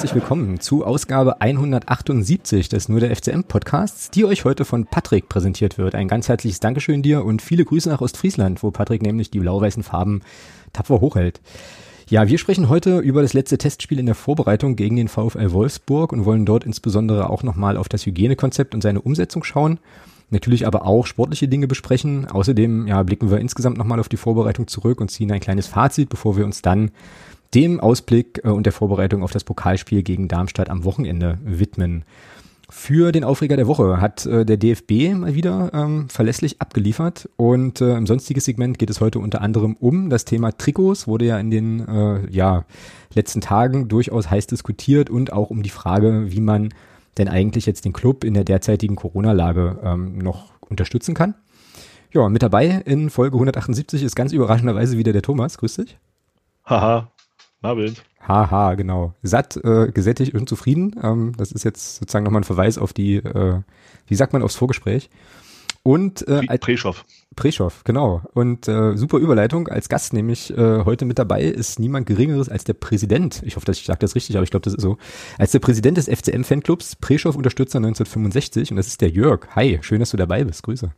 herzlich willkommen zu Ausgabe 178 des Nur der FCM Podcasts, die euch heute von Patrick präsentiert wird. Ein ganz herzliches Dankeschön dir und viele Grüße nach Ostfriesland, wo Patrick nämlich die blau-weißen Farben tapfer hochhält. Ja, wir sprechen heute über das letzte Testspiel in der Vorbereitung gegen den VfL Wolfsburg und wollen dort insbesondere auch nochmal auf das Hygienekonzept und seine Umsetzung schauen. Natürlich aber auch sportliche Dinge besprechen. Außerdem ja, blicken wir insgesamt nochmal auf die Vorbereitung zurück und ziehen ein kleines Fazit, bevor wir uns dann dem Ausblick äh, und der Vorbereitung auf das Pokalspiel gegen Darmstadt am Wochenende widmen. Für den Aufreger der Woche hat äh, der DFB mal wieder ähm, verlässlich abgeliefert und äh, im sonstigen Segment geht es heute unter anderem um das Thema Trikots, wurde ja in den äh, ja, letzten Tagen durchaus heiß diskutiert und auch um die Frage, wie man denn eigentlich jetzt den Club in der derzeitigen Corona-Lage ähm, noch unterstützen kann. Ja, mit dabei in Folge 178 ist ganz überraschenderweise wieder der Thomas. Grüß dich. Haha, Nabend. Haha, genau. Satt, äh, gesättigt und zufrieden. Ähm, das ist jetzt sozusagen nochmal ein Verweis auf die, äh, wie sagt man, aufs Vorgespräch. Und äh, Preschow. Preschow, genau. Und äh, super Überleitung. Als Gast nämlich äh, heute mit dabei ist niemand Geringeres als der Präsident. Ich hoffe, dass ich sage das richtig, aber ich glaube, das ist so. Als der Präsident des FCM-Fanclubs, Preschow-Unterstützer 1965. Und das ist der Jörg. Hi, schön, dass du dabei bist. Grüße.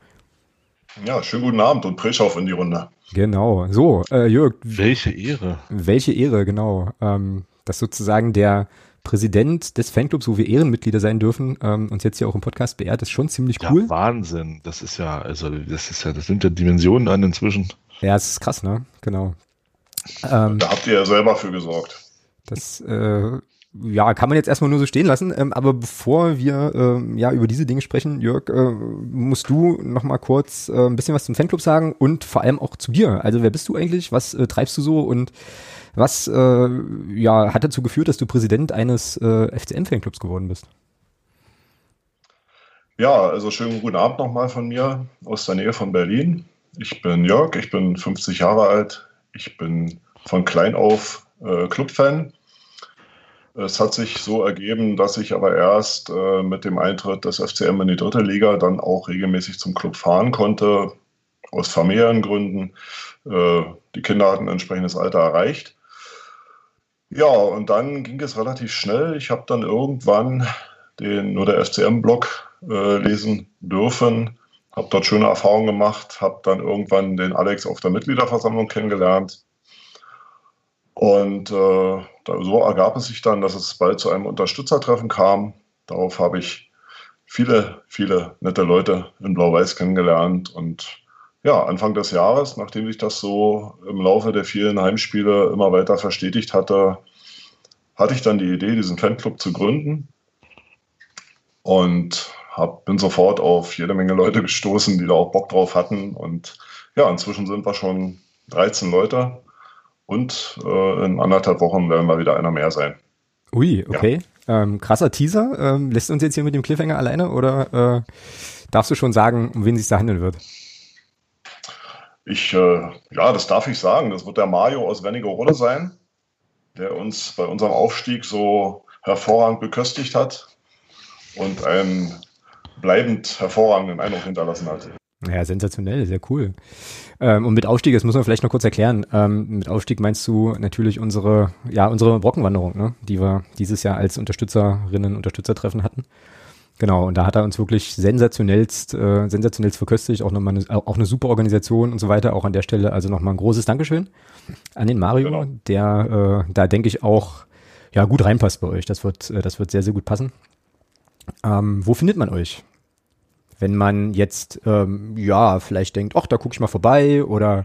Ja, schönen guten Abend und Preschow in die Runde. Genau. So, äh, Jörg. Welche Ehre. Welche Ehre, genau. Ähm, dass sozusagen der Präsident des Fanclubs, wo wir Ehrenmitglieder sein dürfen, ähm, uns jetzt hier auch im Podcast beehrt, ist schon ziemlich cool. Ja, Wahnsinn. Das ist ja, also das ist ja, das sind ja Dimensionen an inzwischen. Ja, es ist krass, ne? Genau. Ähm, da habt ihr ja selber für gesorgt. Das äh, ja, kann man jetzt erstmal nur so stehen lassen. Ähm, aber bevor wir ähm, ja über diese Dinge sprechen, Jörg, äh, musst du noch mal kurz äh, ein bisschen was zum Fanclub sagen und vor allem auch zu dir. Also wer bist du eigentlich? Was äh, treibst du so und was äh, ja hat dazu geführt, dass du Präsident eines äh, FCM-Fanclubs geworden bist? Ja, also schönen guten Abend nochmal von mir aus der Nähe von Berlin. Ich bin Jörg, ich bin 50 Jahre alt. Ich bin von klein auf äh, Clubfan es hat sich so ergeben, dass ich aber erst äh, mit dem Eintritt des FCM in die dritte Liga dann auch regelmäßig zum Club fahren konnte, aus familiären Gründen. Äh, die Kinder hatten ein entsprechendes Alter erreicht. Ja, und dann ging es relativ schnell. Ich habe dann irgendwann den nur der FCM-Blog äh, lesen dürfen, habe dort schöne Erfahrungen gemacht, habe dann irgendwann den Alex auf der Mitgliederversammlung kennengelernt und äh, so ergab es sich dann, dass es bald zu einem Unterstützertreffen kam. Darauf habe ich viele, viele nette Leute in Blau-Weiß kennengelernt. Und ja, Anfang des Jahres, nachdem sich das so im Laufe der vielen Heimspiele immer weiter verstetigt hatte, hatte ich dann die Idee, diesen Fanclub zu gründen. Und hab, bin sofort auf jede Menge Leute gestoßen, die da auch Bock drauf hatten. Und ja, inzwischen sind wir schon 13 Leute. Und äh, in anderthalb Wochen werden wir wieder einer mehr sein. Ui, okay. Ja. Ähm, krasser Teaser. Ähm, lässt uns jetzt hier mit dem Cliffhanger alleine oder äh, darfst du schon sagen, um wen es sich da handeln wird? Ich, äh, ja, das darf ich sagen. Das wird der Mario aus Wernigerode sein, der uns bei unserem Aufstieg so hervorragend beköstigt hat und einen bleibend hervorragenden Eindruck hinterlassen hat. Ja, sensationell, sehr cool. Ähm, und mit Aufstieg, das muss man vielleicht noch kurz erklären. Ähm, mit Aufstieg meinst du natürlich unsere, ja, unsere Brockenwanderung, ne? die wir dieses Jahr als Unterstützerinnen, Unterstützertreffen hatten. Genau, und da hat er uns wirklich sensationellst, äh, sensationellst verköstigt, auch nochmal eine, auch eine super Organisation und so weiter. Auch an der Stelle also nochmal ein großes Dankeschön an den Mario, genau. der äh, da denke ich auch ja gut reinpasst bei euch. Das wird, äh, das wird sehr, sehr gut passen. Ähm, wo findet man euch? Wenn man jetzt, ähm, ja, vielleicht denkt, ach, da gucke ich mal vorbei oder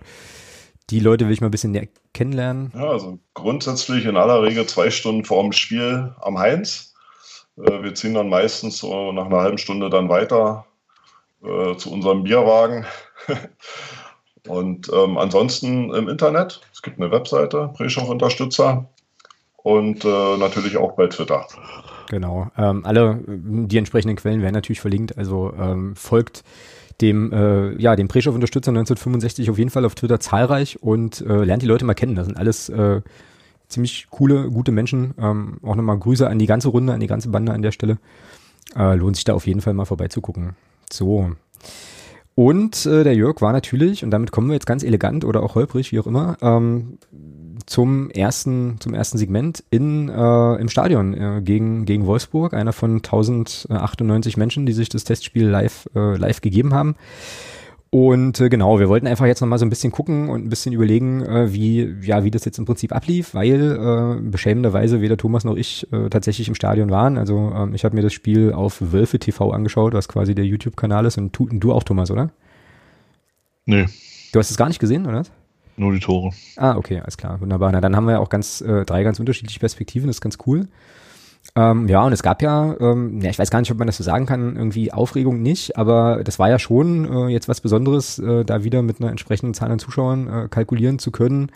die Leute will ich mal ein bisschen näher kennenlernen. Ja, also grundsätzlich in aller Regel zwei Stunden vor dem Spiel am Heinz. Äh, wir ziehen dann meistens so nach einer halben Stunde dann weiter äh, zu unserem Bierwagen. und ähm, ansonsten im Internet. Es gibt eine Webseite, Preschow Unterstützer. Und äh, natürlich auch bei Twitter. Genau. Ähm, alle die entsprechenden Quellen werden natürlich verlinkt. Also ähm, folgt dem, äh, ja, dem Preschow-Unterstützer 1965 auf jeden Fall auf Twitter zahlreich und äh, lernt die Leute mal kennen. Das sind alles äh, ziemlich coole, gute Menschen. Ähm, auch nochmal Grüße an die ganze Runde, an die ganze Bande an der Stelle. Äh, lohnt sich da auf jeden Fall mal vorbeizugucken. So. Und äh, der Jörg war natürlich, und damit kommen wir jetzt ganz elegant oder auch holprig, wie auch immer, ähm, zum ersten, zum ersten Segment in, äh, im Stadion äh, gegen, gegen Wolfsburg, einer von 1098 Menschen, die sich das Testspiel live, äh, live gegeben haben. Und äh, genau, wir wollten einfach jetzt nochmal so ein bisschen gucken und ein bisschen überlegen, äh, wie, ja, wie das jetzt im Prinzip ablief, weil äh, beschämenderweise weder Thomas noch ich äh, tatsächlich im Stadion waren. Also ähm, ich habe mir das Spiel auf Wölfe TV angeschaut, was quasi der YouTube-Kanal ist. Und tu, du auch, Thomas, oder? Nee. Du hast es gar nicht gesehen, oder? Nur die Tore. Ah, okay, alles klar, wunderbar. Na, dann haben wir ja auch ganz äh, drei ganz unterschiedliche Perspektiven, das ist ganz cool. Ähm, ja, und es gab ja, ähm, ja, ich weiß gar nicht, ob man das so sagen kann, irgendwie Aufregung nicht, aber das war ja schon äh, jetzt was Besonderes, äh, da wieder mit einer entsprechenden Zahl an Zuschauern äh, kalkulieren zu können.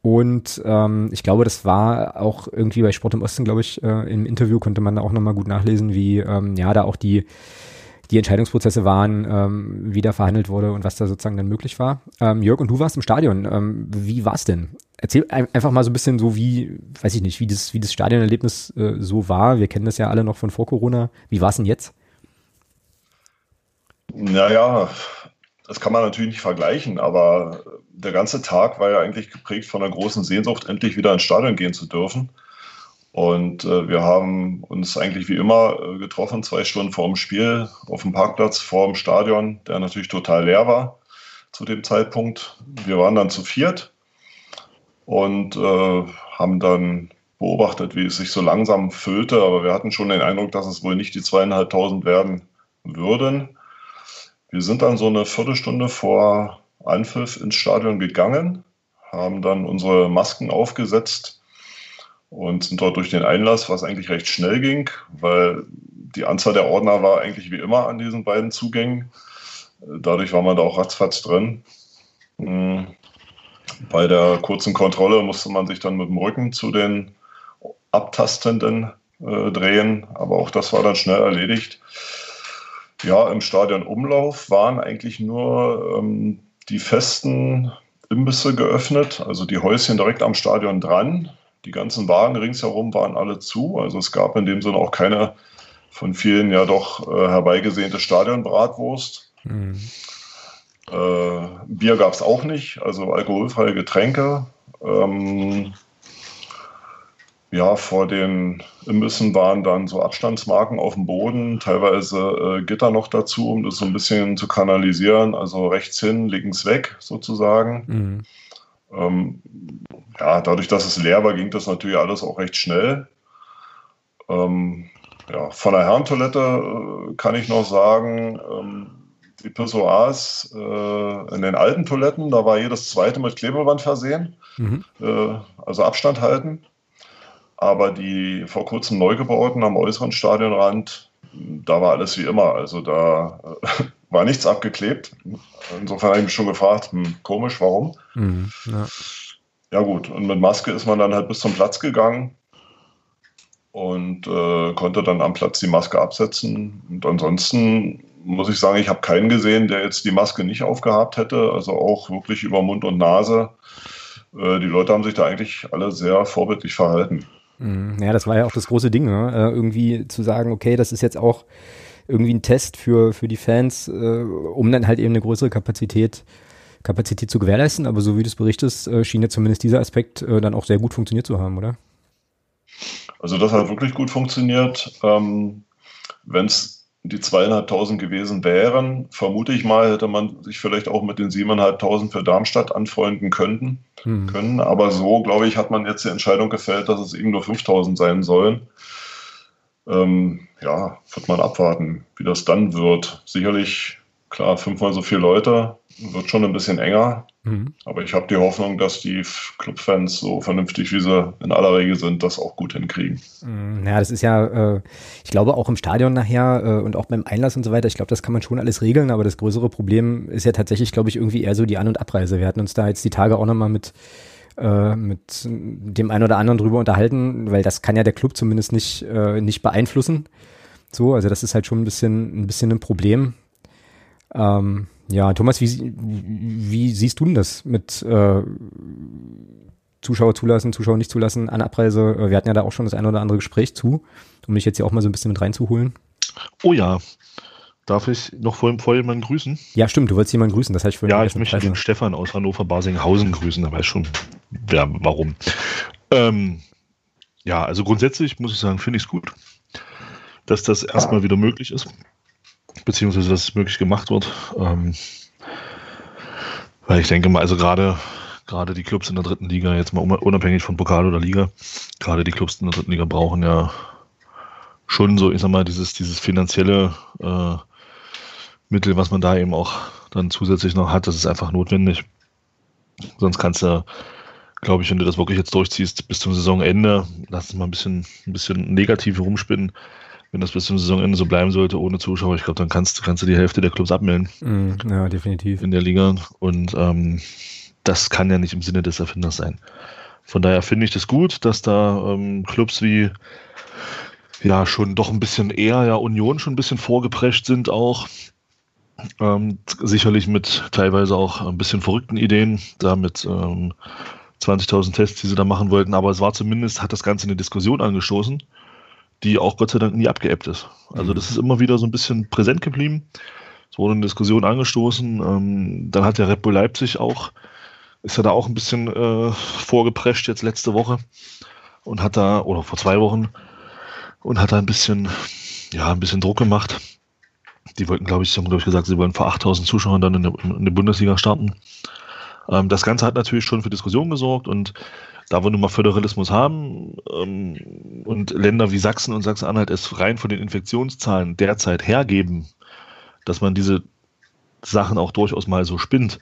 Und ähm, ich glaube, das war auch irgendwie bei Sport im Osten, glaube ich, äh, im Interview konnte man da auch nochmal gut nachlesen, wie ähm, ja da auch die die Entscheidungsprozesse waren, ähm, wie da verhandelt wurde und was da sozusagen dann möglich war. Ähm, Jörg, und du warst im Stadion. Ähm, wie war's denn? Erzähl ein, einfach mal so ein bisschen so wie, weiß ich nicht, wie das, wie das Stadionerlebnis äh, so war. Wir kennen das ja alle noch von vor Corona. Wie war's denn jetzt? Naja, das kann man natürlich nicht vergleichen, aber der ganze Tag war ja eigentlich geprägt von einer großen Sehnsucht, endlich wieder ins Stadion gehen zu dürfen. Und äh, wir haben uns eigentlich wie immer äh, getroffen, zwei Stunden vor dem Spiel auf dem Parkplatz vor dem Stadion, der natürlich total leer war zu dem Zeitpunkt. Wir waren dann zu viert und äh, haben dann beobachtet, wie es sich so langsam füllte. Aber wir hatten schon den Eindruck, dass es wohl nicht die zweieinhalbtausend werden würden. Wir sind dann so eine Viertelstunde vor Anpfiff ins Stadion gegangen, haben dann unsere Masken aufgesetzt und sind dort durch den Einlass, was eigentlich recht schnell ging, weil die Anzahl der Ordner war eigentlich wie immer an diesen beiden Zugängen. Dadurch war man da auch ratzfatz drin. Hm. Bei der kurzen Kontrolle musste man sich dann mit dem Rücken zu den Abtastenden äh, drehen, aber auch das war dann schnell erledigt. Ja, im Stadionumlauf waren eigentlich nur ähm, die festen Imbisse geöffnet, also die Häuschen direkt am Stadion dran. Die ganzen Wagen ringsherum waren alle zu. Also es gab in dem Sinne auch keine von vielen ja doch äh, herbeigesehnte Stadionbratwurst. Mhm. Äh, Bier gab es auch nicht, also alkoholfreie Getränke. Ähm, ja, vor den Imbissen waren dann so Abstandsmarken auf dem Boden, teilweise äh, Gitter noch dazu, um das so ein bisschen zu kanalisieren, also rechts hin, links weg sozusagen. Mhm. Ähm, ja, dadurch, dass es leer war, ging das natürlich alles auch recht schnell. Ähm, ja, von der Herrentoilette äh, kann ich noch sagen, ähm, die Pissoirs äh, in den alten Toiletten, da war jedes zweite mit Klebeband versehen, mhm. äh, also Abstand halten. Aber die vor kurzem neu gebauten am äußeren Stadionrand, da war alles wie immer. Also da äh, war nichts abgeklebt. Insofern habe ich mich schon gefragt, hm, komisch, warum? Mhm, ja. ja. gut, und mit Maske ist man dann halt bis zum Platz gegangen und äh, konnte dann am Platz die Maske absetzen. Und ansonsten muss ich sagen, ich habe keinen gesehen, der jetzt die Maske nicht aufgehabt hätte. Also auch wirklich über Mund und Nase. Äh, die Leute haben sich da eigentlich alle sehr vorbildlich verhalten. Mhm. Ja, das war ja auch das große Ding, ne? Äh, irgendwie zu sagen, okay, das ist jetzt auch irgendwie ein Test für, für die Fans, äh, um dann halt eben eine größere Kapazität Kapazität zu gewährleisten, aber so wie du es berichtest, äh, schien ja zumindest dieser Aspekt äh, dann auch sehr gut funktioniert zu haben, oder? Also das hat wirklich gut funktioniert. Ähm, Wenn es die zweieinhalbtausend gewesen wären, vermute ich mal, hätte man sich vielleicht auch mit den siebeneinhalbtausend für Darmstadt anfreunden können. Hm. können. Aber so, glaube ich, hat man jetzt die Entscheidung gefällt, dass es eben nur 5000 sein sollen. Ähm, ja, wird man abwarten, wie das dann wird. Sicherlich, klar, fünfmal so viele Leute, wird schon ein bisschen enger. Mhm. Aber ich habe die Hoffnung, dass die Clubfans so vernünftig, wie sie in aller Regel sind, das auch gut hinkriegen. Mhm. Ja, das ist ja, äh, ich glaube auch im Stadion nachher äh, und auch beim Einlass und so weiter, ich glaube, das kann man schon alles regeln, aber das größere Problem ist ja tatsächlich, glaube ich, irgendwie eher so die An- und Abreise. Wir hatten uns da jetzt die Tage auch nochmal mit äh, mit dem einen oder anderen drüber unterhalten, weil das kann ja der Club zumindest nicht, äh, nicht beeinflussen. So, also das ist halt schon ein bisschen, ein bisschen ein Problem. Ähm, ja, Thomas, wie, wie siehst du denn das mit äh, Zuschauer zulassen, Zuschauer nicht zulassen an Abreise? Äh, wir hatten ja da auch schon das eine oder andere Gespräch zu, um mich jetzt hier auch mal so ein bisschen mit reinzuholen. Oh ja, Darf ich noch vor, vor jemanden grüßen? Ja, stimmt, du wolltest jemanden grüßen, das heißt ich vorhin Ja, ich möchte den Stefan aus Hannover-Basinghausen grüßen, der weiß schon, wer, warum. Ähm, ja, also grundsätzlich muss ich sagen, finde ich es gut, dass das erstmal wieder möglich ist, beziehungsweise dass es möglich gemacht wird. Ähm, weil ich denke mal, also gerade gerade die Clubs in der dritten Liga, jetzt mal unabhängig von Pokal oder Liga, gerade die Clubs in der dritten Liga brauchen ja schon so, ich sag mal, dieses, dieses finanzielle äh, Mittel, was man da eben auch dann zusätzlich noch hat, das ist einfach notwendig. Sonst kannst du, glaube ich, wenn du das wirklich jetzt durchziehst bis zum Saisonende, lass es mal ein bisschen, ein bisschen negativ rumspinnen. Wenn das bis zum Saisonende so bleiben sollte, ohne Zuschauer, ich glaube, dann kannst, kannst du die Hälfte der Clubs abmelden. Mm, ja, definitiv. In der Liga. Und ähm, das kann ja nicht im Sinne des Erfinders sein. Von daher finde ich das gut, dass da ähm, Clubs wie ja schon doch ein bisschen eher ja Union schon ein bisschen vorgeprescht sind auch. Ähm, sicherlich mit teilweise auch ein bisschen verrückten Ideen, da mit ähm, 20.000 Tests, die sie da machen wollten, aber es war zumindest, hat das Ganze eine Diskussion angestoßen, die auch Gott sei Dank nie abgeebbt ist. Also das ist immer wieder so ein bisschen präsent geblieben. Es wurde eine Diskussion angestoßen. Ähm, dann hat der Red Bull Leipzig auch, ist er da auch ein bisschen äh, vorgeprescht jetzt letzte Woche und hat da, oder vor zwei Wochen, und hat da ein bisschen, ja, ein bisschen Druck gemacht. Die wollten, glaube ich, sie haben, glaube ich, gesagt, sie wollen vor 8000 Zuschauern dann in der, in der Bundesliga starten. Ähm, das Ganze hat natürlich schon für Diskussionen gesorgt und da wir nun mal Föderalismus haben ähm, und Länder wie Sachsen und Sachsen-Anhalt es rein von den Infektionszahlen derzeit hergeben, dass man diese Sachen auch durchaus mal so spinnt,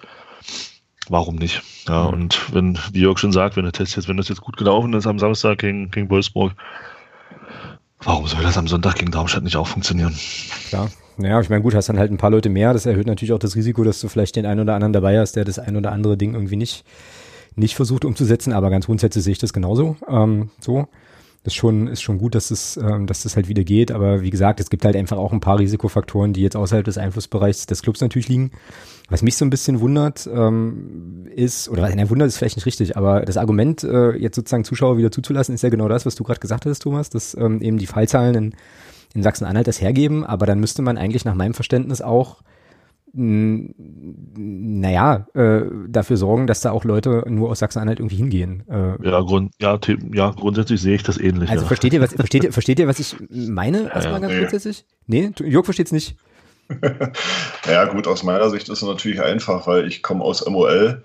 warum nicht? Ja, mhm. und wenn, wie Jörg schon sagt, wenn der Test jetzt, wenn das jetzt gut gelaufen ist am Samstag gegen, gegen Wolfsburg, Warum soll das am Sonntag gegen Darmstadt nicht auch funktionieren? Klar. Naja, ich meine, gut, hast dann halt ein paar Leute mehr. Das erhöht natürlich auch das Risiko, dass du vielleicht den einen oder anderen dabei hast, der das ein oder andere Ding irgendwie nicht, nicht versucht umzusetzen. Aber ganz grundsätzlich sehe ich das genauso. Ähm, so ist schon, ist schon gut, dass es, ähm, dass das halt wieder geht. Aber wie gesagt, es gibt halt einfach auch ein paar Risikofaktoren, die jetzt außerhalb des Einflussbereichs des Clubs natürlich liegen. Was mich so ein bisschen wundert, ähm, ist, oder nein, wundert ist vielleicht nicht richtig, aber das Argument, äh, jetzt sozusagen Zuschauer wieder zuzulassen, ist ja genau das, was du gerade gesagt hast, Thomas, dass ähm, eben die Fallzahlen in, in Sachsen-Anhalt das hergeben, aber dann müsste man eigentlich nach meinem Verständnis auch naja, äh, dafür sorgen, dass da auch Leute nur aus Sachsen-Anhalt irgendwie hingehen. Äh, ja, Grund, ja, ja, grundsätzlich sehe ich das ähnlich. Also ja. versteht ihr, was, versteht ihr, versteht ihr, was ich meine, erstmal ja, ganz nee. grundsätzlich? Nee, Jörg versteht es nicht. ja, gut, aus meiner Sicht ist es natürlich einfach, weil ich komme aus MOL.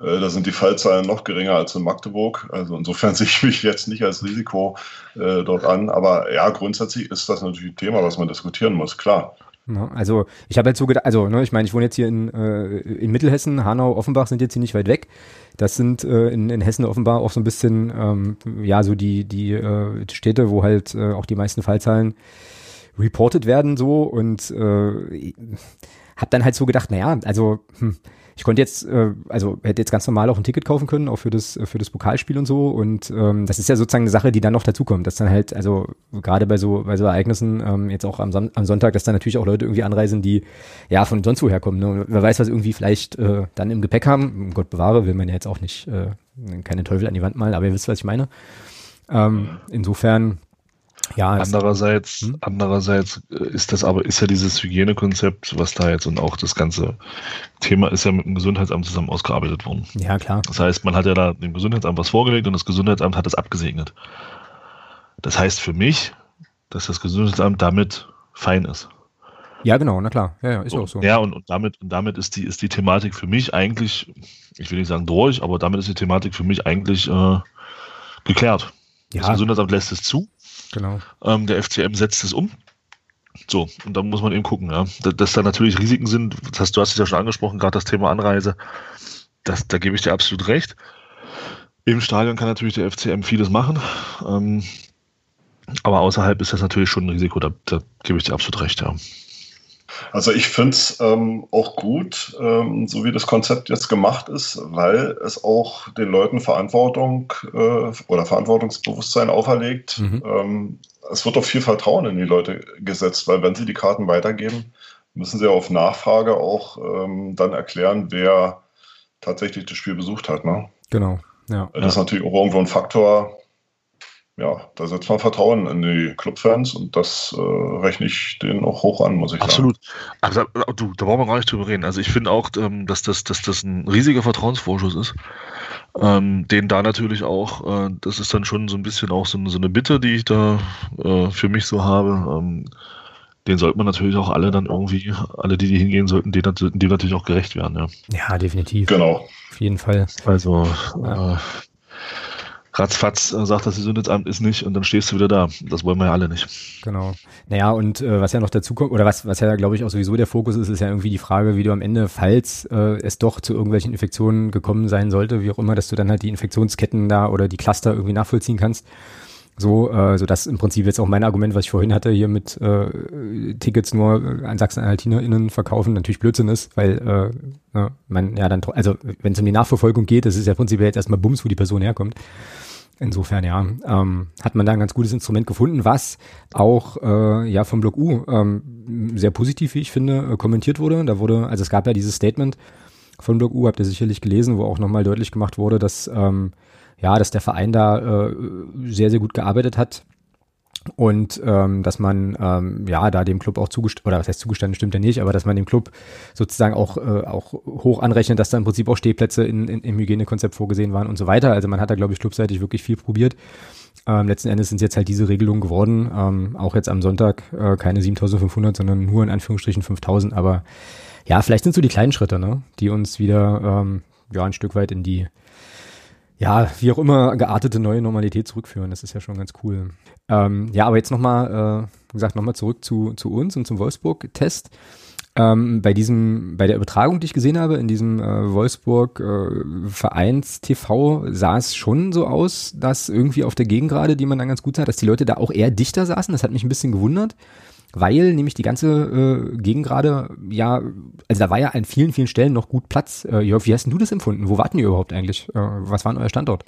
Äh, da sind die Fallzahlen noch geringer als in Magdeburg. Also insofern sehe ich mich jetzt nicht als Risiko äh, dort an. Aber ja, grundsätzlich ist das natürlich ein Thema, was man diskutieren muss, klar. Also ich habe jetzt so gedacht, also ne, ich meine, ich wohne jetzt hier in, äh, in Mittelhessen, Hanau, Offenbach sind jetzt hier nicht weit weg. Das sind äh, in, in Hessen offenbar auch so ein bisschen, ähm, ja, so die, die äh, Städte, wo halt äh, auch die meisten Fallzahlen reported werden so und äh, habe dann halt so gedacht, naja, also hm, ich konnte jetzt, äh, also hätte jetzt ganz normal auch ein Ticket kaufen können, auch für das, für das Pokalspiel und so. Und ähm, das ist ja sozusagen eine Sache, die dann noch dazukommt, dass dann halt, also gerade bei so, bei so Ereignissen, ähm, jetzt auch am, am Sonntag, dass dann natürlich auch Leute irgendwie anreisen, die ja von sonst woher kommen. Ne? wer weiß, was irgendwie vielleicht äh, dann im Gepäck haben. Gott bewahre, will man ja jetzt auch nicht, äh, keine Teufel an die Wand malen, aber ihr wisst, was ich meine. Ähm, insofern ja, andererseits, hm? andererseits äh, ist das aber, ist ja dieses Hygienekonzept, was da jetzt und auch das ganze Thema ist ja mit dem Gesundheitsamt zusammen ausgearbeitet worden. Ja, klar. Das heißt, man hat ja da dem Gesundheitsamt was vorgelegt und das Gesundheitsamt hat das abgesegnet. Das heißt für mich, dass das Gesundheitsamt damit fein ist. Ja, genau, na klar. Ja, ja ist so, auch so. Ja, und, und damit, und damit ist die, ist die Thematik für mich eigentlich, ich will nicht sagen durch, aber damit ist die Thematik für mich eigentlich äh, geklärt. Ja. Das Gesundheitsamt lässt es zu. Genau. Ähm, der FCM setzt es um. So, und da muss man eben gucken, ja. Dass da natürlich Risiken sind, das du hast es ja schon angesprochen, gerade das Thema Anreise, das, da gebe ich dir absolut recht. Im Stadion kann natürlich der FCM vieles machen. Ähm, aber außerhalb ist das natürlich schon ein Risiko, da, da gebe ich dir absolut recht, ja. Also ich finde es ähm, auch gut, ähm, so wie das Konzept jetzt gemacht ist, weil es auch den Leuten Verantwortung äh, oder Verantwortungsbewusstsein auferlegt. Mhm. Ähm, es wird auch viel Vertrauen in die Leute gesetzt, weil wenn sie die Karten weitergeben, müssen sie auf Nachfrage auch ähm, dann erklären, wer tatsächlich das Spiel besucht hat. Ne? Genau. Ja. Das ist natürlich auch irgendwo ein Faktor, ja, da setzt man Vertrauen in die Clubfans und das äh, rechne ich denen auch hoch an, muss ich Absolut. sagen. Absolut. Also, du, da brauchen wir gar nicht drüber reden. Also ich finde auch, ähm, dass, das, dass das ein riesiger Vertrauensvorschuss ist. Ähm, den da natürlich auch, äh, das ist dann schon so ein bisschen auch so, so eine Bitte, die ich da äh, für mich so habe. Ähm, den sollte man natürlich auch alle dann irgendwie, alle, die, die hingehen sollten, dem, dem natürlich auch gerecht werden. Ja, ja definitiv. Genau. Auf jeden Fall. Also, ja. äh, ratzfatz äh, sagt das Gesundheitsamt ist nicht und dann stehst du wieder da. Das wollen wir ja alle nicht. Genau. Naja, und äh, was ja noch dazu kommt, oder was, was ja, glaube ich, auch sowieso der Fokus ist, ist ja irgendwie die Frage, wie du am Ende, falls äh, es doch zu irgendwelchen Infektionen gekommen sein sollte, wie auch immer, dass du dann halt die Infektionsketten da oder die Cluster irgendwie nachvollziehen kannst. So, äh, so das im Prinzip jetzt auch mein Argument, was ich vorhin hatte, hier mit äh, Tickets nur an SachsenanhaltinerInnen verkaufen, natürlich Blödsinn ist, weil äh, ne, man ja dann, also wenn es um die Nachverfolgung geht, das ist ja prinzipiell jetzt erstmal Bums, wo die Person herkommt. Insofern ja, ähm, hat man da ein ganz gutes Instrument gefunden, was auch äh, ja vom Block U ähm, sehr positiv, wie ich finde, äh, kommentiert wurde. Da wurde, also es gab ja dieses Statement von Block U, habt ihr sicherlich gelesen, wo auch nochmal deutlich gemacht wurde, dass ähm, ja, dass der Verein da äh, sehr, sehr gut gearbeitet hat und ähm, dass man ähm, ja da dem Club auch zugestanden oder was heißt zugestanden stimmt ja nicht, aber dass man dem Club sozusagen auch äh, auch hoch anrechnet, dass da im Prinzip auch Stehplätze in, in, im Hygienekonzept vorgesehen waren und so weiter. Also man hat da glaube ich clubseitig wirklich viel probiert. Ähm, letzten Endes sind jetzt halt diese Regelungen geworden. Ähm, auch jetzt am Sonntag äh, keine 7.500, sondern nur in Anführungsstrichen 5.000. Aber ja, vielleicht sind so die kleinen Schritte, ne, die uns wieder ähm, ja ein Stück weit in die ja, wie auch immer geartete neue Normalität zurückführen. Das ist ja schon ganz cool. Ähm, ja, aber jetzt nochmal, äh, wie gesagt, nochmal zurück zu, zu uns und zum Wolfsburg-Test. Ähm, bei diesem, bei der Übertragung, die ich gesehen habe, in diesem äh, Wolfsburg äh, Vereins TV sah es schon so aus, dass irgendwie auf der Gegengrade, die man dann ganz gut sah, dass die Leute da auch eher dichter saßen. Das hat mich ein bisschen gewundert weil nämlich die ganze äh, Gegengrade, ja, also da war ja an vielen, vielen Stellen noch gut Platz. Äh, Jörg, wie hast denn du das empfunden? Wo warten ihr überhaupt eigentlich? Äh, was war denn euer Standort?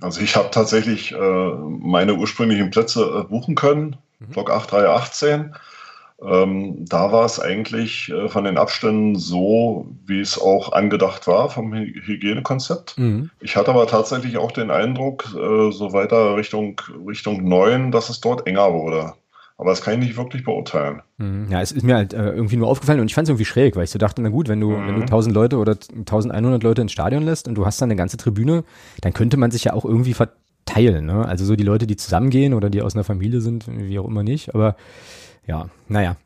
Also ich habe tatsächlich äh, meine ursprünglichen Plätze äh, buchen können, mhm. Block 8318. Ähm, da war es eigentlich äh, von den Abständen so, wie es auch angedacht war vom Hygienekonzept. Mhm. Ich hatte aber tatsächlich auch den Eindruck, äh, so weiter Richtung, Richtung 9, dass es dort enger wurde. Aber das kann ich nicht wirklich beurteilen. Mhm. Ja, es ist mir halt äh, irgendwie nur aufgefallen und ich fand es irgendwie schräg, weil ich so dachte, na gut, wenn du, mhm. wenn du 1000 Leute oder 1100 Leute ins Stadion lässt und du hast dann eine ganze Tribüne, dann könnte man sich ja auch irgendwie verteilen. Ne? Also so die Leute, die zusammengehen oder die aus einer Familie sind, wie auch immer nicht. Aber ja, naja.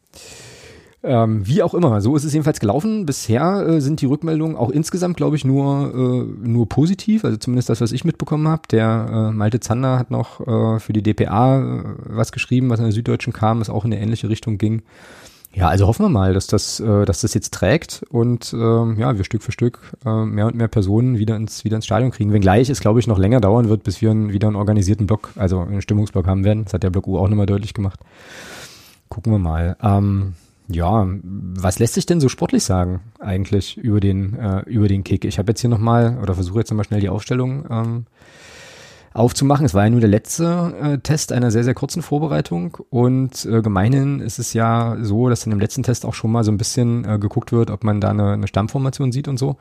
Ähm, wie auch immer, so ist es jedenfalls gelaufen. Bisher äh, sind die Rückmeldungen auch insgesamt, glaube ich, nur, äh, nur positiv. Also zumindest das, was ich mitbekommen habe. Der äh, Malte Zander hat noch äh, für die DPA äh, was geschrieben, was in der Süddeutschen kam, was auch in eine ähnliche Richtung ging. Ja, also hoffen wir mal, dass das, äh, dass das jetzt trägt und ähm, ja, wir Stück für Stück äh, mehr und mehr Personen wieder ins, wieder ins Stadion kriegen. Wenngleich es, glaube ich, noch länger dauern wird, bis wir einen, wieder einen organisierten Block, also einen Stimmungsblock haben werden. Das hat der Block U auch nochmal deutlich gemacht. Gucken wir mal. Ähm, ja, was lässt sich denn so sportlich sagen eigentlich über den äh, über den Kick? Ich habe jetzt hier nochmal oder versuche jetzt nochmal schnell die Aufstellung ähm, aufzumachen. Es war ja nur der letzte äh, Test einer sehr sehr kurzen Vorbereitung und äh, gemeinhin ist es ja so, dass in dem letzten Test auch schon mal so ein bisschen äh, geguckt wird, ob man da eine, eine Stammformation sieht und so.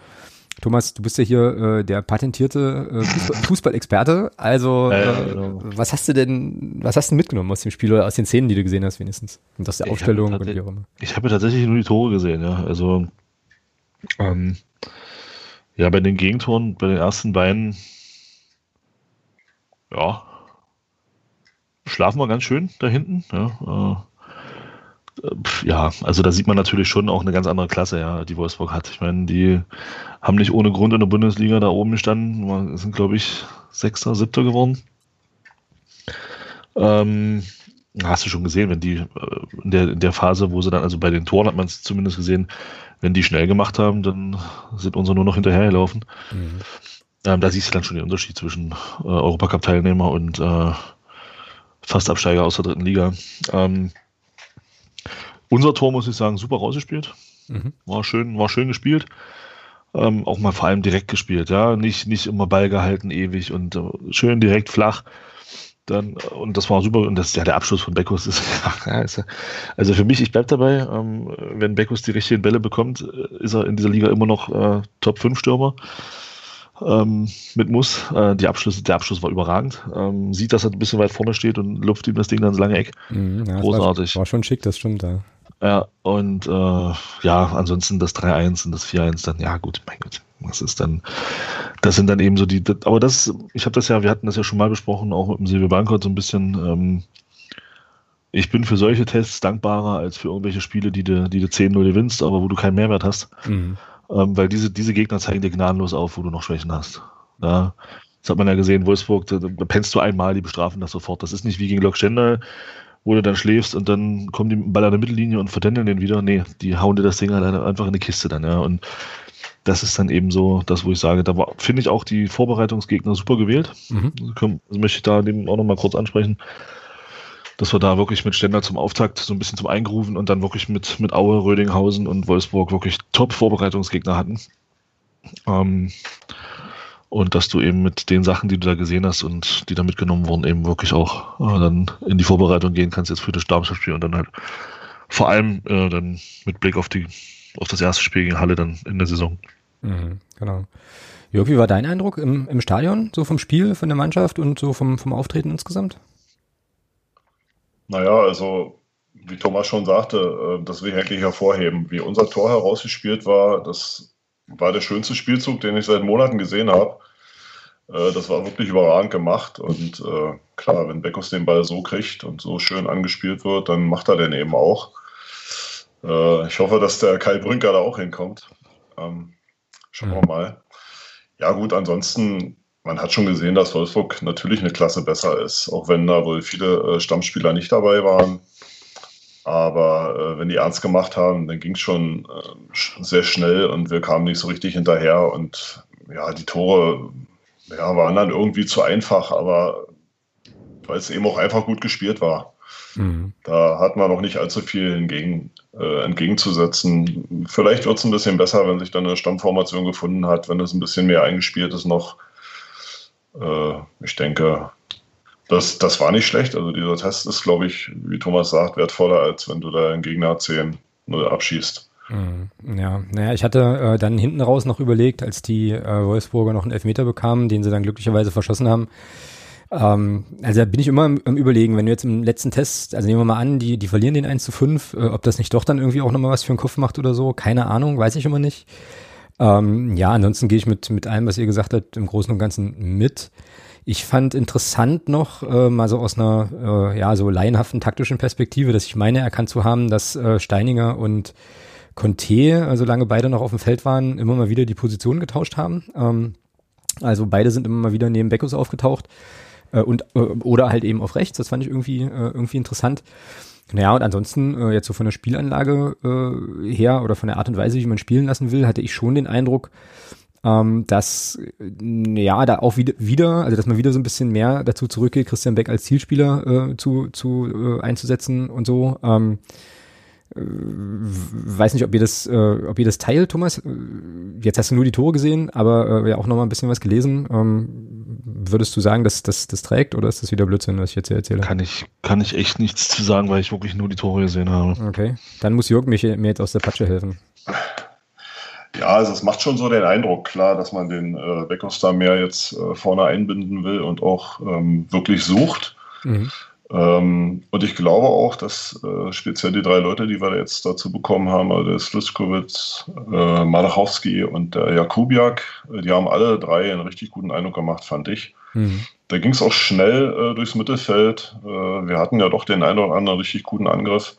Thomas, du bist ja hier äh, der patentierte äh, Fußballexperte. Also, äh, genau. was hast du denn, was hast du mitgenommen aus dem Spiel oder aus den Szenen, die du gesehen hast, wenigstens? Und aus der ich Aufstellung und wie auch immer? Ich habe tatsächlich nur die Tore gesehen, ja. Also, ähm, ja, bei den Gegentoren, bei den ersten beiden, ja, schlafen wir ganz schön da hinten, ja. Äh, ja, also da sieht man natürlich schon auch eine ganz andere Klasse, ja, die Wolfsburg hat. Ich meine, die haben nicht ohne Grund in der Bundesliga da oben gestanden, sind, glaube ich, Sechster, Siebter geworden. Ähm, hast du schon gesehen, wenn die äh, in der, in der Phase, wo sie dann, also bei den Toren hat man es zumindest gesehen, wenn die schnell gemacht haben, dann sind unsere nur noch hinterhergelaufen. Mhm. Ähm, da siehst du dann schon den Unterschied zwischen äh, Europacup-Teilnehmer und äh, Fastabsteiger aus der dritten Liga. Ähm, unser Tor, muss ich sagen, super rausgespielt. Mhm. War schön, war schön gespielt. Ähm, auch mal vor allem direkt gespielt, ja. Nicht, nicht immer Ball gehalten ewig und äh, schön direkt flach. Dann, und das war super, und das ja der Abschluss von Beckus ist, also für mich, ich bleib dabei, ähm, wenn Beckus die richtigen Bälle bekommt, äh, ist er in dieser Liga immer noch äh, Top 5 Stürmer ähm, mit Muss. Äh, die Abschlüsse, der Abschluss war überragend. Ähm, sieht, dass er ein bisschen weit vorne steht und lupft ihm das Ding dann ins lange Eck. Mhm, ja, Großartig. War, war, schon schick, das stimmt, ja. Ja, und äh, ja, ansonsten das 3-1 und das 4-1 dann, ja gut, mein Gott. Das ist dann, das sind dann eben so die, aber das, ich habe das ja, wir hatten das ja schon mal besprochen, auch mit dem Silvio Bankert so ein bisschen. Ähm, ich bin für solche Tests dankbarer als für irgendwelche Spiele, die du, die du 10-0 gewinnst, aber wo du keinen Mehrwert hast. Mhm. Ähm, weil diese, diese Gegner zeigen dir gnadenlos auf, wo du noch Schwächen hast. Ja, das hat man ja gesehen, Wolfsburg, da, da pennst du einmal, die bestrafen das sofort. Das ist nicht wie gegen Lok Stendal, wo du dann schläfst und dann kommen die Ball an der Mittellinie und verdändeln den wieder. Nee, die hauen dir das Ding halt einfach in eine Kiste dann, ja. Und das ist dann eben so das, wo ich sage, da finde ich auch die Vorbereitungsgegner super gewählt. Mhm. Also möchte ich da den auch nochmal kurz ansprechen, dass wir da wirklich mit Stender zum Auftakt so ein bisschen zum Eingrufen und dann wirklich mit, mit Aue, Rödinghausen und Wolfsburg wirklich Top-Vorbereitungsgegner hatten. Ähm, und dass du eben mit den Sachen, die du da gesehen hast und die da mitgenommen wurden, eben wirklich auch äh, dann in die Vorbereitung gehen kannst jetzt für das Darmstadt-Spiel und dann halt vor allem äh, dann mit Blick auf die auf das erste Spiel gegen Halle dann in der Saison. Mhm, genau. Jörg, wie war dein Eindruck im, im Stadion, so vom Spiel, von der Mannschaft und so vom, vom Auftreten insgesamt? Naja, also wie Thomas schon sagte, äh, das will ich eigentlich hervorheben. Wie unser Tor herausgespielt war, das war der schönste Spielzug, den ich seit Monaten gesehen habe. Äh, das war wirklich überragend gemacht. Und äh, klar, wenn Beckus den Ball so kriegt und so schön angespielt wird, dann macht er den eben auch. Äh, ich hoffe, dass der Kai Brünker da auch hinkommt. Ähm, schauen wir mal. Ja, gut, ansonsten, man hat schon gesehen, dass Wolfsburg natürlich eine Klasse besser ist, auch wenn da wohl viele äh, Stammspieler nicht dabei waren. Aber äh, wenn die ernst gemacht haben, dann ging es schon äh, sehr schnell und wir kamen nicht so richtig hinterher. Und ja, die Tore ja, waren dann irgendwie zu einfach, aber weil es eben auch einfach gut gespielt war. Mhm. Da hat man noch nicht allzu viel hingegen, äh, entgegenzusetzen. Vielleicht wird es ein bisschen besser, wenn sich dann eine Stammformation gefunden hat, wenn es ein bisschen mehr eingespielt ist noch. Äh, ich denke, das, das war nicht schlecht. Also dieser Test ist, glaube ich, wie Thomas sagt, wertvoller, als wenn du da einen Gegner 10 abschießt. Mhm. Ja, naja, ich hatte äh, dann hinten raus noch überlegt, als die äh, Wolfsburger noch einen Elfmeter bekamen, den sie dann glücklicherweise verschossen haben, ähm, also da bin ich immer im, im, Überlegen, wenn du jetzt im letzten Test, also nehmen wir mal an, die, die verlieren den 1 zu 5, äh, ob das nicht doch dann irgendwie auch nochmal was für den Kopf macht oder so, keine Ahnung, weiß ich immer nicht. Ähm, ja, ansonsten gehe ich mit, mit allem, was ihr gesagt habt, im Großen und Ganzen mit. Ich fand interessant noch, äh, mal so aus einer, äh, ja, so laienhaften taktischen Perspektive, dass ich meine erkannt zu haben, dass äh, Steininger und Conte, also lange beide noch auf dem Feld waren, immer mal wieder die Position getauscht haben. Ähm, also beide sind immer mal wieder neben Beckus aufgetaucht äh, und äh, oder halt eben auf rechts. Das fand ich irgendwie äh, irgendwie interessant. Naja, und ansonsten, äh, jetzt so von der Spielanlage äh, her oder von der Art und Weise, wie man spielen lassen will, hatte ich schon den Eindruck, ähm, dass äh, ja da auch wieder, wieder, also dass man wieder so ein bisschen mehr dazu zurückgeht, Christian Beck als Zielspieler äh, zu, zu äh, einzusetzen und so. Ähm, äh, weiß nicht, ob ihr das, äh, ob ihr das teilt, Thomas. Äh, jetzt hast du nur die Tore gesehen, aber äh, ja auch noch mal ein bisschen was gelesen. Ähm, würdest du sagen, dass das, das trägt oder ist das wieder Blödsinn, was ich jetzt hier erzähle? Kann ich, kann ich echt nichts zu sagen, weil ich wirklich nur die Tore gesehen habe. Okay, dann muss Jörg mich, mir jetzt aus der Patsche helfen. Ja, also es macht schon so den Eindruck, klar, dass man den äh, Beckos da mehr jetzt äh, vorne einbinden will und auch ähm, wirklich sucht. Mhm. Ähm, und ich glaube auch, dass äh, speziell die drei Leute, die wir jetzt dazu bekommen haben, also der Sluskowitz, äh, Malachowski und der Jakubiak, äh, die haben alle drei einen richtig guten Eindruck gemacht, fand ich. Mhm. Da ging es auch schnell äh, durchs Mittelfeld. Äh, wir hatten ja doch den einen oder anderen richtig guten Angriff,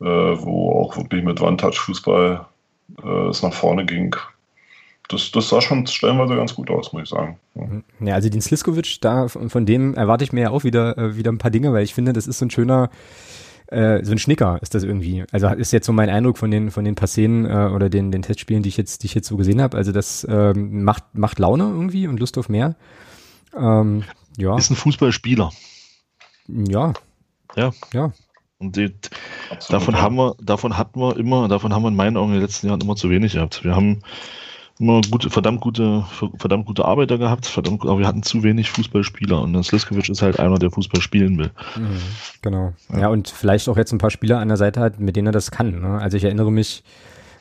wo auch wirklich mit One-Touch-Fußball es nach vorne ging das, das sah schon stellenweise ganz gut aus, muss ich sagen. Ja, ja also den Sliskovic, da, von dem erwarte ich mir ja auch wieder, äh, wieder ein paar Dinge, weil ich finde, das ist so ein schöner, äh, so ein Schnicker ist das irgendwie. Also ist jetzt so mein Eindruck von den, von den paar Szenen äh, oder den, den Testspielen, die ich jetzt, die ich jetzt so gesehen habe. Also das ähm, macht, macht Laune irgendwie und Lust auf mehr. Ähm, ja. Ist ein Fußballspieler. Ja. Ja. Ja. Und die, davon haben wir, davon hatten wir immer, davon haben wir in meinen Augen in den letzten Jahren immer zu wenig gehabt. Wir haben immer gute, verdammt gute, verdammt gute Arbeiter gehabt, verdammt, aber wir hatten zu wenig Fußballspieler und Sliskovic ist halt einer, der Fußball spielen will. Mhm, genau. Ja. ja. und vielleicht auch jetzt ein paar Spieler an der Seite hat, mit denen er das kann. Ne? Also ich erinnere mich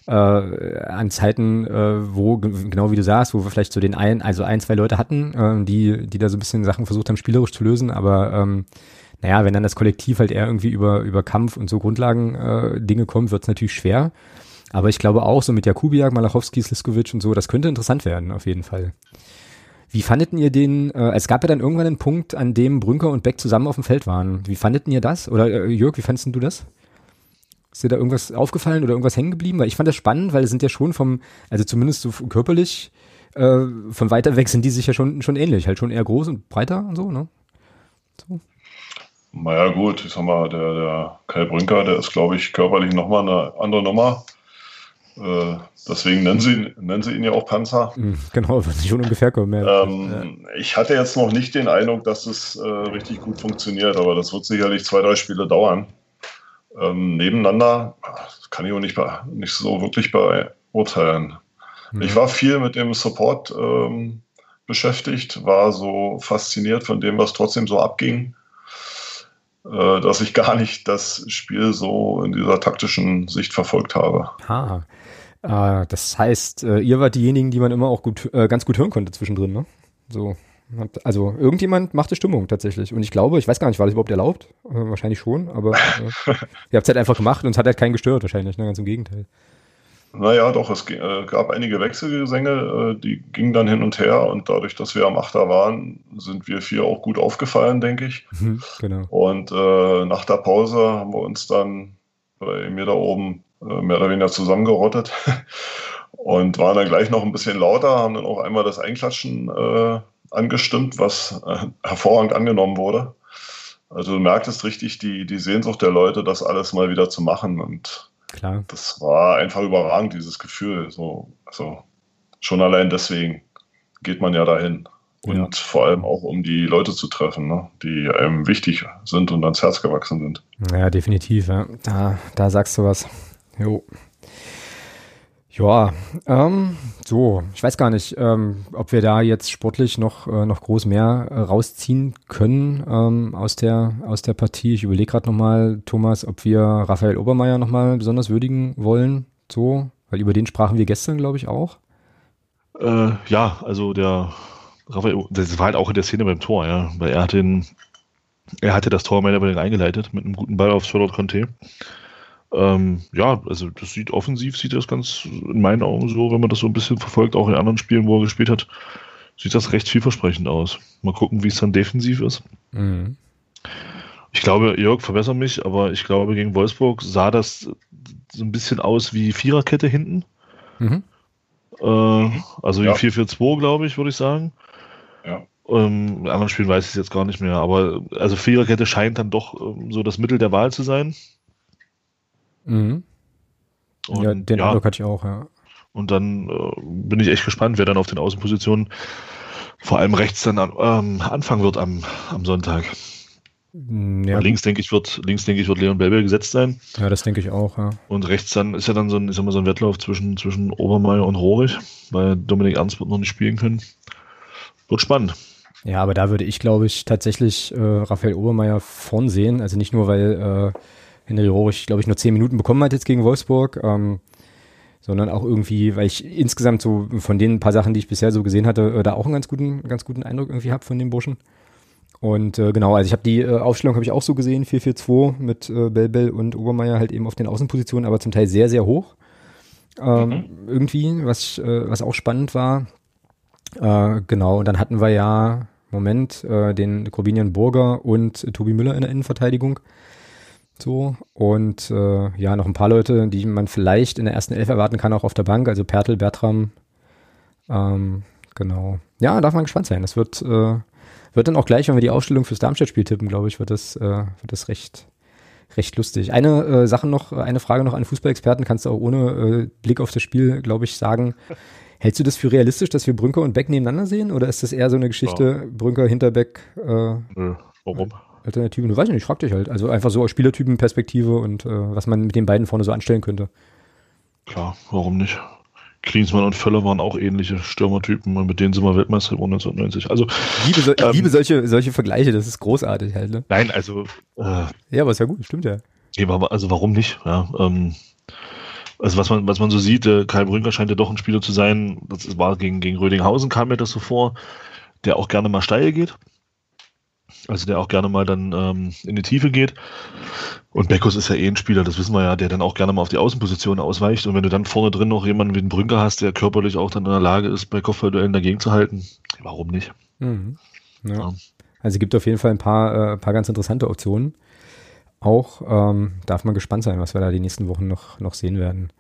äh, an Zeiten, äh, wo, genau wie du sagst, wo wir vielleicht so den ein, also ein, zwei Leute hatten, äh, die, die da so ein bisschen Sachen versucht haben, spielerisch zu lösen, aber ähm, naja, wenn dann das Kollektiv halt eher irgendwie über, über Kampf und so Grundlagen äh, Dinge kommt, wird es natürlich schwer. Aber ich glaube auch, so mit Jakubiak, Malachowski, Sliskovic und so, das könnte interessant werden, auf jeden Fall. Wie fandeten ihr den, äh, es gab ja dann irgendwann einen Punkt, an dem Brünker und Beck zusammen auf dem Feld waren. Wie fandeten ihr das? Oder äh, Jörg, wie fandest du das? Ist dir da irgendwas aufgefallen oder irgendwas hängen geblieben? Weil ich fand das spannend, weil es sind ja schon vom, also zumindest so körperlich, äh, von weiter weg sind die sich ja schon, schon ähnlich, halt schon eher groß und breiter und so, ne? So. Naja, gut, ich sag mal, der, der Kai Brünker, der ist, glaube ich, körperlich nochmal eine andere Nummer. Äh, deswegen nennen sie, nennen sie ihn ja auch Panzer. Hm, genau, wird schon ungefähr kommen. Ja. Ähm, ja. Ich hatte jetzt noch nicht den Eindruck, dass es äh, richtig gut funktioniert, aber das wird sicherlich zwei, drei Spiele dauern. Ähm, nebeneinander kann ich auch nicht, nicht so wirklich beurteilen. Mhm. Ich war viel mit dem Support ähm, beschäftigt, war so fasziniert von dem, was trotzdem so abging, dass ich gar nicht das Spiel so in dieser taktischen Sicht verfolgt habe. Ha. Äh, das heißt, äh, ihr wart diejenigen, die man immer auch gut, äh, ganz gut hören konnte zwischendrin, ne? So. Also irgendjemand machte Stimmung tatsächlich. Und ich glaube, ich weiß gar nicht, war das überhaupt erlaubt? Äh, wahrscheinlich schon, aber äh, ihr habt es halt einfach gemacht und es hat halt keinen gestört wahrscheinlich, ne? ganz im Gegenteil. Naja, doch, es äh, gab einige Wechselgesänge, äh, die gingen dann hin und her und dadurch, dass wir am Achter waren, sind wir vier auch gut aufgefallen, denke ich. Mhm, genau. Und äh, nach der Pause haben wir uns dann bei mir da oben äh, mehr oder weniger zusammengerottet und waren dann gleich noch ein bisschen lauter, haben dann auch einmal das Einklatschen äh, angestimmt, was äh, hervorragend angenommen wurde. Also du merktest richtig die, die Sehnsucht der Leute, das alles mal wieder zu machen. Und Klar. das war einfach überragend, dieses Gefühl. So, also schon allein deswegen geht man ja dahin. Und ja. vor allem auch, um die Leute zu treffen, ne? die einem wichtig sind und ans Herz gewachsen sind. Ja, definitiv. Ja. Da, da sagst du was. Jo. Ja, ähm, so, ich weiß gar nicht, ähm, ob wir da jetzt sportlich noch, äh, noch groß mehr äh, rausziehen können ähm, aus, der, aus der Partie. Ich überlege gerade nochmal, Thomas, ob wir Raphael Obermeier nochmal besonders würdigen wollen. So, weil über den sprachen wir gestern, glaube ich, auch. Äh, ja, also der Raphael, das war halt auch in der Szene beim Tor, ja, weil er hat den, er hatte das Tor mehr oder weniger eingeleitet mit einem guten Ball aufs Förder Conte. Ähm, ja, also das sieht offensiv, sieht das ganz in meinen Augen so, wenn man das so ein bisschen verfolgt, auch in anderen Spielen, wo er gespielt hat, sieht das recht vielversprechend aus. Mal gucken, wie es dann defensiv ist. Mhm. Ich glaube, Jörg, verbessere mich, aber ich glaube, gegen Wolfsburg sah das so ein bisschen aus wie Viererkette hinten. Mhm. Äh, also wie ja. 4-4-2, glaube ich, würde ich sagen. Ja. Ähm, in anderen Spielen weiß ich es jetzt gar nicht mehr, aber also Viererkette scheint dann doch ähm, so das Mittel der Wahl zu sein. Mhm. Und, ja, den ja, Eindruck hatte ich auch, ja. Und dann äh, bin ich echt gespannt, wer dann auf den Außenpositionen vor allem rechts dann an, ähm, anfangen wird am, am Sonntag. Mm, ja. Links denke ich wird links denke ich wird Leon Belbel gesetzt sein. Ja, das denke ich auch. Ja. Und rechts dann ist ja dann so ein, ich sag mal, so ein Wettlauf zwischen zwischen Obermeier und Rohrig, weil Dominik Ernst wird noch nicht spielen können. Wird spannend. Ja, aber da würde ich glaube ich tatsächlich äh, Raphael Obermeier vorn sehen. Also nicht nur weil äh, Henry Rohrig, glaube ich, nur zehn Minuten bekommen hat jetzt gegen Wolfsburg, ähm, sondern auch irgendwie, weil ich insgesamt so von den paar Sachen, die ich bisher so gesehen hatte, äh, da auch einen ganz guten, ganz guten Eindruck irgendwie habe von den Burschen. Und äh, genau, also ich habe die äh, Aufstellung habe ich auch so gesehen, 4-4-2 mit äh, Bell Bell und Obermeier halt eben auf den Außenpositionen, aber zum Teil sehr, sehr hoch. Ähm, mhm. Irgendwie, was, äh, was auch spannend war. Äh, genau, und dann hatten wir ja, Moment, äh, den Corbinian Burger und Tobi Müller in der Innenverteidigung. So, und äh, ja, noch ein paar Leute, die man vielleicht in der ersten Elf erwarten kann, auch auf der Bank, also Pertel, Bertram. Ähm, genau. Ja, darf man gespannt sein. Das wird, äh, wird dann auch gleich, wenn wir die Ausstellung fürs Darmstadt-Spiel tippen, glaube ich, wird das, äh, wird das recht, recht lustig. Eine äh, Sache noch, eine Frage noch an Fußballexperten, kannst du auch ohne äh, Blick auf das Spiel, glaube ich, sagen. Hältst du das für realistisch, dass wir Brünker und Beck nebeneinander sehen? Oder ist das eher so eine Geschichte, ja. Brünker, Hinterbeck? Äh, Nö, warum? Alternativen? Du weißt nicht, ich frag dich halt. Also einfach so aus Spielertypenperspektive und äh, was man mit den beiden vorne so anstellen könnte. Klar, warum nicht? Klinsmann und Völler waren auch ähnliche Stürmertypen und mit denen sind wir Weltmeister geworden 1990. Also, liebe, so, ähm, liebe solche, solche Vergleiche, das ist großartig halt. Ne? Nein, also. Äh, ja, aber ist ja gut, stimmt ja. Also warum nicht? Ja, ähm, also was man, was man so sieht, äh, Kai Brünker scheint ja doch ein Spieler zu sein, das war gegen, gegen Rödinghausen kam mir das so vor, der auch gerne mal steil geht Also der auch gerne mal dann ähm, in die Tiefe geht. Und Beckus ist ja eh ein Spieler, das wissen wir ja, der dann auch gerne mal auf die Außenposition ausweicht. Und wenn du dann vorne drin noch jemanden wie den Brünker hast, der körperlich auch dann in der Lage ist, bei Kopfballduellen dagegen zu halten, warum nicht? Mhm. Ja. Ja. Also es gibt auf jeden Fall ein paar, äh, paar ganz interessante Optionen. Auch ähm, darf man gespannt sein, was wir da die nächsten Wochen noch, noch sehen werden.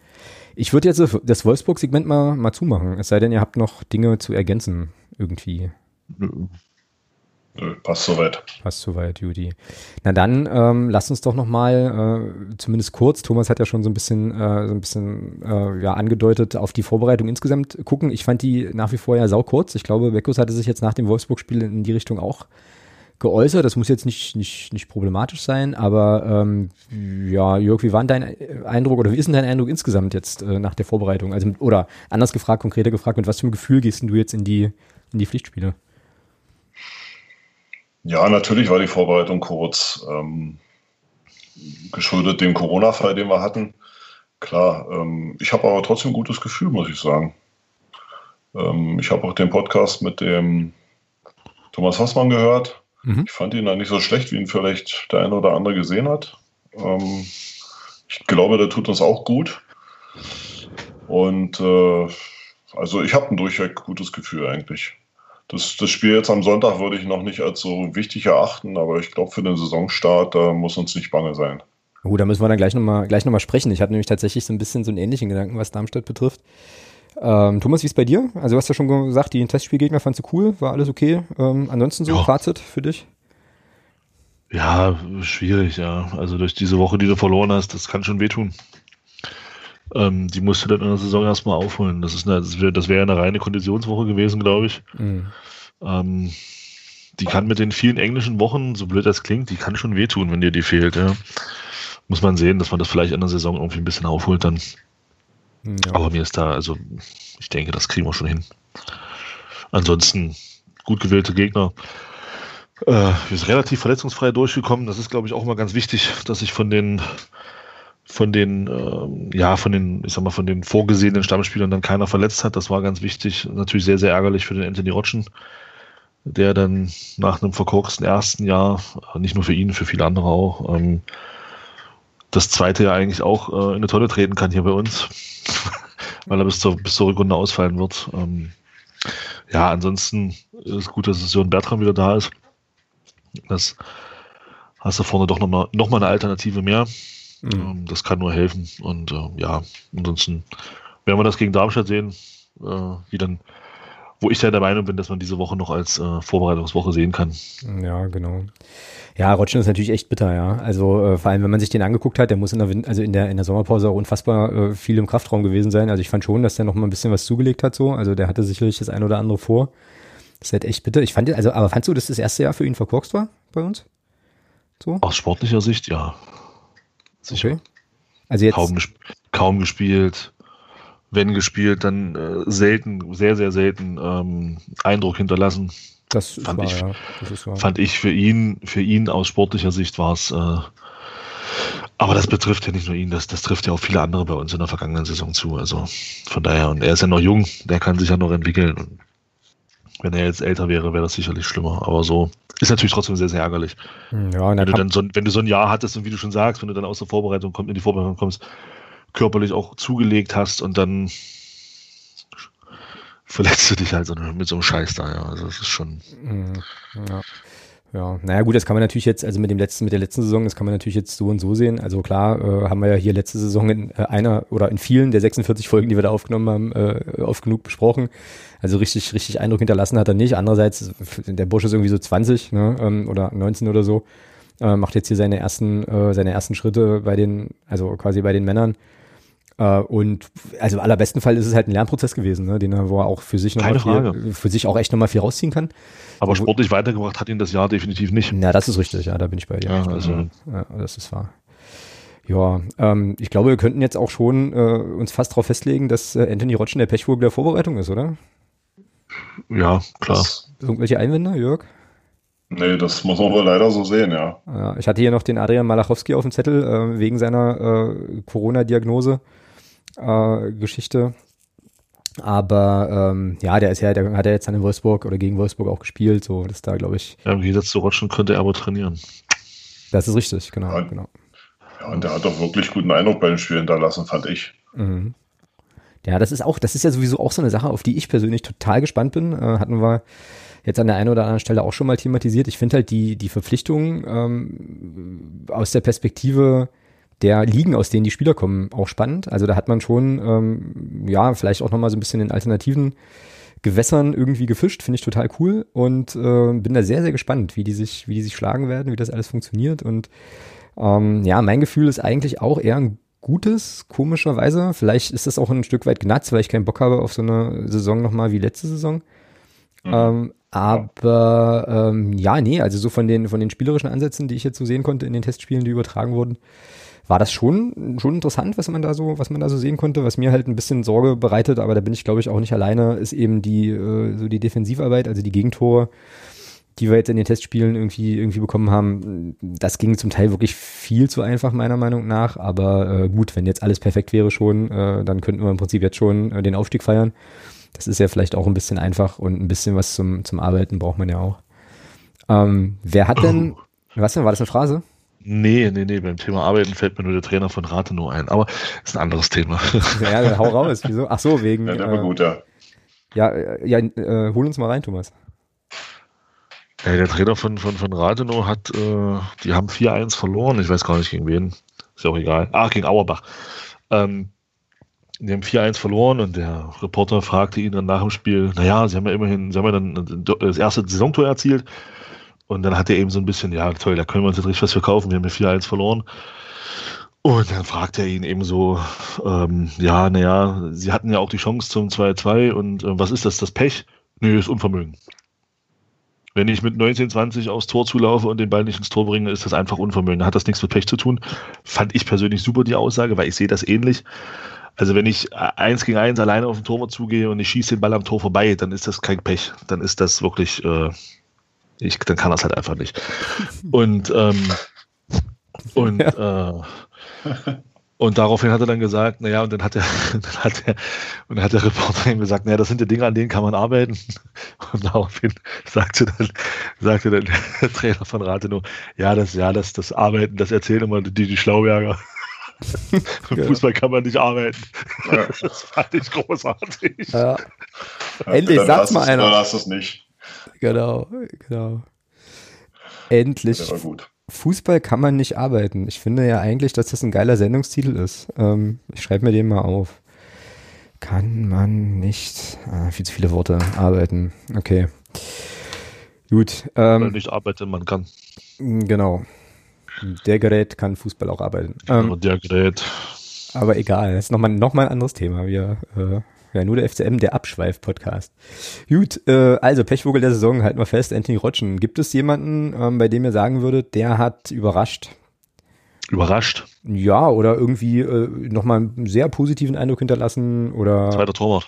Ich würde jetzt das Wolfsburg-Segment mal, mal zumachen, es sei denn, ihr habt noch Dinge zu ergänzen irgendwie. Passt soweit. Passt soweit, Judy. Na dann, ähm, lasst uns doch noch mal, äh, zumindest kurz, Thomas hat ja schon so ein bisschen, äh, so ein bisschen äh, ja, angedeutet, auf die Vorbereitung insgesamt gucken. Ich fand die nach wie vor ja sau kurz. Ich glaube, Beckus hatte sich jetzt nach dem Wolfsburg-Spiel in die Richtung auch geäußert. Das muss jetzt nicht, nicht, nicht problematisch sein, aber ähm, ja, Jörg, wie war dein Eindruck oder wie ist denn dein Eindruck insgesamt jetzt äh, nach der Vorbereitung? Also oder anders gefragt, konkreter gefragt, mit was für einem Gefühl gehst du jetzt in die, in die Pflichtspiele? Ja, natürlich war die Vorbereitung kurz. Ähm, geschuldet dem Corona-Fall, den wir hatten. Klar, ähm, ich habe aber trotzdem ein gutes Gefühl, muss ich sagen. Ähm, ich habe auch den Podcast mit dem Thomas Hassmann gehört. Mhm. Ich fand ihn da nicht so schlecht, wie ihn vielleicht der eine oder andere gesehen hat. Ähm, ich glaube, der tut uns auch gut. Und äh, also ich habe ein durchweg gutes Gefühl eigentlich. Das, das Spiel jetzt am Sonntag würde ich noch nicht als so wichtig erachten, aber ich glaube, für den Saisonstart da muss uns nicht bange sein. Gut, da müssen wir dann gleich nochmal noch mal sprechen. Ich habe nämlich tatsächlich so ein bisschen so einen ähnlichen Gedanken, was Darmstadt betrifft. Ähm, Thomas, wie ist bei dir? Also du hast ja schon gesagt, die Testspielgegner fandst du cool, war alles okay. Ähm, ansonsten so ja. Fazit für dich? Ja, schwierig, ja. Also durch diese Woche, die du verloren hast, das kann schon wehtun. Ähm, die musst du dann in der Saison erstmal aufholen. Das, ist eine, das wäre wär eine reine Konditionswoche gewesen, glaube ich. Mhm. Ähm, die kann mit den vielen englischen Wochen, so blöd das klingt, die kann schon wehtun, wenn dir die fehlt. Ja. Muss man sehen, dass man das vielleicht in der Saison irgendwie ein bisschen aufholt dann. Ja. Aber mir ist da, also ich denke, das kriegen wir schon hin. Ansonsten gut gewählte Gegner. Äh, wir sind relativ verletzungsfrei durchgekommen. Das ist, glaube ich, auch mal ganz wichtig, dass ich von den von den, äh, ja, von den, ich sag mal, von den vorgesehenen Stammspielern dann keiner verletzt hat. Das war ganz wichtig. Natürlich sehr, sehr ärgerlich für den Anthony Rotschen, der dann nach einem verkorksten ersten Jahr, nicht nur für ihn, für viele andere auch, ähm, das zweite Jahr eigentlich auch äh, in eine Tolle treten kann hier bei uns, weil er bis zur, bis zur Rückrunde ausfallen wird. Ähm, ja, ansonsten ist gut, dass Sören Bertram wieder da ist. Das hast du vorne doch nochmal noch mal eine Alternative mehr. Mhm. Ähm, das kann nur helfen. Und äh, ja, ansonsten werden wir das gegen Darmstadt sehen, äh, wie dann, wo ich ja der Meinung bin, dass man diese Woche noch als äh, Vorbereitungswoche sehen kann. Ja, genau. Ja, Rotschen ist natürlich echt bitter, ja. Also äh, vor allem, wenn man sich den angeguckt hat, der muss in der, Wind also in der in der Sommerpause auch unfassbar äh, viel im Kraftraum gewesen sein. Also ich fand schon, dass der noch mal ein bisschen was zugelegt hat, so. Also der hatte sicherlich das ein oder andere vor. Das ist halt echt bitter. Ich fand, also, aber fandst du, dass das erste Jahr für ihn verkorkst war bei uns? So? Aus sportlicher Sicht, ja. Sicher. Okay. Also jetzt kaum, kaum gespielt, wenn gespielt, dann äh, selten, sehr, sehr selten ähm, Eindruck hinterlassen. Das fand, war, ich, ja. das fand ich für ihn, für ihn aus sportlicher Sicht war es. Äh, aber das betrifft ja nicht nur ihn, das, das trifft ja auch viele andere bei uns in der vergangenen Saison zu. Also von daher, und er ist ja noch jung, der kann sich ja noch entwickeln. Und wenn er jetzt älter wäre, wäre das sicherlich schlimmer. Aber so ist natürlich trotzdem sehr, sehr ärgerlich. Hm, ja, wenn, du dann so, wenn du so ein Jahr hattest und wie du schon sagst, wenn du dann aus der Vorbereitung kommst, in die Vorbereitung kommst, körperlich auch zugelegt hast und dann verletzt du dich halt so mit so einem Scheiß da, ja. Also das ist schon. Hm, ja. Ja, naja gut, das kann man natürlich jetzt, also mit dem letzten, mit der letzten Saison, das kann man natürlich jetzt so und so sehen. Also klar, äh, haben wir ja hier letzte Saison in äh, einer oder in vielen der 46 Folgen, die wir da aufgenommen haben, äh, oft genug besprochen. Also richtig, richtig Eindruck hinterlassen hat er nicht. Andererseits, der Bursch ist irgendwie so 20 ne, ähm, oder 19 oder so, äh, macht jetzt hier seine ersten, äh, seine ersten Schritte bei den, also quasi bei den Männern. Uh, und also im allerbesten Fall ist es halt ein Lernprozess gewesen, ne, den er, wo er auch für sich noch viel, für sich auch echt nochmal viel rausziehen kann. Aber sportlich weitergebracht hat ihn das Jahr definitiv nicht. Ja, das ist richtig, ja, da bin ich bei dir. Ja, also, ja, das ist wahr. Ja, ähm, ich glaube, wir könnten jetzt auch schon äh, uns fast darauf festlegen, dass äh, Anthony Rotschen der Pechvogel der Vorbereitung ist, oder? Ja, klar. Das, irgendwelche Einwände, Jörg? Nee, das muss man wohl leider so sehen, ja. ja ich hatte hier noch den Adrian Malachowski auf dem Zettel äh, wegen seiner äh, Corona-Diagnose. Äh, Geschichte. Aber ähm, ja, der ist ja, der hat ja jetzt dann in Wolfsburg oder gegen Wolfsburg auch gespielt. So, das da, glaube ich. Ja, Im Gegensatz zu Rotschen könnte er aber trainieren. Das ist richtig, genau, ja, genau. Ja, und der hat doch wirklich guten Eindruck bei den Spielen hinterlassen, fand ich. Mhm. Ja, das ist auch, das ist ja sowieso auch so eine Sache, auf die ich persönlich total gespannt bin. Äh, hatten wir jetzt an der einen oder anderen Stelle auch schon mal thematisiert. Ich finde halt die, die Verpflichtung ähm, aus der Perspektive der Ligen, aus denen die Spieler kommen, auch spannend. Also da hat man schon, ähm, ja, vielleicht auch nochmal so ein bisschen in alternativen Gewässern irgendwie gefischt, finde ich total cool und äh, bin da sehr, sehr gespannt, wie die sich, wie die sich schlagen werden, wie das alles funktioniert. Und ähm, ja, mein Gefühl ist eigentlich auch eher ein gutes, komischerweise. Vielleicht ist das auch ein Stück weit gnatz, weil ich keinen Bock habe auf so eine Saison nochmal wie letzte Saison. Mhm. Ähm, aber ähm, ja, nee, also so von den, von den spielerischen Ansätzen, die ich jetzt so sehen konnte in den Testspielen, die übertragen wurden, war das schon, schon interessant, was man da so, was man da so sehen konnte. Was mir halt ein bisschen Sorge bereitet, aber da bin ich, glaube ich, auch nicht alleine, ist eben die, äh, so die Defensivarbeit, also die Gegentore, die wir jetzt in den Testspielen irgendwie, irgendwie bekommen haben. Das ging zum Teil wirklich viel zu einfach, meiner Meinung nach. Aber äh, gut, wenn jetzt alles perfekt wäre schon, äh, dann könnten wir im Prinzip jetzt schon äh, den Aufstieg feiern. Das ist ja vielleicht auch ein bisschen einfach und ein bisschen was zum, zum Arbeiten braucht man ja auch. Ähm, wer hat denn, was denn, war das eine Phrase? Nee, nee, nee, beim Thema Arbeiten fällt mir nur der Trainer von Rathenow ein, aber ist ein anderes Thema. Ja, dann hau raus. Wieso? Ach so, wegen. Ja, der war äh, gut, ja. Ja, äh, ja äh, hol uns mal rein, Thomas. Ja, der Trainer von, von, von Rathenow hat, äh, die haben 4-1 verloren, ich weiß gar nicht gegen wen, ist ja auch egal. Ah, gegen Auerbach. Ähm, die haben 4-1 verloren und der Reporter fragte ihn dann nach dem Spiel, naja, sie haben ja immerhin, sie haben ja dann das erste Saisontor erzielt und dann hat er eben so ein bisschen, ja toll, da können wir uns jetzt richtig was verkaufen, wir haben ja 4-1 verloren. Und dann fragt er ihn eben so, ähm, ja, naja, sie hatten ja auch die Chance zum 2-2 und äh, was ist das, das Pech? Nö, ist Unvermögen. Wenn ich mit 19, 20 aufs Tor zulaufe und den Ball nicht ins Tor bringe, ist das einfach Unvermögen. Hat das nichts mit Pech zu tun. Fand ich persönlich super, die Aussage, weil ich sehe das ähnlich. Also wenn ich eins gegen eins alleine auf den Tor zugehe und ich schieße den Ball am Tor vorbei, dann ist das kein Pech. Dann ist das wirklich äh, ich, dann kann das halt einfach nicht. Und, ähm, und, ja. äh, und daraufhin hat er dann gesagt, naja, und dann hat er, dann hat er, und dann hat der Reporter ihm gesagt, naja, das sind ja Dinge, an denen kann man arbeiten. Und daraufhin sagte dann, sagte dann der Trainer von Rathenow, ja, das, ja, das, das Arbeiten, das erzählen immer die, die Schlauberger. Im ja. Fußball kann man nicht arbeiten. Ja. Das fand ich großartig. Ja. Endlich, sag's mal einer. Dann du es nicht. Genau, genau. Endlich. Fußball kann man nicht arbeiten. Ich finde ja eigentlich, dass das ein geiler Sendungstitel ist. Ähm, ich schreibe mir den mal auf. Kann man nicht, ah, viel zu viele Worte, arbeiten. Okay. Gut. Ähm, nicht arbeiten, man kann. Genau. Der Gerät kann Fußball auch arbeiten. Ähm, der Gerät. Aber egal, das ist nochmal noch mal ein anderes Thema. Wir äh, ja, nur der FCM, der Abschweif-Podcast. Gut, äh, also Pechvogel der Saison, halten wir fest, Anthony Rotschen. Gibt es jemanden, ähm, bei dem ihr sagen würdet, der hat überrascht? Überrascht? Ja, oder irgendwie äh, nochmal einen sehr positiven Eindruck hinterlassen oder. Zweiter Torwart.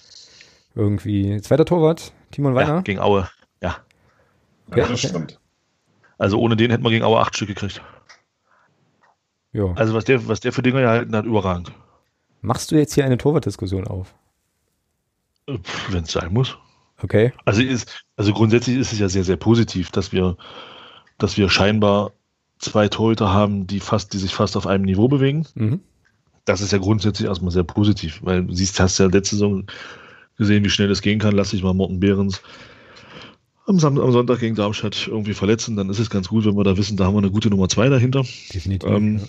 Irgendwie. Zweiter Torwart? Timon Weiner? Ja, gegen Aue, ja. Okay, ja, das stimmt. Also ohne den hätten wir gegen Aue acht Stück gekriegt. Ja. Also was der, was der für Dinge gehalten hat, überragend. Machst du jetzt hier eine Torwartdiskussion auf? Wenn es sein muss. Okay. Also, ist, also grundsätzlich ist es ja sehr, sehr positiv, dass wir, dass wir scheinbar zwei Torhüter haben, die fast, die sich fast auf einem Niveau bewegen. Mhm. Das ist ja grundsätzlich erstmal sehr positiv, weil du siehst, hast ja letzte Saison gesehen, wie schnell es gehen kann. Lass dich mal Morten Behrens am, Sam am Sonntag gegen Darmstadt irgendwie verletzen, dann ist es ganz gut, wenn wir da wissen, da haben wir eine gute Nummer zwei dahinter. Definitiv. Ähm, ja.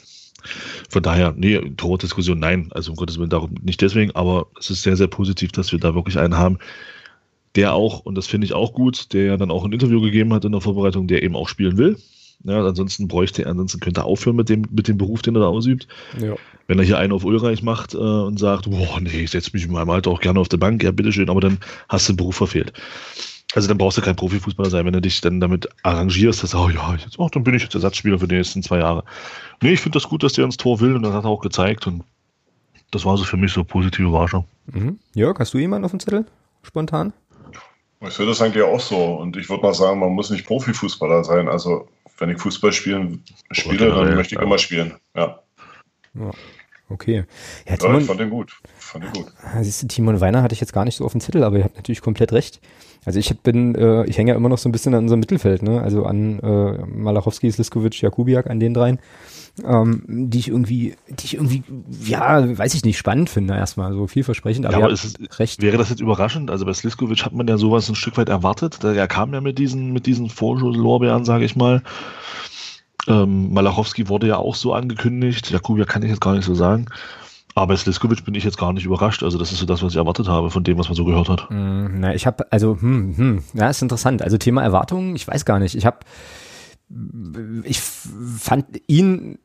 Von daher, nee, Torwartdiskussion, nein. Also um Gottes Willen darum nicht deswegen, aber es ist sehr, sehr positiv, dass wir da wirklich einen haben, der auch, und das finde ich auch gut, der ja dann auch ein Interview gegeben hat in der Vorbereitung, der eben auch spielen will. Ja, ansonsten bräuchte er, ansonsten könnte er aufhören mit dem, mit dem Beruf, den er da ausübt. Ja. Wenn er hier einen auf Ulreich macht äh, und sagt, boah, nee, ich setze mich in meinem Alter auch gerne auf der Bank, ja, bitteschön, aber dann hast du den Beruf verfehlt. Also dann brauchst du kein Profifußballer sein, wenn du dich dann damit arrangierst, dass, oh ja, jetzt, oh, dann bin ich jetzt Ersatzspieler für die nächsten zwei Jahre. Nee, ich finde das gut, dass der ins Tor will und das hat er auch gezeigt und das war so für mich so positive Überraschung. Mhm. Jörg, hast du jemanden auf dem Zettel? Spontan? Ich sehe das eigentlich auch so und ich würde mal sagen, man muss nicht Profifußballer sein. Also wenn ich Fußball spielen, spiele, dann möchte ich ja. immer spielen. Ja. ja. okay. Ja, Timon, ja, ich fand den gut. Fand den gut. Ah, siehst du, Timon Weiner hatte ich jetzt gar nicht so auf dem Zettel, aber ihr habt natürlich komplett recht. Also ich bin, äh, ich hänge ja immer noch so ein bisschen an unserem Mittelfeld, ne? Also an äh, Malachowski, Sliskovic, Jakubiak, an den dreien, ähm, die ich irgendwie, die ich irgendwie, ja, weiß ich nicht, spannend finde erstmal, so vielversprechend. Aber, ja, aber ist, recht. wäre das jetzt überraschend? Also bei Sliskovic hat man ja sowas ein Stück weit erwartet. Er kam ja mit diesen, mit diesen Vorschusslorbeeren, sage ich mal. Ähm, Malachowski wurde ja auch so angekündigt. Jakubiak kann ich jetzt gar nicht so sagen. Aber Sliskovic bin ich jetzt gar nicht überrascht. Also das ist so das, was ich erwartet habe von dem, was man so gehört hat. Mm, na, ich habe, also, hm, hm, ja, ist interessant. Also Thema Erwartungen, ich weiß gar nicht. Ich habe, ich fand ihn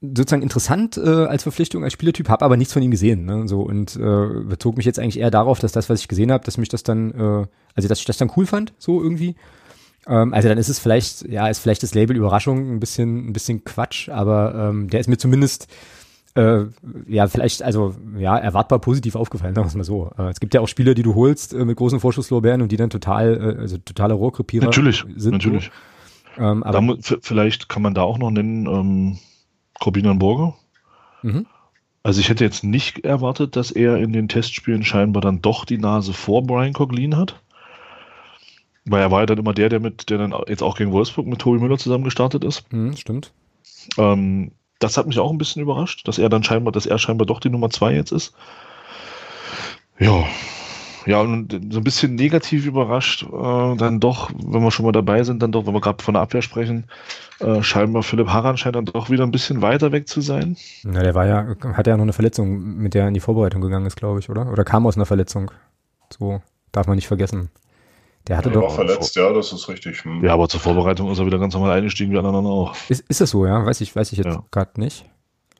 sozusagen interessant äh, als Verpflichtung, als Spielertyp, habe aber nichts von ihm gesehen. Ne? So und äh, bezog mich jetzt eigentlich eher darauf, dass das, was ich gesehen habe, dass mich das dann, äh, also dass ich das dann cool fand, so irgendwie. Ähm, also dann ist es vielleicht, ja, ist vielleicht das Label Überraschung ein bisschen, ein bisschen Quatsch, aber ähm, der ist mir zumindest äh, ja, vielleicht, also ja, erwartbar positiv aufgefallen, sagen wir es mal so. Äh, es gibt ja auch Spieler, die du holst äh, mit großen Vorschusslorbeeren und die dann total, äh, also totale Rohrkrepierer natürlich, sind. Natürlich, ähm, aber da, vielleicht kann man da auch noch nennen, ähm, Corbinian Burger. Mhm. Also ich hätte jetzt nicht erwartet, dass er in den Testspielen scheinbar dann doch die Nase vor Brian Coglin hat. Weil er war ja dann immer der, der mit, der dann jetzt auch gegen Wolfsburg mit Tobi Müller zusammen gestartet ist. Mhm, stimmt. Ähm, das hat mich auch ein bisschen überrascht, dass er dann scheinbar, dass er scheinbar doch die Nummer zwei jetzt ist. Ja. Ja, und so ein bisschen negativ überrascht, äh, dann doch, wenn wir schon mal dabei sind, dann doch, wenn wir gerade von der Abwehr sprechen, äh, scheinbar Philipp Harran scheint dann doch wieder ein bisschen weiter weg zu sein. Ja, der war ja, hat ja noch eine Verletzung, mit der er in die Vorbereitung gegangen ist, glaube ich, oder? Oder kam aus einer Verletzung. So, darf man nicht vergessen. Der hatte er doch. War verletzt, ja, das ist richtig. Hm. Ja, aber zur Vorbereitung ist er wieder ganz normal eingestiegen wie anderen auch. Ist, ist das so, ja? Weiß ich, weiß ich jetzt ja. gerade nicht.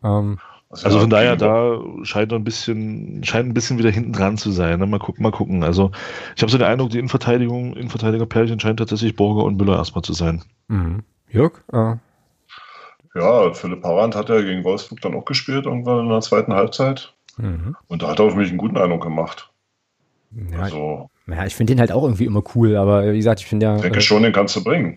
Ähm, also, also von daher, da scheint er ein bisschen, scheint ein bisschen wieder hinten dran zu sein. Ne? Mal gucken, mal gucken. Also ich habe so den Eindruck, die Innenverteidigung, Innenverteidiger-Pärchen scheint tatsächlich Borger und Müller erstmal zu sein. Mhm. Jörg? Äh. Ja, Philipp Harand hat ja gegen Wolfsburg dann auch gespielt, irgendwann in der zweiten Halbzeit. Mhm. Und da hat er auf mich einen guten Eindruck gemacht. Ja, also, ja, ich finde den halt auch irgendwie immer cool, aber wie gesagt, ich finde ja. Ich denke äh, schon, den kannst du bringen.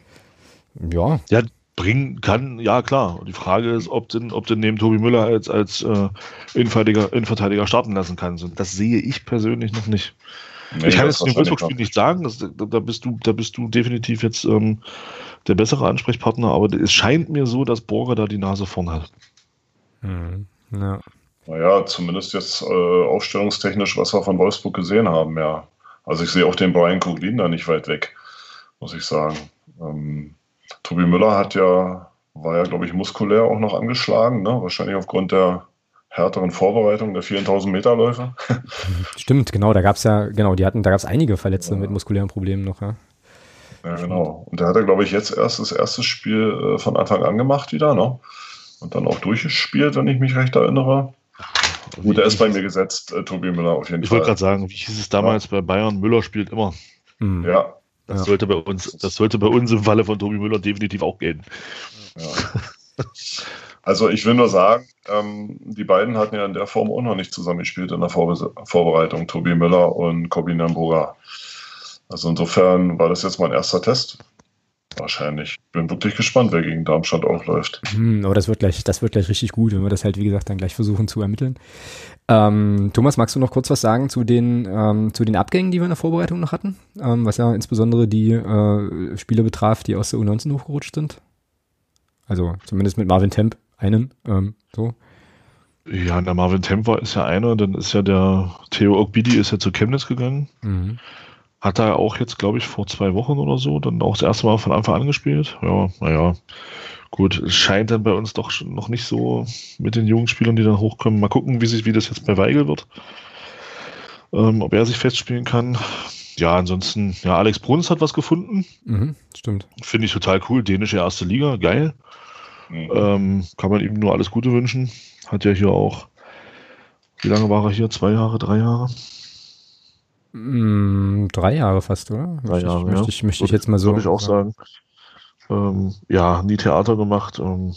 Ja. Ja, bringen kann, ja klar. Die Frage ist, ob du ob den neben Tobi Müller als, als äh, Innenverteidiger, Innenverteidiger starten lassen kannst. Und das sehe ich persönlich noch nicht. Nee, ich kann jetzt dem Wolfsburg-Spiel nicht sagen, das, da, da, bist du, da bist du definitiv jetzt ähm, der bessere Ansprechpartner, aber es scheint mir so, dass Borger da die Nase vorn hat. Mhm. Ja. Naja, zumindest jetzt äh, aufstellungstechnisch, was wir von Wolfsburg gesehen haben, ja. Also ich sehe auch den Brian Coglin da nicht weit weg, muss ich sagen. Ähm, Tobi Müller hat ja, war ja, glaube ich, muskulär auch noch angeschlagen, ne? wahrscheinlich aufgrund der härteren Vorbereitung der 4000 Meter Läufe. Stimmt, genau, da gab es ja, genau, die hatten, da gab es einige Verletzte ja. mit muskulären Problemen noch, ja. Ja, genau. Und der hat er, glaube ich, jetzt erst das erste Spiel äh, von Anfang an gemacht wieder, ne? Und dann auch durchgespielt, wenn ich mich recht erinnere. Gut, er ist bei mir gesetzt, äh, Tobi Müller auf jeden ich Fall. Ich wollte gerade sagen, wie hieß es damals ja. bei Bayern? Müller spielt immer. Mhm. Ja. Das, ja. Sollte bei uns, das sollte bei uns im Falle von Tobi Müller definitiv auch gehen. Ja. Also ich will nur sagen, ähm, die beiden hatten ja in der Form auch noch nicht zusammengespielt in der Vorbe Vorbereitung, Tobi Müller und Kobi Namboga. Also insofern war das jetzt mein erster Test. Wahrscheinlich. Bin wirklich gespannt, wer gegen Darmstadt aufläuft. Hm, aber das wird gleich, das wird gleich richtig gut, wenn wir das halt, wie gesagt, dann gleich versuchen zu ermitteln. Ähm, Thomas, magst du noch kurz was sagen zu den, ähm, zu den Abgängen, die wir in der Vorbereitung noch hatten? Ähm, was ja insbesondere die äh, Spieler betraf, die aus der U19 hochgerutscht sind? Also zumindest mit Marvin Temp, einem, ähm, so. Ja, der Marvin Temp war, ist ja einer, dann ist ja der Theo Ogbidi ist ja zu Chemnitz gegangen. Mhm. Hat er auch jetzt, glaube ich, vor zwei Wochen oder so dann auch das erste Mal von Anfang an gespielt. Ja, naja. Gut, es scheint dann bei uns doch noch nicht so mit den jungen Spielern, die dann hochkommen. Mal gucken, wie, sich, wie das jetzt bei Weigel wird. Ähm, ob er sich festspielen kann. Ja, ansonsten, ja, Alex Bruns hat was gefunden. Mhm, stimmt. Finde ich total cool. Dänische erste Liga, geil. Mhm. Ähm, kann man ihm nur alles Gute wünschen. Hat ja hier auch, wie lange war er hier? Zwei Jahre, drei Jahre? Mm, drei Jahre fast, oder? Drei Jahre, ich, möchte, ja. ich, möchte ich jetzt mal so. Würde ich auch sagen. Ähm, ja, nie Theater gemacht. Ähm,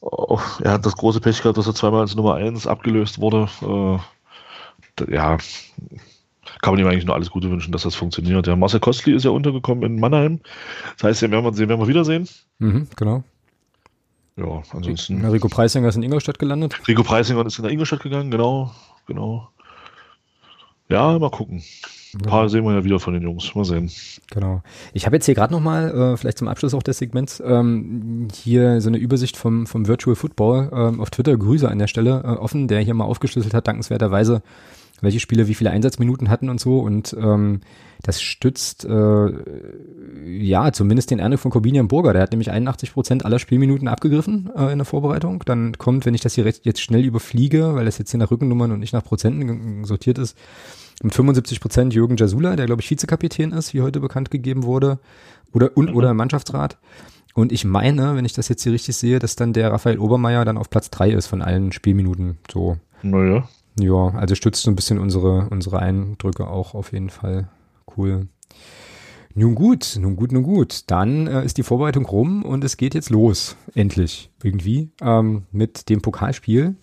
oh, er hat das große Pech gehabt, dass er zweimal als Nummer 1 abgelöst wurde. Äh, ja, kann man ihm eigentlich nur alles Gute wünschen, dass das funktioniert. Der Marcel Kostli ist ja untergekommen in Mannheim. Das heißt, den werden wir, den werden wir wiedersehen. Mhm, genau. Ja, ansonsten. Rico Preisinger ist in Ingolstadt gelandet. Rico Preisinger ist in der Ingolstadt gegangen, genau, genau. Ja, mal gucken. Ein paar sehen wir ja wieder von den Jungs. Mal sehen. Genau. Ich habe jetzt hier gerade nochmal, äh, vielleicht zum Abschluss auch des Segments, ähm, hier so eine Übersicht vom, vom Virtual Football ähm, auf Twitter. Grüße an der Stelle äh, offen, der hier mal aufgeschlüsselt hat, dankenswerterweise, welche Spieler wie viele Einsatzminuten hatten und so. Und ähm, das stützt äh, ja zumindest den Erne von Corbinian Burger. Der hat nämlich 81 Prozent aller Spielminuten abgegriffen äh, in der Vorbereitung. Dann kommt, wenn ich das hier jetzt schnell überfliege, weil das jetzt hier nach Rückennummern und nicht nach Prozenten sortiert ist, mit 75 Prozent Jürgen Jasula, der glaube ich Vizekapitän ist, wie heute bekannt gegeben wurde, oder und oder im Mannschaftsrat. Und ich meine, wenn ich das jetzt hier richtig sehe, dass dann der Raphael Obermeier dann auf Platz drei ist von allen Spielminuten. So. Naja. Ja, also stützt so ein bisschen unsere, unsere Eindrücke auch auf jeden Fall. Cool. Nun gut, nun gut, nun gut. Dann äh, ist die Vorbereitung rum und es geht jetzt los. Endlich. Irgendwie. Ähm, mit dem Pokalspiel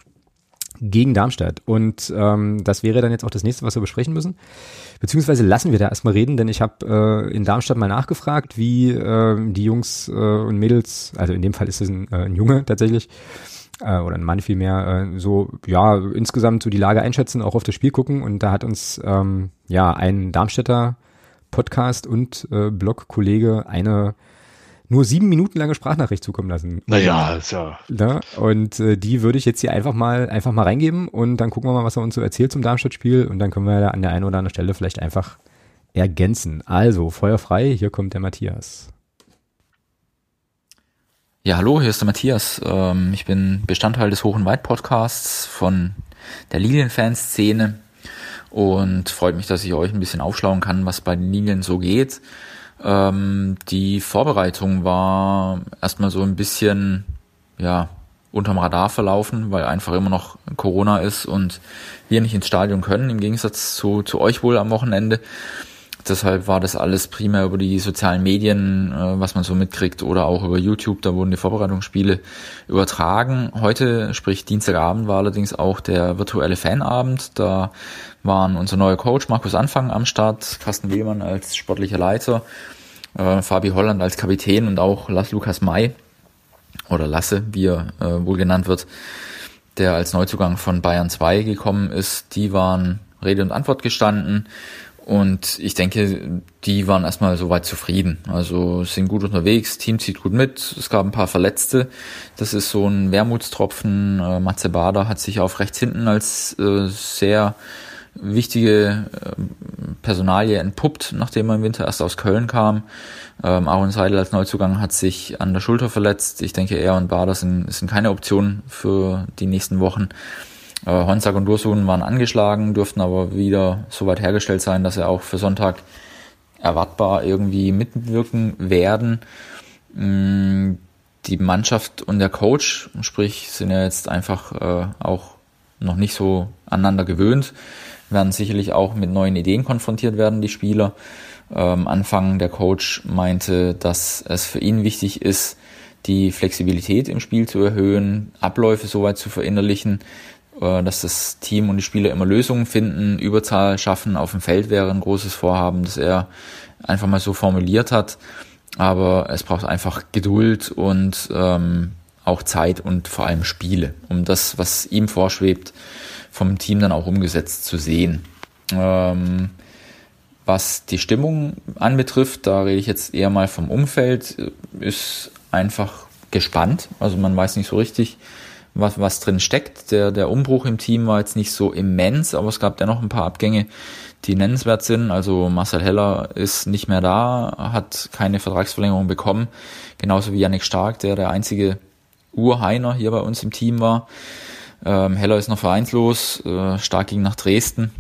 gegen Darmstadt. Und ähm, das wäre dann jetzt auch das nächste, was wir besprechen müssen. Beziehungsweise lassen wir da erstmal reden, denn ich habe äh, in Darmstadt mal nachgefragt, wie äh, die Jungs äh, und Mädels, also in dem Fall ist es ein, äh, ein Junge tatsächlich, äh, oder ein Mann vielmehr, äh, so ja insgesamt so die Lage einschätzen, auch auf das Spiel gucken. Und da hat uns ähm, ja ein Darmstädter Podcast und äh, Blog-Kollege eine nur sieben Minuten lange Sprachnachricht zukommen lassen. Naja, ist ja. ja und äh, die würde ich jetzt hier einfach mal einfach mal reingeben und dann gucken wir mal, was er uns so erzählt zum Darmstadt-Spiel und dann können wir da an der einen oder anderen Stelle vielleicht einfach ergänzen. Also, Feuer frei, hier kommt der Matthias. Ja, hallo, hier ist der Matthias. Ähm, ich bin Bestandteil des Hoch- und Weit-Podcasts von der Lilien-Fanszene und freut mich, dass ich euch ein bisschen aufschlauen kann, was bei den Lilien so geht. Ähm, die Vorbereitung war erstmal so ein bisschen, ja, unterm Radar verlaufen, weil einfach immer noch Corona ist und wir nicht ins Stadion können, im Gegensatz zu, zu euch wohl am Wochenende. Deshalb war das alles primär über die sozialen Medien, äh, was man so mitkriegt, oder auch über YouTube. Da wurden die Vorbereitungsspiele übertragen. Heute, sprich Dienstagabend, war allerdings auch der virtuelle Fanabend. Da waren unser neuer Coach Markus Anfang am Start, Carsten Wehlmann als sportlicher Leiter, äh, Fabi Holland als Kapitän und auch Lass Lukas May oder Lasse, wie er äh, wohl genannt wird, der als Neuzugang von Bayern 2 gekommen ist. Die waren Rede und Antwort gestanden und ich denke, die waren erstmal soweit zufrieden. Also sind gut unterwegs, Team zieht gut mit. Es gab ein paar Verletzte. Das ist so ein Wermutstropfen. Äh, Matze Bader hat sich auf rechts hinten als äh, sehr wichtige äh, Personalie entpuppt, nachdem er im Winter erst aus Köln kam. Ähm, Aaron Seidel als Neuzugang hat sich an der Schulter verletzt. Ich denke, er und Bader sind, sind keine Option für die nächsten Wochen. Äh, Honzak und Dursun waren angeschlagen, durften aber wieder so weit hergestellt sein, dass sie auch für Sonntag erwartbar irgendwie mitwirken werden. Mm, die Mannschaft und der Coach, sprich, sind ja jetzt einfach äh, auch noch nicht so aneinander gewöhnt, werden sicherlich auch mit neuen Ideen konfrontiert werden, die Spieler. Ähm, Anfang der Coach meinte, dass es für ihn wichtig ist, die Flexibilität im Spiel zu erhöhen, Abläufe soweit zu verinnerlichen, dass das Team und die Spieler immer Lösungen finden, Überzahl schaffen auf dem Feld wäre ein großes Vorhaben, das er einfach mal so formuliert hat. Aber es braucht einfach Geduld und ähm, auch Zeit und vor allem Spiele, um das, was ihm vorschwebt, vom Team dann auch umgesetzt zu sehen. Ähm, was die Stimmung anbetrifft, da rede ich jetzt eher mal vom Umfeld, ist einfach gespannt. Also man weiß nicht so richtig, was, was drin steckt. Der, der Umbruch im Team war jetzt nicht so immens, aber es gab dennoch ein paar Abgänge, die nennenswert sind. Also Marcel Heller ist nicht mehr da, hat keine Vertragsverlängerung bekommen. Genauso wie Yannick Stark, der der einzige Urheiner hier bei uns im Team war. Ähm, Heller ist noch vereinslos, äh, Stark ging nach Dresden.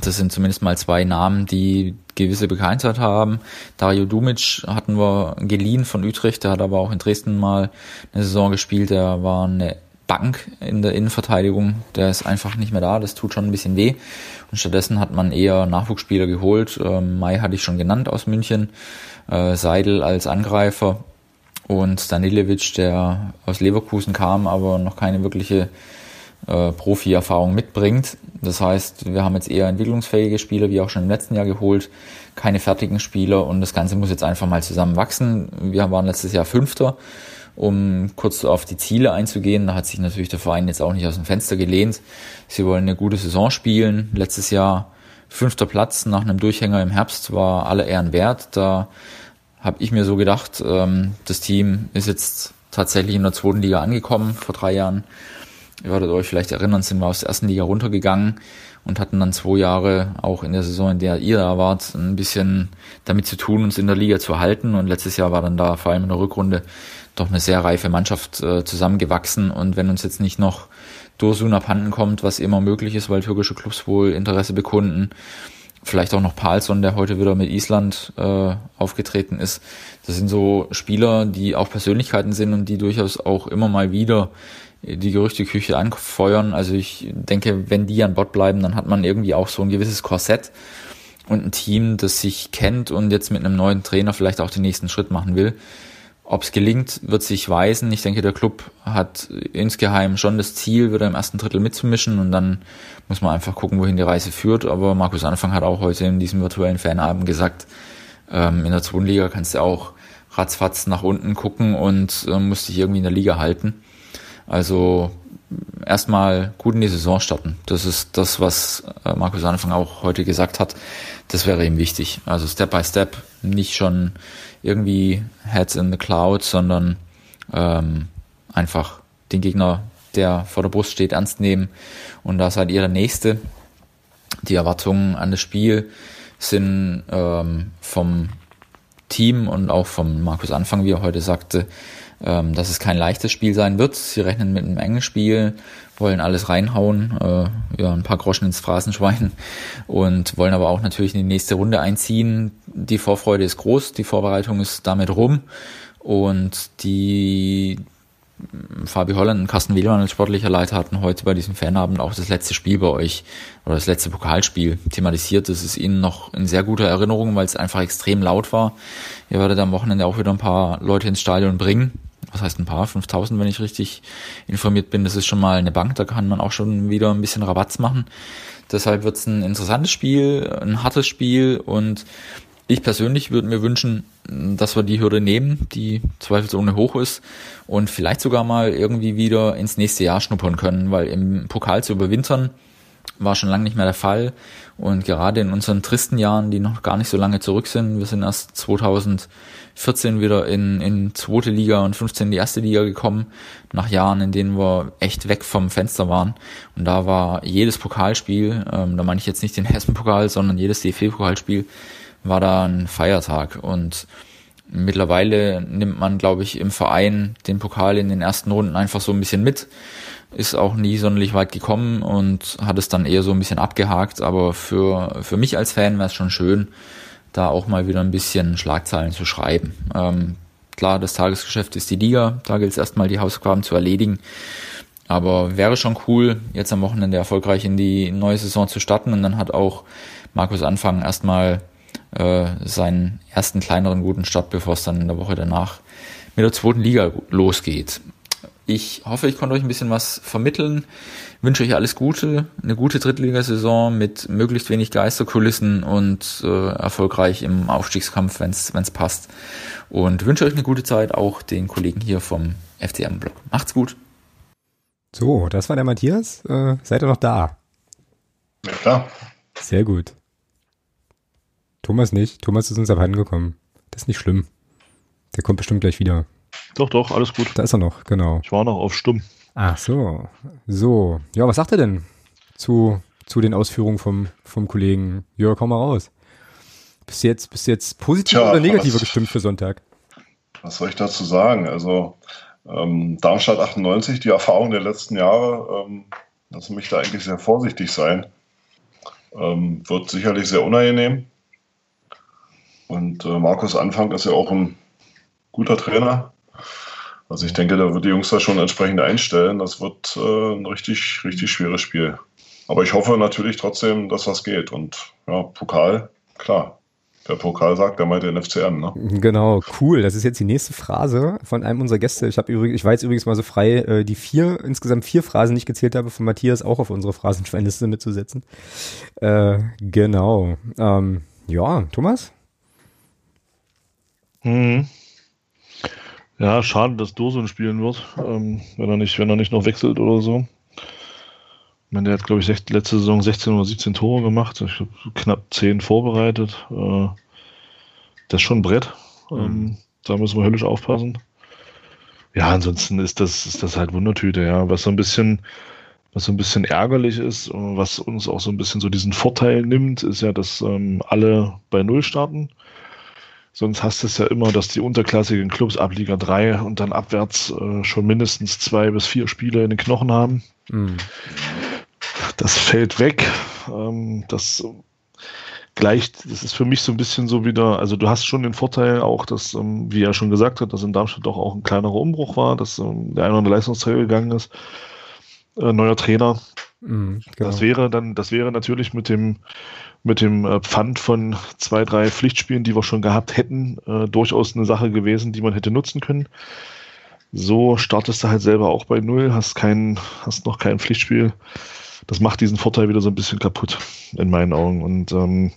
Das sind zumindest mal zwei Namen, die gewisse Bekanntheit haben. Dario Dumic hatten wir geliehen von Utrecht, der hat aber auch in Dresden mal eine Saison gespielt, der war eine Bank in der Innenverteidigung, der ist einfach nicht mehr da, das tut schon ein bisschen weh. Und stattdessen hat man eher Nachwuchsspieler geholt. Ähm, Mai hatte ich schon genannt aus München, äh, Seidel als Angreifer und Danilevic, der aus Leverkusen kam, aber noch keine wirkliche äh, Profi-Erfahrung mitbringt. Das heißt, wir haben jetzt eher entwicklungsfähige Spieler, wie auch schon im letzten Jahr geholt, keine fertigen Spieler und das Ganze muss jetzt einfach mal zusammen wachsen. Wir waren letztes Jahr Fünfter Um kurz auf die Ziele einzugehen, da hat sich natürlich der Verein jetzt auch nicht aus dem Fenster gelehnt. Sie wollen eine gute Saison spielen. Letztes Jahr fünfter Platz nach einem Durchhänger im Herbst war alle Ehren wert. Da habe ich mir so gedacht, ähm, das Team ist jetzt tatsächlich in der zweiten Liga angekommen vor drei Jahren. Ihr werdet euch vielleicht erinnern, sind wir aus der ersten Liga runtergegangen und hatten dann zwei Jahre auch in der Saison, in der ihr da wart, ein bisschen damit zu tun, uns in der Liga zu halten. Und letztes Jahr war dann da vor allem in der Rückrunde doch eine sehr reife Mannschaft äh, zusammengewachsen. Und wenn uns jetzt nicht noch Dursun abhanden kommt, was immer möglich ist, weil türkische Clubs wohl Interesse bekunden, vielleicht auch noch Palsson, der heute wieder mit Island äh, aufgetreten ist. Das sind so Spieler, die auch Persönlichkeiten sind und die durchaus auch immer mal wieder die Gerüchteküche anfeuern. Also ich denke, wenn die an Bord bleiben, dann hat man irgendwie auch so ein gewisses Korsett und ein Team, das sich kennt und jetzt mit einem neuen Trainer vielleicht auch den nächsten Schritt machen will. Ob es gelingt, wird sich weisen. Ich denke, der Club hat insgeheim schon das Ziel, wieder im ersten Drittel mitzumischen und dann muss man einfach gucken, wohin die Reise führt. Aber Markus Anfang hat auch heute in diesem virtuellen Fanabend gesagt, ähm, in der zweiten Liga kannst du auch ratzfatz nach unten gucken und äh, musst dich irgendwie in der Liga halten. Also erstmal gut in die Saison starten. Das ist das, was äh, Markus Anfang auch heute gesagt hat. Das wäre ihm wichtig. Also Step by Step, nicht schon irgendwie Heads in the Cloud, sondern ähm, einfach den Gegner, der vor der Brust steht, ernst nehmen. Und da seid ihr der Nächste. Die Erwartungen an das Spiel sind ähm, vom Team und auch vom Markus Anfang, wie er heute sagte, ähm, dass es kein leichtes Spiel sein wird. Sie rechnen mit einem engen Spiel, wollen alles reinhauen, äh, ja, ein paar Groschen ins Phrasenschwein und wollen aber auch natürlich in die nächste Runde einziehen. Die Vorfreude ist groß, die Vorbereitung ist damit rum und die Fabi Holland und Carsten Wehlmann als sportlicher Leiter hatten heute bei diesem Fanabend auch das letzte Spiel bei euch oder das letzte Pokalspiel thematisiert. Das ist ihnen noch in sehr guter Erinnerung, weil es einfach extrem laut war. Ihr werdet am Wochenende auch wieder ein paar Leute ins Stadion bringen was heißt ein paar, 5000, wenn ich richtig informiert bin, das ist schon mal eine Bank, da kann man auch schon wieder ein bisschen Rabatz machen. Deshalb wird es ein interessantes Spiel, ein hartes Spiel und ich persönlich würde mir wünschen, dass wir die Hürde nehmen, die zweifelsohne hoch ist und vielleicht sogar mal irgendwie wieder ins nächste Jahr schnuppern können, weil im Pokal zu überwintern war schon lange nicht mehr der Fall und gerade in unseren tristen Jahren, die noch gar nicht so lange zurück sind, wir sind erst 2000 14 wieder in, in zweite Liga und 15 in die erste Liga gekommen, nach Jahren, in denen wir echt weg vom Fenster waren. Und da war jedes Pokalspiel, ähm, da meine ich jetzt nicht den Hessen-Pokal, sondern jedes DFB-Pokalspiel, war da ein Feiertag. Und mittlerweile nimmt man, glaube ich, im Verein den Pokal in den ersten Runden einfach so ein bisschen mit. Ist auch nie sonderlich weit gekommen und hat es dann eher so ein bisschen abgehakt. Aber für, für mich als Fan wäre es schon schön, da auch mal wieder ein bisschen Schlagzeilen zu schreiben. Ähm, klar, das Tagesgeschäft ist die Liga, da gilt es erstmal die Hausaufgaben zu erledigen. Aber wäre schon cool, jetzt am Wochenende erfolgreich in die neue Saison zu starten und dann hat auch Markus Anfang erstmal äh, seinen ersten kleineren guten Start, bevor es dann in der Woche danach mit der zweiten Liga losgeht. Ich hoffe, ich konnte euch ein bisschen was vermitteln. Wünsche euch alles Gute, eine gute Drittligasaison mit möglichst wenig Geisterkulissen und äh, erfolgreich im Aufstiegskampf, wenn es passt. Und wünsche euch eine gute Zeit, auch den Kollegen hier vom FCM-Blog. Macht's gut. So, das war der Matthias. Äh, seid ihr noch da? Ja, klar. Sehr gut. Thomas nicht. Thomas ist uns abhanden gekommen. Das ist nicht schlimm. Der kommt bestimmt gleich wieder. Doch, doch, alles gut. Da ist er noch, genau. Ich war noch auf Stumm. Ach so. So. Ja, was sagt er denn zu, zu den Ausführungen vom, vom Kollegen? Jörg, komm mal raus. Bist du jetzt, bist du jetzt positiv Tja, oder negativer was- gestimmt für Sonntag? Was soll ich dazu sagen? Also ähm, Darmstadt 98, die Erfahrung der letzten Jahre, ähm, lassen mich da eigentlich sehr vorsichtig sein. Ähm, wird sicherlich sehr unangenehm. Und äh, Markus Anfang ist ja auch ein guter Trainer. Also ich denke, da wird die Jungs da schon entsprechend einstellen. Das wird äh, ein richtig, richtig schweres Spiel. Aber ich hoffe natürlich trotzdem, dass was geht. Und ja, Pokal, klar. Der Pokal sagt, der meint den FCM, ne? Genau, cool. Das ist jetzt die nächste Phrase von einem unserer Gäste. Ich habe übrigens, ich war jetzt übrigens mal so frei, äh, die vier, insgesamt vier Phrasen, die ich gezählt habe, von Matthias auch auf unsere Phrasenschweinliste mitzusetzen. Äh, genau. Ähm, ja, Thomas? Mhm. Ja, schade, dass Dosun spielen wird, ähm, wenn, er nicht, wenn er nicht noch wechselt oder so. Ich meine, der hat, glaube ich, letzte Saison 16 oder 17 Tore gemacht. Ich glaube, knapp 10 vorbereitet. Äh, das ist schon ein Brett. Mhm. Ähm, da müssen wir höllisch aufpassen. Ja, ansonsten ist das, ist das halt Wundertüte, ja. Was so ein bisschen, was so ein bisschen ärgerlich ist, was uns auch so ein bisschen so diesen Vorteil nimmt, ist ja, dass ähm, alle bei Null starten. Sonst hast du es ja immer, dass die unterklassigen Clubs ab Liga 3 und dann abwärts äh, schon mindestens zwei bis vier Spiele in den Knochen haben. Mhm. Das fällt weg. Ähm, das gleicht, das ist für mich so ein bisschen so wieder, also du hast schon den Vorteil auch, dass, ähm, wie er schon gesagt hat, dass in Darmstadt doch auch ein kleinerer Umbruch war, dass ähm, der eine oder andere Leistungsträger gegangen ist, äh, neuer Trainer. Mhm, genau. Das wäre dann, das wäre natürlich mit dem, mit dem äh, Pfand von zwei, drei Pflichtspielen, die wir schon gehabt hätten, äh, durchaus eine Sache gewesen, die man hätte nutzen können. So startest du halt selber auch bei Null, hast kein, hast noch kein Pflichtspiel. Das macht diesen Vorteil wieder so ein bisschen kaputt, in meinen Augen. Und ähm,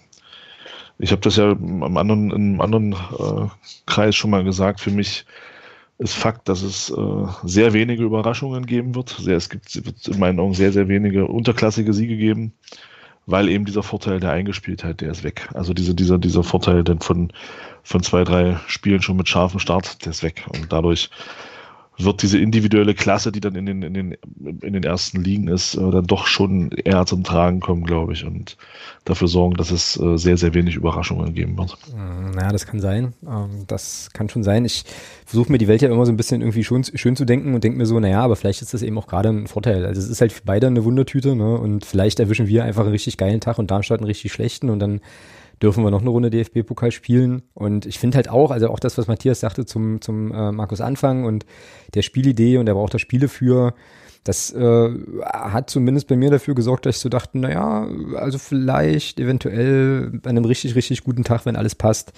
ich habe das ja im anderen, im anderen äh, Kreis schon mal gesagt. Für mich ist Fakt, dass es äh, sehr wenige Überraschungen geben wird. Sehr, es gibt wird in meinen Augen sehr, sehr wenige unterklassige Siege geben, weil eben dieser Vorteil der Eingespieltheit, der ist weg. Also diese, dieser, dieser Vorteil denn von, von zwei, drei Spielen schon mit scharfem Start, der ist weg. Und dadurch wird diese individuelle Klasse, die dann in den, in den, in den ersten Ligen ist, äh, dann doch schon eher zum Tragen kommen, glaube ich, und dafür sorgen, dass es äh, sehr, sehr wenig Überraschungen geben wird. Mm, naja, das kann sein. Ähm, das kann schon sein. Ich versuche mir die Welt ja immer so ein bisschen irgendwie schön, schön zu denken und denke mir so, naja, aber vielleicht ist das eben auch gerade ein Vorteil. Also es ist halt für beide eine Wundertüte, ne? Und vielleicht erwischen wir einfach einen richtig geilen Tag und Darmstadt einen richtig schlechten und dann dürfen wir noch eine Runde DFB-Pokal spielen. Und ich finde halt auch, also auch das, was Matthias sagte zum, zum äh, Markus Anfang und der Spielidee und er braucht da Spiele für, das äh, hat zumindest bei mir dafür gesorgt, dass ich so dachte, naja, also vielleicht eventuell an einem richtig, richtig guten Tag, wenn alles passt,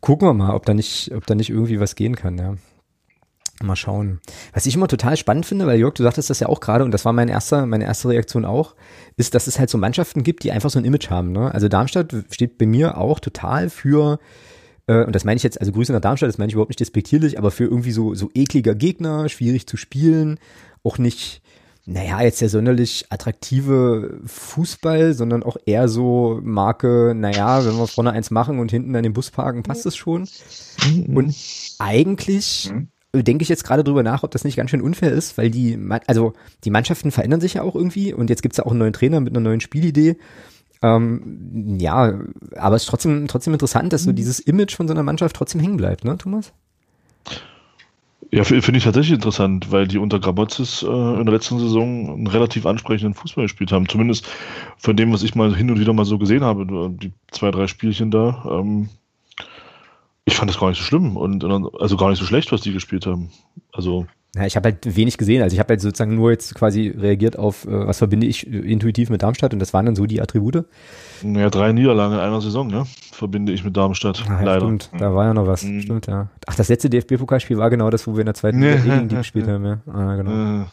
gucken wir mal, ob da nicht, ob da nicht irgendwie was gehen kann, ja. Mal schauen. Was ich immer total spannend finde, weil Jörg, du sagtest das ja auch gerade und das war mein erster, meine erste Reaktion auch, ist, dass es halt so Mannschaften gibt, die einfach so ein Image haben. Ne? Also Darmstadt steht bei mir auch total für, äh, und das meine ich jetzt, also Grüße nach Darmstadt, das meine ich überhaupt nicht despektierlich, aber für irgendwie so, so ekliger Gegner, schwierig zu spielen, auch nicht, naja, jetzt der sonderlich attraktive Fußball, sondern auch eher so Marke, naja, wenn wir vorne eins machen und hinten an den Bus parken, passt es schon. Mhm. Und eigentlich mhm denke ich jetzt gerade drüber nach, ob das nicht ganz schön unfair ist, weil die, also die Mannschaften verändern sich ja auch irgendwie und jetzt gibt's ja auch einen neuen Trainer mit einer neuen Spielidee. Ähm, ja, aber es ist trotzdem, trotzdem interessant, dass so mhm. dieses Image von so einer Mannschaft trotzdem hängen bleibt, ne, Thomas? Ja, finde ich tatsächlich interessant, weil die unter Grabotzes äh, in der letzten Saison einen relativ ansprechenden Fußball gespielt haben. Zumindest von dem, was ich mal hin und wieder mal so gesehen habe, die zwei, drei Spielchen da. Ähm, ich fand das gar nicht so schlimm und also gar nicht so schlecht, was die gespielt haben. Also ja, ich habe halt wenig gesehen. Also ich habe halt sozusagen nur jetzt quasi reagiert auf, äh, was verbinde ich intuitiv mit Darmstadt und das waren dann so die Attribute. Ja, drei Niederlagen in einer Saison, ne? Verbinde ich mit Darmstadt. Ah, ja, leider. Stimmt, da war ja noch was. Mhm. Stimmt, ja. Ach, das letzte DFB-Pokalspiel war genau das, wo wir in der zweiten Liga gegen die gespielt haben, ja. Ah, genau.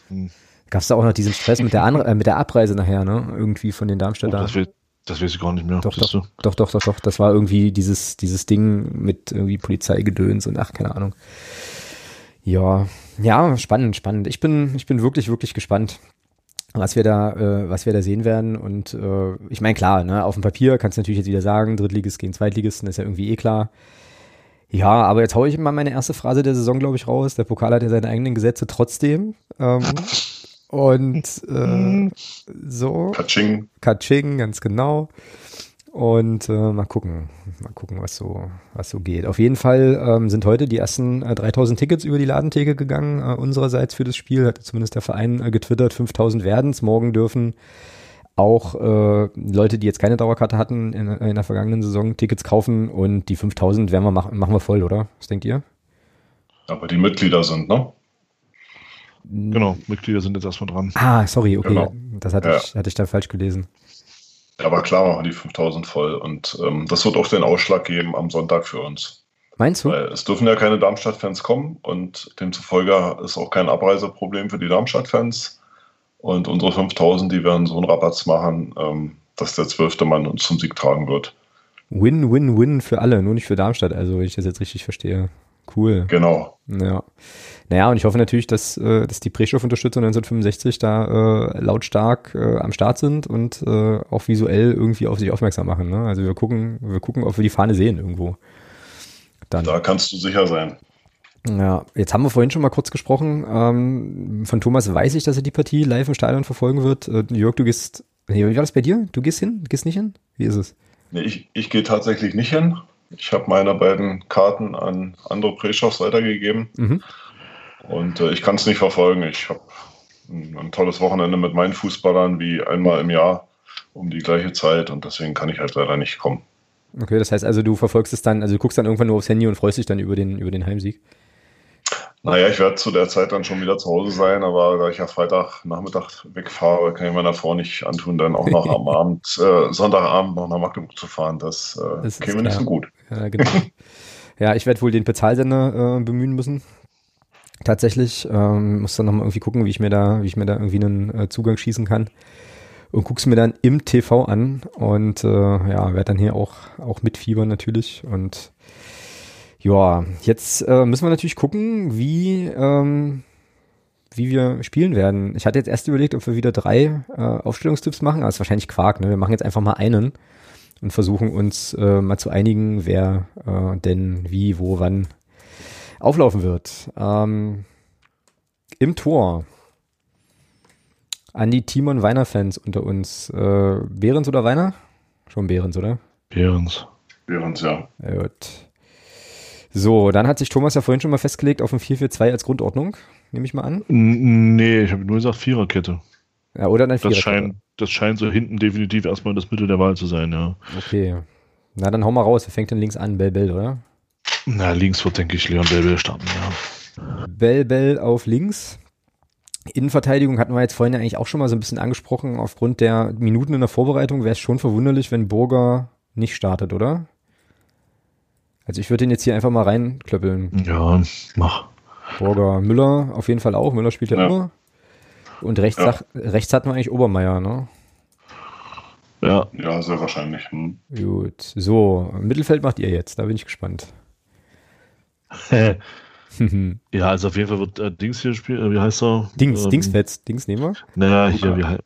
Mhm. Gab es da auch noch diesen Stress mit der, Anre äh, mit der Abreise nachher, ne? Irgendwie von den Darmstädter. Oh, das wird das weiß ich gar nicht mehr. Doch, doch, doch, doch, doch, doch. Das war irgendwie dieses, dieses Ding mit irgendwie Polizeigedöns und ach, keine Ahnung. Ja, ja, spannend, spannend. Ich bin, ich bin wirklich, wirklich gespannt, was wir da, äh, was wir da sehen werden. Und äh, ich meine, klar, ne, auf dem Papier kannst du natürlich jetzt wieder sagen, Drittligist gegen Zweitligisten, ist ja irgendwie eh klar. Ja, aber jetzt haue ich mal meine erste Phrase der Saison, glaube ich, raus. Der Pokal hat ja seine eigenen Gesetze trotzdem. Ähm, Und äh, mhm. so. Katsching. Katsching, ganz genau. Und äh, mal gucken, mal gucken, was so, was so geht. Auf jeden Fall ähm, sind heute die ersten äh, 3000 Tickets über die Ladentheke gegangen, äh, unsererseits für das Spiel. Hat zumindest der Verein äh, getwittert, 5000 werden's. Morgen dürfen auch äh, Leute, die jetzt keine Dauerkarte hatten in, in der vergangenen Saison, Tickets kaufen und die 5000 werden wir machen, machen wir voll, oder? Was denkt ihr? Aber die Mitglieder sind, ne? Genau, Mitglieder sind jetzt erstmal dran. Ah, sorry, okay. Genau. Das hatte, ja. ich, hatte ich da falsch gelesen. Aber klar machen die 5000 voll und ähm, das wird auch den Ausschlag geben am Sonntag für uns. Meinst du? Weil es dürfen ja keine Darmstadt-Fans kommen und demzufolge ist auch kein Abreiseproblem für die Darmstadt-Fans. Und unsere 5000, die werden so einen Rabatz machen, ähm, dass der zwölfte Mann uns zum Sieg tragen wird. Win, win, win für alle, nur nicht für Darmstadt, also wenn ich das jetzt richtig verstehe. Cool. Genau. Ja. Naja, und ich hoffe natürlich, dass, äh, dass die Brestow-Unterstützer 1965 da äh, lautstark äh, am Start sind und äh, auch visuell irgendwie auf sich aufmerksam machen. Ne? Also wir gucken, wir gucken, ob wir die Fahne sehen irgendwo. Dann. Da kannst du sicher sein. Ja, jetzt haben wir vorhin schon mal kurz gesprochen. Ähm, von Thomas weiß ich, dass er die Partie live im Stadion verfolgen wird. Äh, Jörg, du gehst. Nee, wie war das bei dir? Du gehst hin? Du gehst nicht hin? Wie ist es? Nee, ich, ich gehe tatsächlich nicht hin. Ich habe meine beiden Karten an andere Preschows weitergegeben. Mhm. Und äh, ich kann es nicht verfolgen. Ich habe ein, ein, tolles Wochenende mit meinen Fußballern wie einmal im Jahr um die gleiche Zeit und deswegen kann ich halt leider nicht kommen. Okay, das heißt also, du verfolgst es dann, also du guckst dann irgendwann nur aufs Handy und freust dich dann über den, über den Heimsieg. Naja, ich werde zu der Zeit dann schon wieder zu Hause sein, aber da ich ja Freitagnachmittag wegfahre, kann ich meiner Frau nicht antun, dann auch noch am Abend, äh, Sonntagabend noch nach Magdeburg zu fahren. Das, äh, das käme nicht so gut. Ja, genau. ja ich werde wohl den Bezahlsender äh, bemühen müssen. Tatsächlich. Ähm, muss dann nochmal irgendwie gucken, wie ich mir da, wie ich mir da irgendwie einen äh, Zugang schießen kann. Und guck's mir dann im TV an und äh, ja, werde dann hier auch, auch mitfiebern natürlich und ja, jetzt äh, müssen wir natürlich gucken, wie, ähm, wie wir spielen werden. Ich hatte jetzt erst überlegt, ob wir wieder drei äh, Aufstellungstipps machen, aber ist wahrscheinlich Quark. Ne? Wir machen jetzt einfach mal einen und versuchen uns äh, mal zu einigen, wer äh, denn wie, wo, wann auflaufen wird. Ähm, Im Tor an die Timon Weiner Fans unter uns. Äh, Behrens oder Weiner? Schon Behrens, oder? Behrens. Behrens, ja. Gut. So, dann hat sich Thomas ja vorhin schon mal festgelegt auf ein 4-4-2 als Grundordnung, nehme ich mal an. Nee, ich habe nur gesagt Viererkette. Ja, oder eine Viererkette. Das scheint, das scheint so hinten definitiv erstmal das Mittel der Wahl zu sein, ja. Okay. Na, dann hau mal raus. Wer fängt denn links an? Bell Bell, oder? Na, links wird, denke ich, Leon Bell Bell starten, ja. Bell Bell auf links. Innenverteidigung hatten wir jetzt vorhin ja eigentlich auch schon mal so ein bisschen angesprochen. Aufgrund der Minuten in der Vorbereitung wäre es schon verwunderlich, wenn Burger nicht startet, oder? Also ich würde den jetzt hier einfach mal reinklöppeln. Ja, mach. Borger Müller auf jeden Fall auch. Müller spielt ja, ja. immer. Und rechts, ja. rechts hatten wir eigentlich Obermeier, ne? Ja. Ja, sehr wahrscheinlich. Hm. Gut. So, Mittelfeld macht ihr jetzt. Da bin ich gespannt. ja, also auf jeden Fall wird äh, Dings hier spielen. Äh, wie heißt er? Dings, ähm, Dingsfetz. Dings nehmen wir? Naja, hier, wie heißt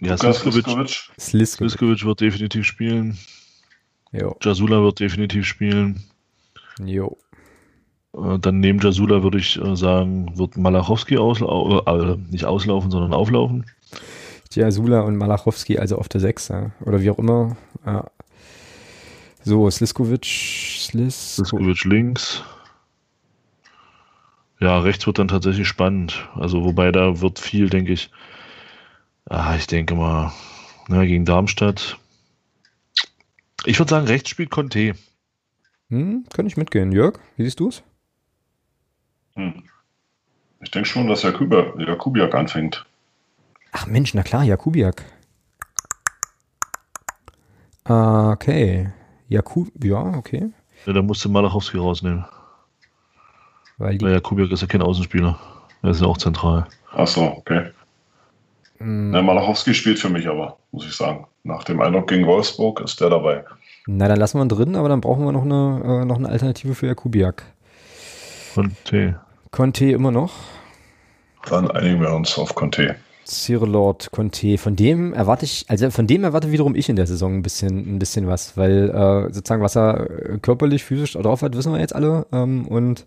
ja, Sliskovic. Sliskovic wird definitiv spielen. Jo. Jasula wird definitiv spielen. Jo. Äh, dann neben Jasula würde ich äh, sagen, wird Malachowski auslaufen, äh, nicht auslaufen, sondern auflaufen. Jasula und Malachowski also auf der 6, ja. oder wie auch immer. Ja. So, Sliskovic, Slis Sliskovic links. Ja, rechts wird dann tatsächlich spannend. Also, wobei da wird viel, denke ich. Ah, ich denke mal, na, gegen Darmstadt ich würde sagen, rechts spielt Conte. Hm, kann ich mitgehen. Jörg, wie siehst du es? Hm. Ich denke schon, dass Jakubiak anfängt. Ach Mensch, na klar, Jakubiak. Okay. Jakub, ja, okay. Ja, da musste Malachowski rausnehmen. Weil, die Weil Jakubiak ist ja kein Außenspieler. Er ist ja auch zentral. Ach so, okay. Mm. Na, Malachowski spielt für mich aber, muss ich sagen. Nach dem Eindruck gegen Wolfsburg ist der dabei. Na, dann lassen wir ihn drin, aber dann brauchen wir noch eine, äh, noch eine Alternative für Jakubiak. Conte. Conte immer noch. Dann einigen wir uns auf Conte. Sir Lord Conte, von dem erwarte ich, also von dem erwarte wiederum ich in der Saison ein bisschen, ein bisschen was, weil äh, sozusagen, was er körperlich, physisch drauf hat, wissen wir jetzt alle. Ähm, und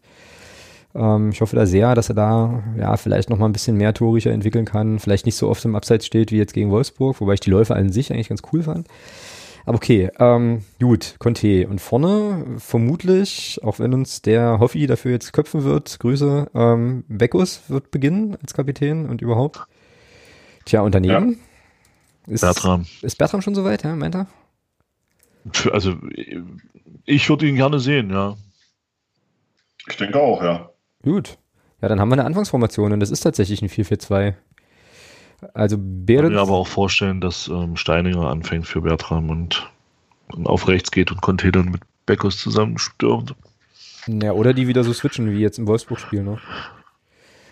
ähm, ich hoffe da sehr, dass er da ja vielleicht noch mal ein bisschen mehr Torricher entwickeln kann. Vielleicht nicht so oft im Abseits steht wie jetzt gegen Wolfsburg, wobei ich die Läufe an sich eigentlich ganz cool fand. Aber okay, ähm, gut, Conte. Und vorne vermutlich, auch wenn uns der Hoffi dafür jetzt köpfen wird, Grüße, ähm, Beckus wird beginnen als Kapitän und überhaupt. Tja, und daneben? Ja. Ist, Bertram. Ist Bertram schon soweit, ja, meint er? Also, ich würde ihn gerne sehen, ja. Ich denke auch, ja. Gut. Ja, dann haben wir eine Anfangsformation und das ist tatsächlich ein 4-4-2. Also Behrens. Ich kann mir aber auch vorstellen, dass ähm, Steininger anfängt für Bertram und, und auf rechts geht und Conte dann mit Beckus zusammen stürmt. Ja, oder die wieder so switchen wie jetzt im Wolfsburg-Spiel noch.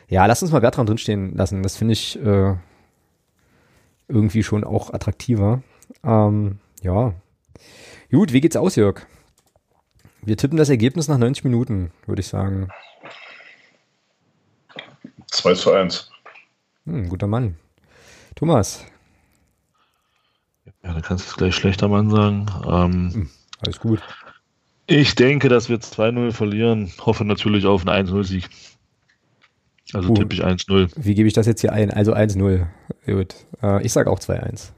Ja, lass uns mal Bertram drinstehen lassen. Das finde ich äh, irgendwie schon auch attraktiver. Ähm, ja. Gut, wie geht's aus, Jörg? Wir tippen das Ergebnis nach 90 Minuten, würde ich sagen. 2 zu 1. Hm, guter Mann. Thomas. Ja, da kannst du es gleich schlechter Mann sagen. Ähm, hm, alles gut. Ich denke, dass wir 2-0 verlieren. Hoffe natürlich auf einen 1-0-Sieg. Also uh, tippe ich 1-0. Wie gebe ich das jetzt hier ein? Also 1-0. Gut. Äh, ich sage auch 2-1.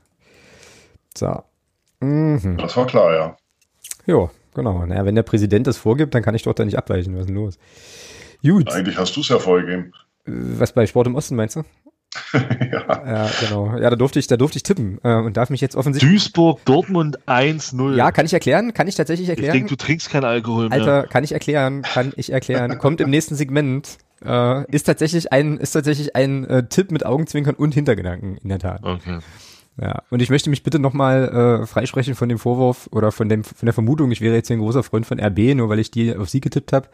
So. Mhm. Das war klar, ja. Jo, genau. Naja, wenn der Präsident das vorgibt, dann kann ich doch da nicht abweichen. Was ist denn los? Gut. Eigentlich hast du es ja vorgegeben. Was bei Sport im Osten meinst du? ja. ja, genau. Ja, da durfte ich, da durfte ich tippen äh, und darf mich jetzt offensichtlich. Duisburg, Dortmund 1-0. Ja, kann ich erklären? Kann ich tatsächlich erklären? Ich denke, du trinkst keinen Alkohol mehr. Alter, kann ich erklären? Kann ich erklären? Kommt im nächsten Segment. Äh, ist tatsächlich ein, ist tatsächlich ein äh, Tipp mit Augenzwinkern und Hintergedanken, in der Tat. Okay. Ja, und ich möchte mich bitte nochmal äh, freisprechen von dem Vorwurf oder von, dem, von der Vermutung, ich wäre jetzt hier ein großer Freund von RB, nur weil ich die auf sie getippt habe.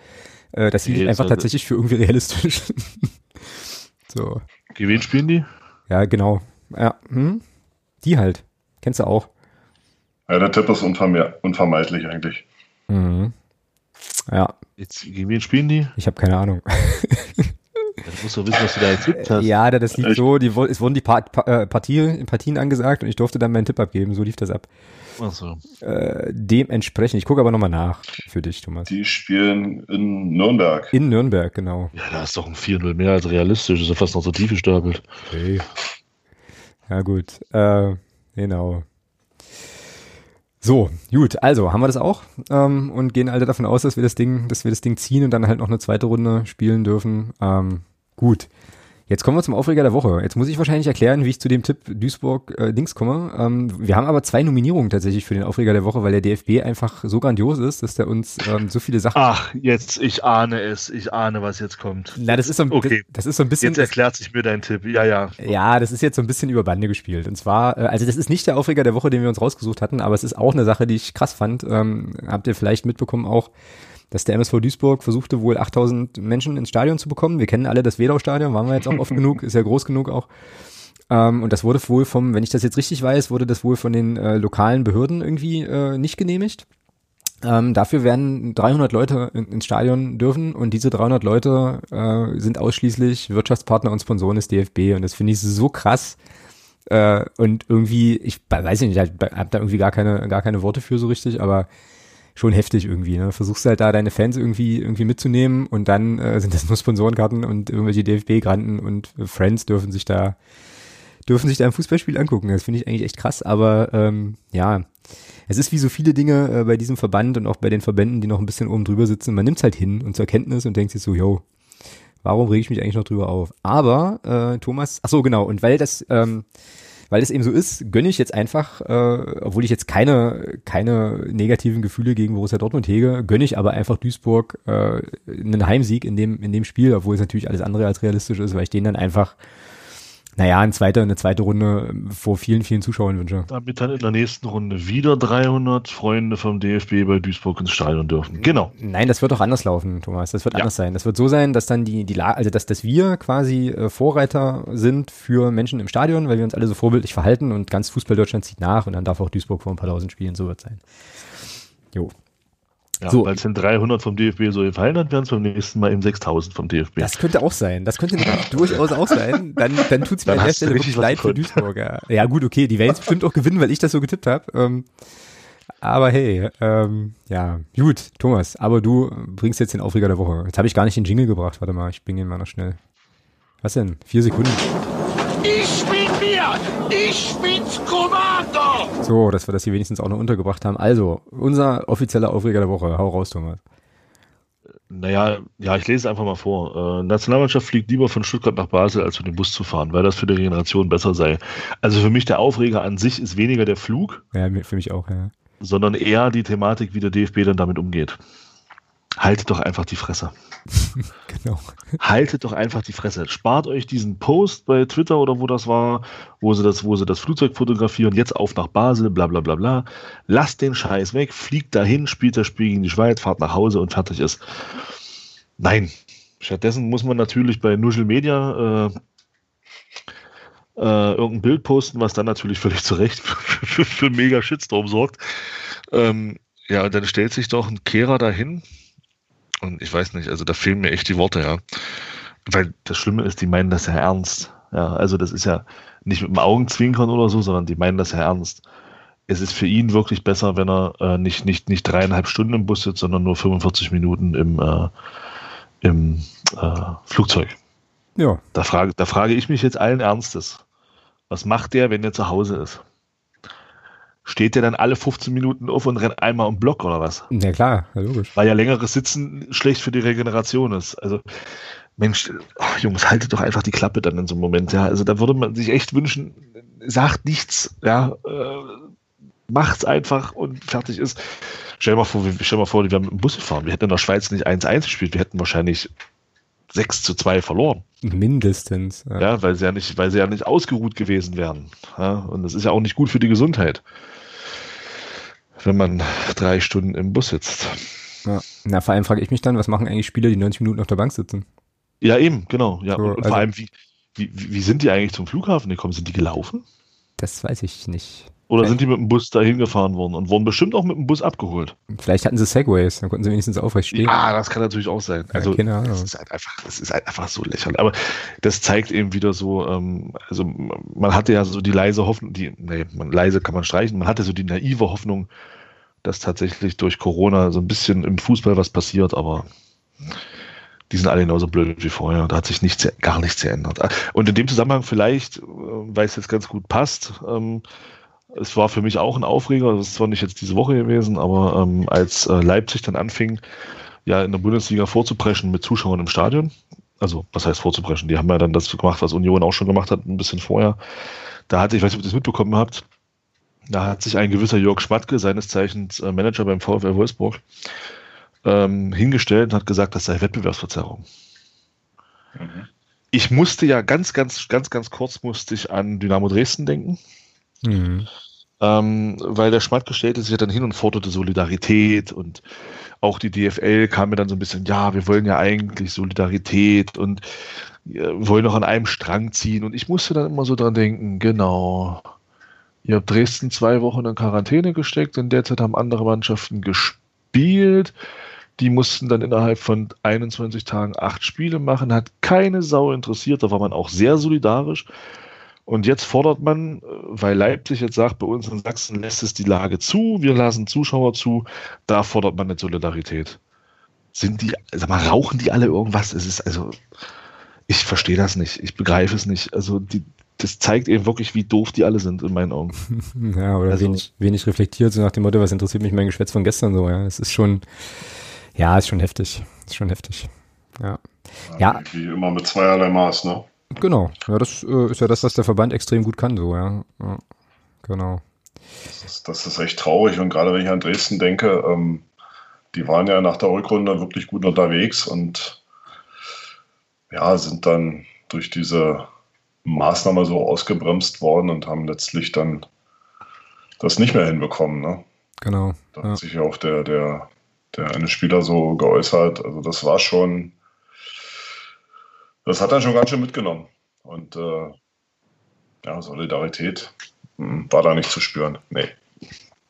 Äh, das hielt ich einfach tatsächlich für irgendwie realistisch. So. Gegen wen spielen die? Ja, genau. Ja, hm? Die halt. Kennst du auch. Ja, der Tipp ist unvermeidlich eigentlich. Mhm. Ja. Jetzt, gegen wen spielen die? Ich habe keine Ahnung. Du musst doch wissen, was du da getippt hast. Ja, das lief so, die, es wurden die Part, äh, Partien, Partien angesagt und ich durfte dann meinen Tipp abgeben. So lief das ab. Ach so. Äh, dementsprechend, ich gucke aber nochmal nach für dich, Thomas. Die spielen in Nürnberg. In Nürnberg, genau. Ja, da ist doch ein 4-0 mehr als realistisch. Das ist ja fast noch so tief gestapelt. Okay. Ja, gut. Äh, genau. So, gut, also haben wir das auch ähm, und gehen alle davon aus, dass wir das Ding, dass wir das Ding ziehen und dann halt noch eine zweite Runde spielen dürfen. Ähm, gut. Jetzt kommen wir zum Aufreger der Woche. Jetzt muss ich wahrscheinlich erklären, wie ich zu dem Tipp Duisburg-Dings äh, komme. Ähm, wir haben aber zwei Nominierungen tatsächlich für den Aufreger der Woche, weil der DFB einfach so grandios ist, dass der uns ähm, so viele Sachen. Ach, jetzt, ich ahne es. Ich ahne, was jetzt kommt. Na, das ist so ein, okay. das ist so ein bisschen. Jetzt erklärt sich mir dein Tipp. Ja, ja. Ja, das ist jetzt so ein bisschen über Bande gespielt. Und zwar, äh, also das ist nicht der Aufreger der Woche, den wir uns rausgesucht hatten, aber es ist auch eine Sache, die ich krass fand. Ähm, habt ihr vielleicht mitbekommen auch dass der MSV Duisburg versuchte wohl 8000 Menschen ins Stadion zu bekommen. Wir kennen alle das Wedau-Stadion, waren wir jetzt auch oft genug, ist ja groß genug auch. Ähm, und das wurde wohl vom, wenn ich das jetzt richtig weiß, wurde das wohl von den äh, lokalen Behörden irgendwie äh, nicht genehmigt. Ähm, dafür werden 300 Leute in, ins Stadion dürfen und diese 300 Leute äh, sind ausschließlich Wirtschaftspartner und Sponsoren des DFB und das finde ich so krass. Äh, und irgendwie, ich weiß nicht, ich habe da irgendwie gar keine, gar keine Worte für so richtig, aber schon heftig irgendwie. Ne? Versuchst halt da deine Fans irgendwie irgendwie mitzunehmen und dann äh, sind das nur Sponsorenkarten und irgendwelche DFB-Granten und äh, Friends dürfen sich da dürfen sich da ein Fußballspiel angucken. Das finde ich eigentlich echt krass, aber ähm, ja, es ist wie so viele Dinge äh, bei diesem Verband und auch bei den Verbänden, die noch ein bisschen oben drüber sitzen. Man nimmt halt hin und zur Kenntnis und denkt sich so, yo, warum rege ich mich eigentlich noch drüber auf? Aber äh, Thomas, ach so genau, und weil das ähm, weil es eben so ist, gönne ich jetzt einfach, äh, obwohl ich jetzt keine, keine negativen Gefühle gegen Borussia Dortmund hege, gönne ich aber einfach Duisburg äh, einen Heimsieg in dem, in dem Spiel, obwohl es natürlich alles andere als realistisch ist, weil ich denen dann einfach naja, eine zweite, eine zweite Runde vor vielen, vielen Zuschauern wünsche. Damit dann in der nächsten Runde wieder 300 Freunde vom DFB bei Duisburg ins Stadion dürfen. Genau. Nein, das wird doch anders laufen, Thomas. Das wird ja. anders sein. Das wird so sein, dass dann die, die also dass, dass wir quasi äh, Vorreiter sind für Menschen im Stadion, weil wir uns alle so vorbildlich verhalten und ganz Fußball-Deutschland zieht nach und dann darf auch Duisburg vor ein paar tausend spielen, so wird es sein. Jo. Ja, so. weil es den 300 vom DFB so gefallen hat, werden es beim nächsten Mal eben 6000 vom DFB. Das könnte auch sein. Das könnte durchaus auch sein. Dann, dann tut es mir an der Stelle wirklich leid für Duisburger. Ja gut, okay, die werden jetzt bestimmt auch gewinnen, weil ich das so getippt habe. Ähm, aber hey, ähm, ja, gut, Thomas, aber du bringst jetzt den Aufreger der Woche. Jetzt habe ich gar nicht den Jingle gebracht. Warte mal, ich bringe ihn mal noch schnell. Was denn? Vier Sekunden. Ich mir! Ich bin's Kommando! So, dass wir das hier wenigstens auch noch untergebracht haben. Also, unser offizieller Aufreger der Woche. Hau raus, Thomas. Naja, ja, ich lese es einfach mal vor. Äh, Nationalmannschaft fliegt lieber von Stuttgart nach Basel, als mit dem Bus zu fahren, weil das für die Generation besser sei. Also für mich der Aufreger an sich ist weniger der Flug. Ja, für mich auch, ja. Sondern eher die Thematik, wie der DFB dann damit umgeht. Haltet doch einfach die Fresse. genau. Haltet doch einfach die Fresse. Spart euch diesen Post bei Twitter oder wo das war, wo sie das, wo sie das Flugzeug fotografieren, jetzt auf nach Basel, bla bla bla bla. Lasst den Scheiß weg, fliegt dahin, spielt das Spiel gegen die Schweiz, fahrt nach Hause und fertig ist. Nein. Stattdessen muss man natürlich bei Nuschel Media äh, äh, irgendein Bild posten, was dann natürlich völlig zu Recht für, für, für mega Shitstorm sorgt. Ähm, Ja, und dann stellt sich doch ein Kehrer dahin. Und ich weiß nicht, also da fehlen mir echt die Worte, ja. Weil das Schlimme ist, die meinen das ja ernst. Ja, also das ist ja nicht mit dem Augenzwinkern oder so, sondern die meinen das ja ernst. Es ist für ihn wirklich besser, wenn er äh, nicht, nicht, nicht dreieinhalb Stunden im Bus sitzt, sondern nur 45 Minuten im, äh, im äh, Flugzeug. Ja. Da frage, da frage ich mich jetzt allen Ernstes. Was macht der, wenn er zu Hause ist? Steht der dann alle 15 Minuten auf und rennt einmal um Block oder was? Ja klar, ja, logisch. Weil ja längeres Sitzen schlecht für die Regeneration ist. Also, Mensch, ach, Jungs, haltet doch einfach die Klappe dann in so einem Moment. Ja, also da würde man sich echt wünschen, sagt nichts, ja, äh, macht's einfach und fertig ist. Stell dir mal vor, wir, stell mal vor, wir haben mit dem Bus gefahren. Wir hätten in der Schweiz nicht 1-1 gespielt, wir hätten wahrscheinlich 6 zu 2 verloren. Mindestens. Ja. Ja, weil sie ja nicht, weil sie ja nicht ausgeruht gewesen wären. Ja, und das ist ja auch nicht gut für die Gesundheit. Wenn man drei Stunden im Bus sitzt. Ja. Na, vor allem frage ich mich dann, was machen eigentlich Spieler, die 90 Minuten auf der Bank sitzen? Ja, eben, genau. Ja. So, und, und also- vor allem, wie, wie, wie sind die eigentlich zum Flughafen gekommen? Sind die gelaufen? Das weiß ich nicht. Oder Ja. sind die mit dem Bus dahin gefahren worden und wurden bestimmt auch mit dem Bus abgeholt? Vielleicht hatten sie Segways, dann konnten sie wenigstens aufrecht stehen. Ja, das kann natürlich auch sein. Ja, Also, Ahnung. das ist halt einfach, das ist halt einfach so lächerlich. Aber das zeigt eben wieder so, ähm, also man hatte ja so die leise Hoffnung, die, nee, man, leise kann man streichen, man hatte so die naive Hoffnung, dass tatsächlich durch Corona so ein bisschen im Fußball was passiert, aber die sind alle genauso blöd wie vorher. Da hat sich nichts, gar nichts geändert. Und in dem Zusammenhang vielleicht, äh, weil es jetzt ganz gut passt, ähm, es war für mich auch ein Aufreger, das ist zwar nicht jetzt diese Woche gewesen, aber ähm, als äh, Leipzig dann anfing, ja in der Bundesliga vorzupreschen mit Zuschauern im Stadion, also was heißt vorzupreschen, die haben ja dann das gemacht, was Union auch schon gemacht hat, ein bisschen vorher. Da hatte, ich weiß nicht, ob ihr das mitbekommen habt, da hat sich ein gewisser Jörg Schmatke, seines Zeichens äh, Manager beim VfL Wolfsburg, ähm, hingestellt und hat gesagt, das sei Wettbewerbsverzerrung. Mhm. Ich musste ja ganz, ganz, ganz, ganz kurz musste ich an Dynamo Dresden denken. Mhm. Ähm, weil der Schmatke stellte sich dann hin und forderte Solidarität und auch die DFL kam mir dann so ein bisschen, ja, wir wollen ja eigentlich Solidarität und äh, wollen noch an einem Strang ziehen und ich musste dann immer so dran denken, genau, ihr habt Dresden zwei Wochen in Quarantäne gesteckt, in der Zeit haben andere Mannschaften gespielt, die mussten dann innerhalb von 21 Tagen acht Spiele machen, hat keine Sau interessiert, da war man auch sehr solidarisch. Und jetzt fordert man, äh, weil Leipzig jetzt sagt, bei uns in Sachsen lässt es die Lage zu, wir lassen Zuschauer zu, da fordert man eine Solidarität. Sind die, sag mal, rauchen die alle irgendwas? Es ist also, ich verstehe das nicht, ich begreife es nicht. Also die, das zeigt eben wirklich, wie doof die alle sind in meinen Augen. Ja, oder Also- wenig, wenig reflektiert, so nach dem Motto, was interessiert mich mein Geschwätz von gestern so, ja. Es ist schon, ja, ist schon heftig. Ist schon heftig. Ja. Ja. Wie immer mit zweierlei Maß, ne? Genau. Ja, das äh, ist ja das, was der Verband extrem gut kann, so, ja. ja. Genau. Das ist, das ist echt traurig. Und gerade wenn ich an Dresden denke, ähm, die waren ja nach der Rückrunde wirklich gut unterwegs und ja, sind dann durch diese Maßnahme so ausgebremst worden und haben letztlich dann das nicht mehr hinbekommen. Ne? Genau. Da Ja. hat sich ja auch der, der, der eine Spieler so geäußert. Also das war schon, das hat dann schon ganz schön mitgenommen. Und äh, ja, Solidarität hm, war da nicht zu spüren. Nee.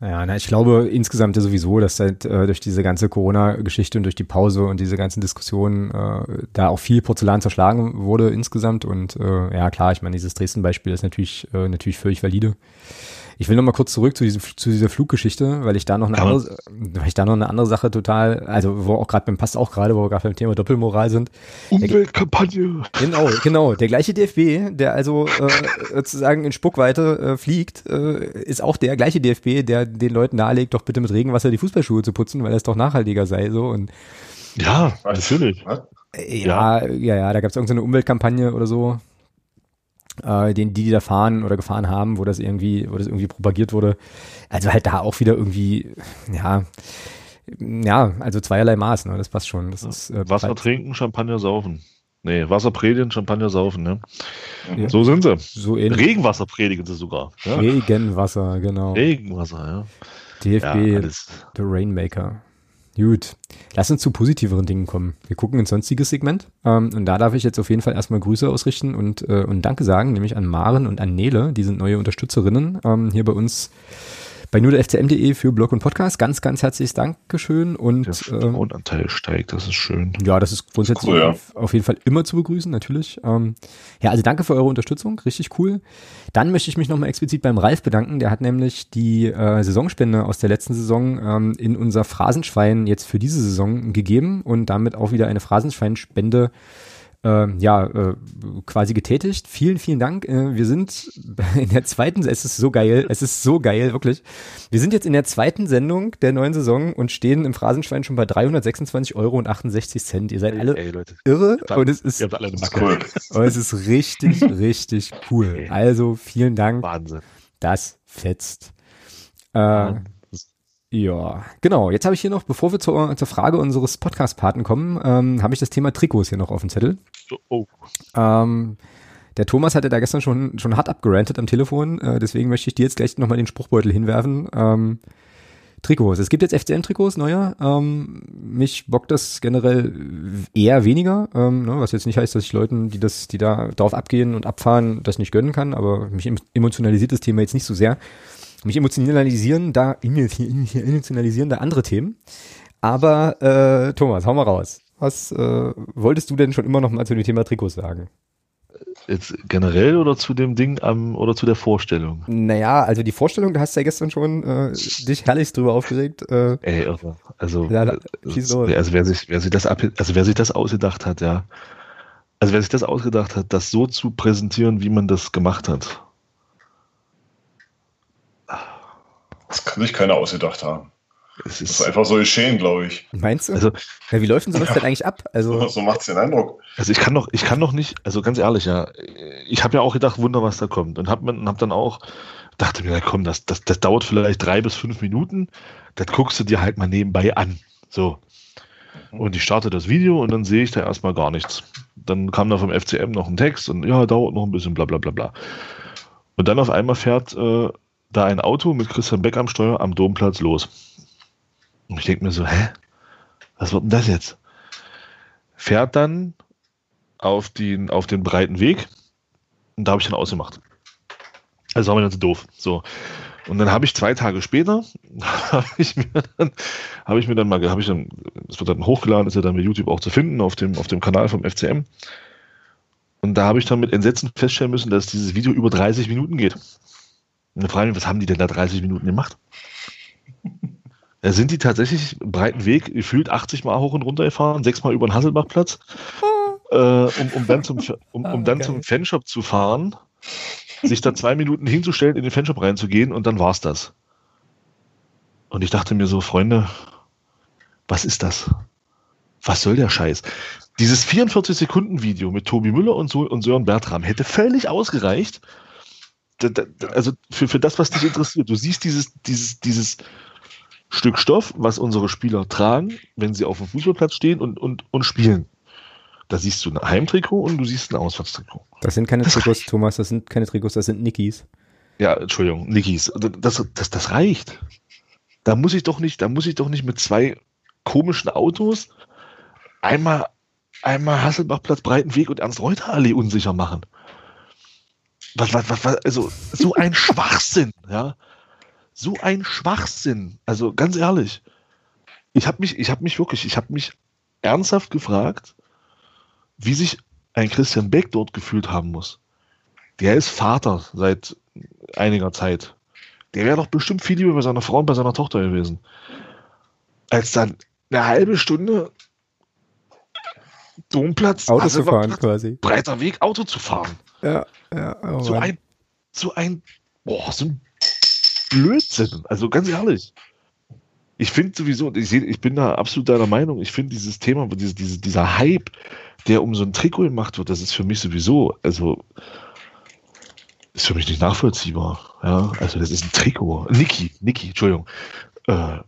Ja, na, ich glaube insgesamt ja sowieso, dass halt äh, durch diese ganze Corona-Geschichte und durch die Pause und diese ganzen Diskussionen äh, da auch viel Porzellan zerschlagen wurde insgesamt. Und äh, ja, klar, ich meine, dieses Dresden-Beispiel ist natürlich, äh, natürlich völlig valide. Ich will noch mal kurz zurück zu, diesem, zu dieser Fluggeschichte, weil ich da noch eine Ja. andere, weil ich da noch eine andere Sache total, also wo auch gerade beim passt auch gerade, wo wir gerade beim Thema Doppelmoral sind. Umweltkampagne. Genau, genau. Der gleiche DFB, der also äh, sozusagen in Spuckweite äh, fliegt, äh, ist auch der gleiche DFB, der den Leuten nahelegt, doch bitte mit Regenwasser die Fußballschuhe zu putzen, weil es doch nachhaltiger sei. So und Ja, natürlich. Was? äh, ja, ja, ja, da gab es irgendeine Umweltkampagne oder so, äh, den die, die da fahren oder gefahren haben, wo das irgendwie, wo das irgendwie propagiert wurde. Also halt da auch wieder irgendwie, ja, ja, also zweierlei Maß, ne? Das passt schon. Das ist äh, Wasser trinken, Champagner saufen. Nee, Wasser predigen, Champagner saufen, ne? Mhm. So sind sie. so. Regenwasser predigen sie sogar. Ja? Regenwasser, genau. Regenwasser, ja. DFB, Ja, alles. The Rainmaker. Gut. Lass uns zu positiveren Dingen kommen. Wir gucken ins sonstiges Segment. Ähm, und da darf ich jetzt auf jeden Fall erstmal Grüße ausrichten und, äh, und Danke sagen, nämlich an Maren und an Nele. Die sind neue Unterstützerinnen ähm, hier bei uns bei nudelfcm.de für Blog und Podcast. Ganz, ganz herzliches Dankeschön. Und Der ähm, Frauenanteil steigt, das ist schön. ja, das ist grundsätzlich Cool, ja. auf, auf jeden Fall immer zu begrüßen, natürlich. Ähm, ja, also danke für eure Unterstützung, richtig cool. Dann möchte ich mich nochmal explizit beim Ralf bedanken. Der hat nämlich die äh, Saisonspende aus der letzten Saison ähm, in unser Phrasenschwein jetzt für diese Saison gegeben und damit auch wieder eine Phrasenschweinspende äh, ja, äh, quasi getätigt. Vielen, vielen Dank. Äh, wir sind in der zweiten, es ist so geil, es ist so geil, wirklich. Wir sind jetzt in der zweiten Sendung der neuen Saison und stehen im Phrasenschwein schon bei 326 Euro und 68 Cent. Ihr seid alle Ey, Leute. irre Ihr und es ist, alle. Cool. und es ist richtig, richtig cool. Okay. Also vielen Dank, Wahnsinn. das fetzt. Äh, ja, genau. Jetzt habe ich hier noch, bevor wir zur, zur Frage unseres Podcast-Paten kommen, ähm, habe ich das Thema Trikots hier noch auf dem Zettel. Oh, Ähm, der Thomas hatte da gestern schon, schon hart abgerantet am Telefon, äh, deswegen möchte ich dir jetzt gleich nochmal den Spruchbeutel hinwerfen. Ähm, Trikots. Es gibt jetzt FCM-Trikots, neue. Ähm, mich bockt das generell eher weniger, ähm, ne, was jetzt nicht heißt, dass ich Leuten, die das, die da drauf abgehen und abfahren, das nicht gönnen kann, aber mich em- emotionalisiert das Thema jetzt nicht so sehr. Mich emotionalisieren da, emotionalisieren da andere Themen. Aber äh, Thomas, hau mal raus. Was äh, wolltest du denn schon immer noch mal zu dem Thema Trikots sagen? jetzt generell oder zu dem Ding am oder zu der Vorstellung? Naja, also die Vorstellung, da hast du ja gestern schon äh, dich herrlich drüber aufgeregt. Äh, Ey, irre. Also, Ja, da- los. also wer sich, wer sich das ab, also wer sich das ausgedacht hat, ja. Also wer sich das ausgedacht hat, das so zu präsentieren, wie man das gemacht hat. Das kann sich keiner ausgedacht haben. Es Das ist ist, einfach so geschehen, glaube ich. meinst du? also, ja, wie läuft denn sowas denn eigentlich ab? Also, So macht es den Eindruck. also ich kann doch, ich kann doch nicht, also ganz ehrlich, ja, ich habe ja auch gedacht, Wunder, was da kommt. Und habe hab dann auch, dachte mir, na komm, das, das, das dauert vielleicht drei bis fünf Minuten, das guckst du dir halt mal nebenbei an. So. Und ich starte das Video und dann sehe ich da erstmal gar nichts. Dann kam da vom FCM noch ein Text und ja, dauert noch ein bisschen, bla bla bla bla. Und dann auf einmal fährt äh, da ein Auto mit Christian Beck am Steuer am Domplatz los. Und ich denke mir so, hä? Was wird denn das jetzt? Fährt dann auf den, auf den breiten Weg und da habe ich dann ausgemacht. Also war mir dann so doof. So. Und dann habe ich zwei Tage später, habe ich mir dann, habe ich mir dann mal, habe ich dann, es wird dann hochgeladen, ist ja dann bei YouTube auch zu finden, auf dem, auf dem Kanal vom FCM. Und da habe ich dann mit Entsetzen feststellen müssen, dass dieses Video über 30 Minuten geht. Dann frage was haben die denn da 30 Minuten gemacht? Da sind die tatsächlich einen breiten Weg, gefühlt 80 Mal hoch und runter gefahren, sechsmal über den Hasselbachplatz, äh, um, um dann, zum, um, Ah, um dann geil. zum Fanshop zu fahren, sich da zwei Minuten hinzustellen, in den Fanshop reinzugehen und dann war's das. Und ich dachte mir so, Freunde, was ist das? Was soll der Scheiß? Dieses 44-Sekunden-Video mit Tobi Müller und, so, und Sören Bertram hätte völlig ausgereicht. Da, da, da- also für, für das, was dich interessiert. Du siehst dieses, dieses, dieses Stück Stoff, was unsere Spieler tragen, wenn sie auf dem Fußballplatz stehen und, und, und spielen. Da siehst du ein Heimtrikot und du siehst ein Auswärtstrikot. das sind keine Das Trikots, Thomas, das sind keine Trikots, das sind Nikis. Ja, Entschuldigung, Nikis. Das, das, das reicht. Da muss ich doch nicht, da muss ich doch nicht mit zwei komischen Autos einmal, einmal Hasselbachplatz, Breitenweg und Ernst-Reuter-Allee unsicher machen. Was, was, was, also, so ein Schwachsinn, ja. So ein Schwachsinn. Also, ganz ehrlich. Ich habe mich, ich habe mich wirklich, ich habe mich ernsthaft gefragt, wie sich ein Christian Beck dort gefühlt haben muss. Der ist Vater seit einiger Zeit. Der wäre doch bestimmt viel lieber bei seiner Frau und bei seiner Tochter gewesen. Als dann eine halbe Stunde Domplatz, Auto zu fahren quasi. breiter Weg, Auto zu fahren. Ja, ja, oh So Mann. ein, so ein, boah, so ein Blödsinn. Also ganz ehrlich. Ich finde sowieso, ich, seh, ich bin da absolut deiner Meinung, ich finde dieses Thema, diese, diese, dieser Hype, der um so ein Trikot gemacht wird, das ist für mich sowieso, also ist für mich nicht nachvollziehbar. Ja, also das ist ein Trikot. Niki, Niki, Entschuldigung. Äh,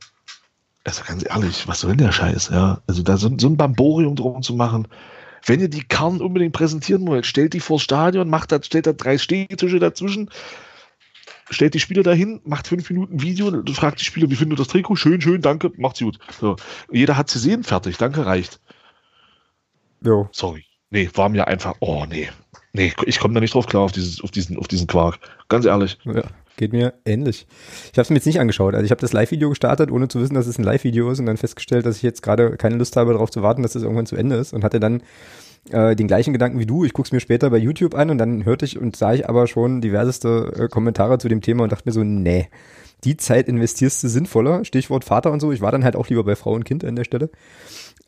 also ganz ehrlich, was soll denn der Scheiß? Ja, also da so, so ein Bamborium drum zu machen. Wenn ihr die Karren unbedingt präsentieren wollt, stellt die vors Stadion, macht da, stellt da drei Stehtische dazwischen, stellt die Spieler dahin, macht fünf Minuten Video, fragt die Spieler, wie findet ihr das Trikot? Schön, schön, danke, macht's gut. So. Jeder hat sie sehen, fertig, danke, reicht. Jo. Sorry. Nee, war mir einfach, oh nee. Nee, ich komme da nicht drauf klar auf, dieses, auf, diesen, auf diesen Quark. Ganz ehrlich. Ja, geht mir ähnlich. Ich habe es mir jetzt nicht angeschaut. Also ich habe das Live-Video gestartet, ohne zu wissen, dass es ein Live-Video ist und dann festgestellt, dass ich jetzt gerade keine Lust habe, darauf zu warten, dass es irgendwann zu Ende ist und hatte dann äh, den gleichen Gedanken wie du. Ich guck's mir später bei YouTube an und dann hörte ich und sah ich aber schon diverseste äh, Kommentare zu dem Thema und dachte mir so, nee, die Zeit investierst du sinnvoller. Stichwort Vater und so. Ich war dann halt auch lieber bei Frau und Kind an der Stelle.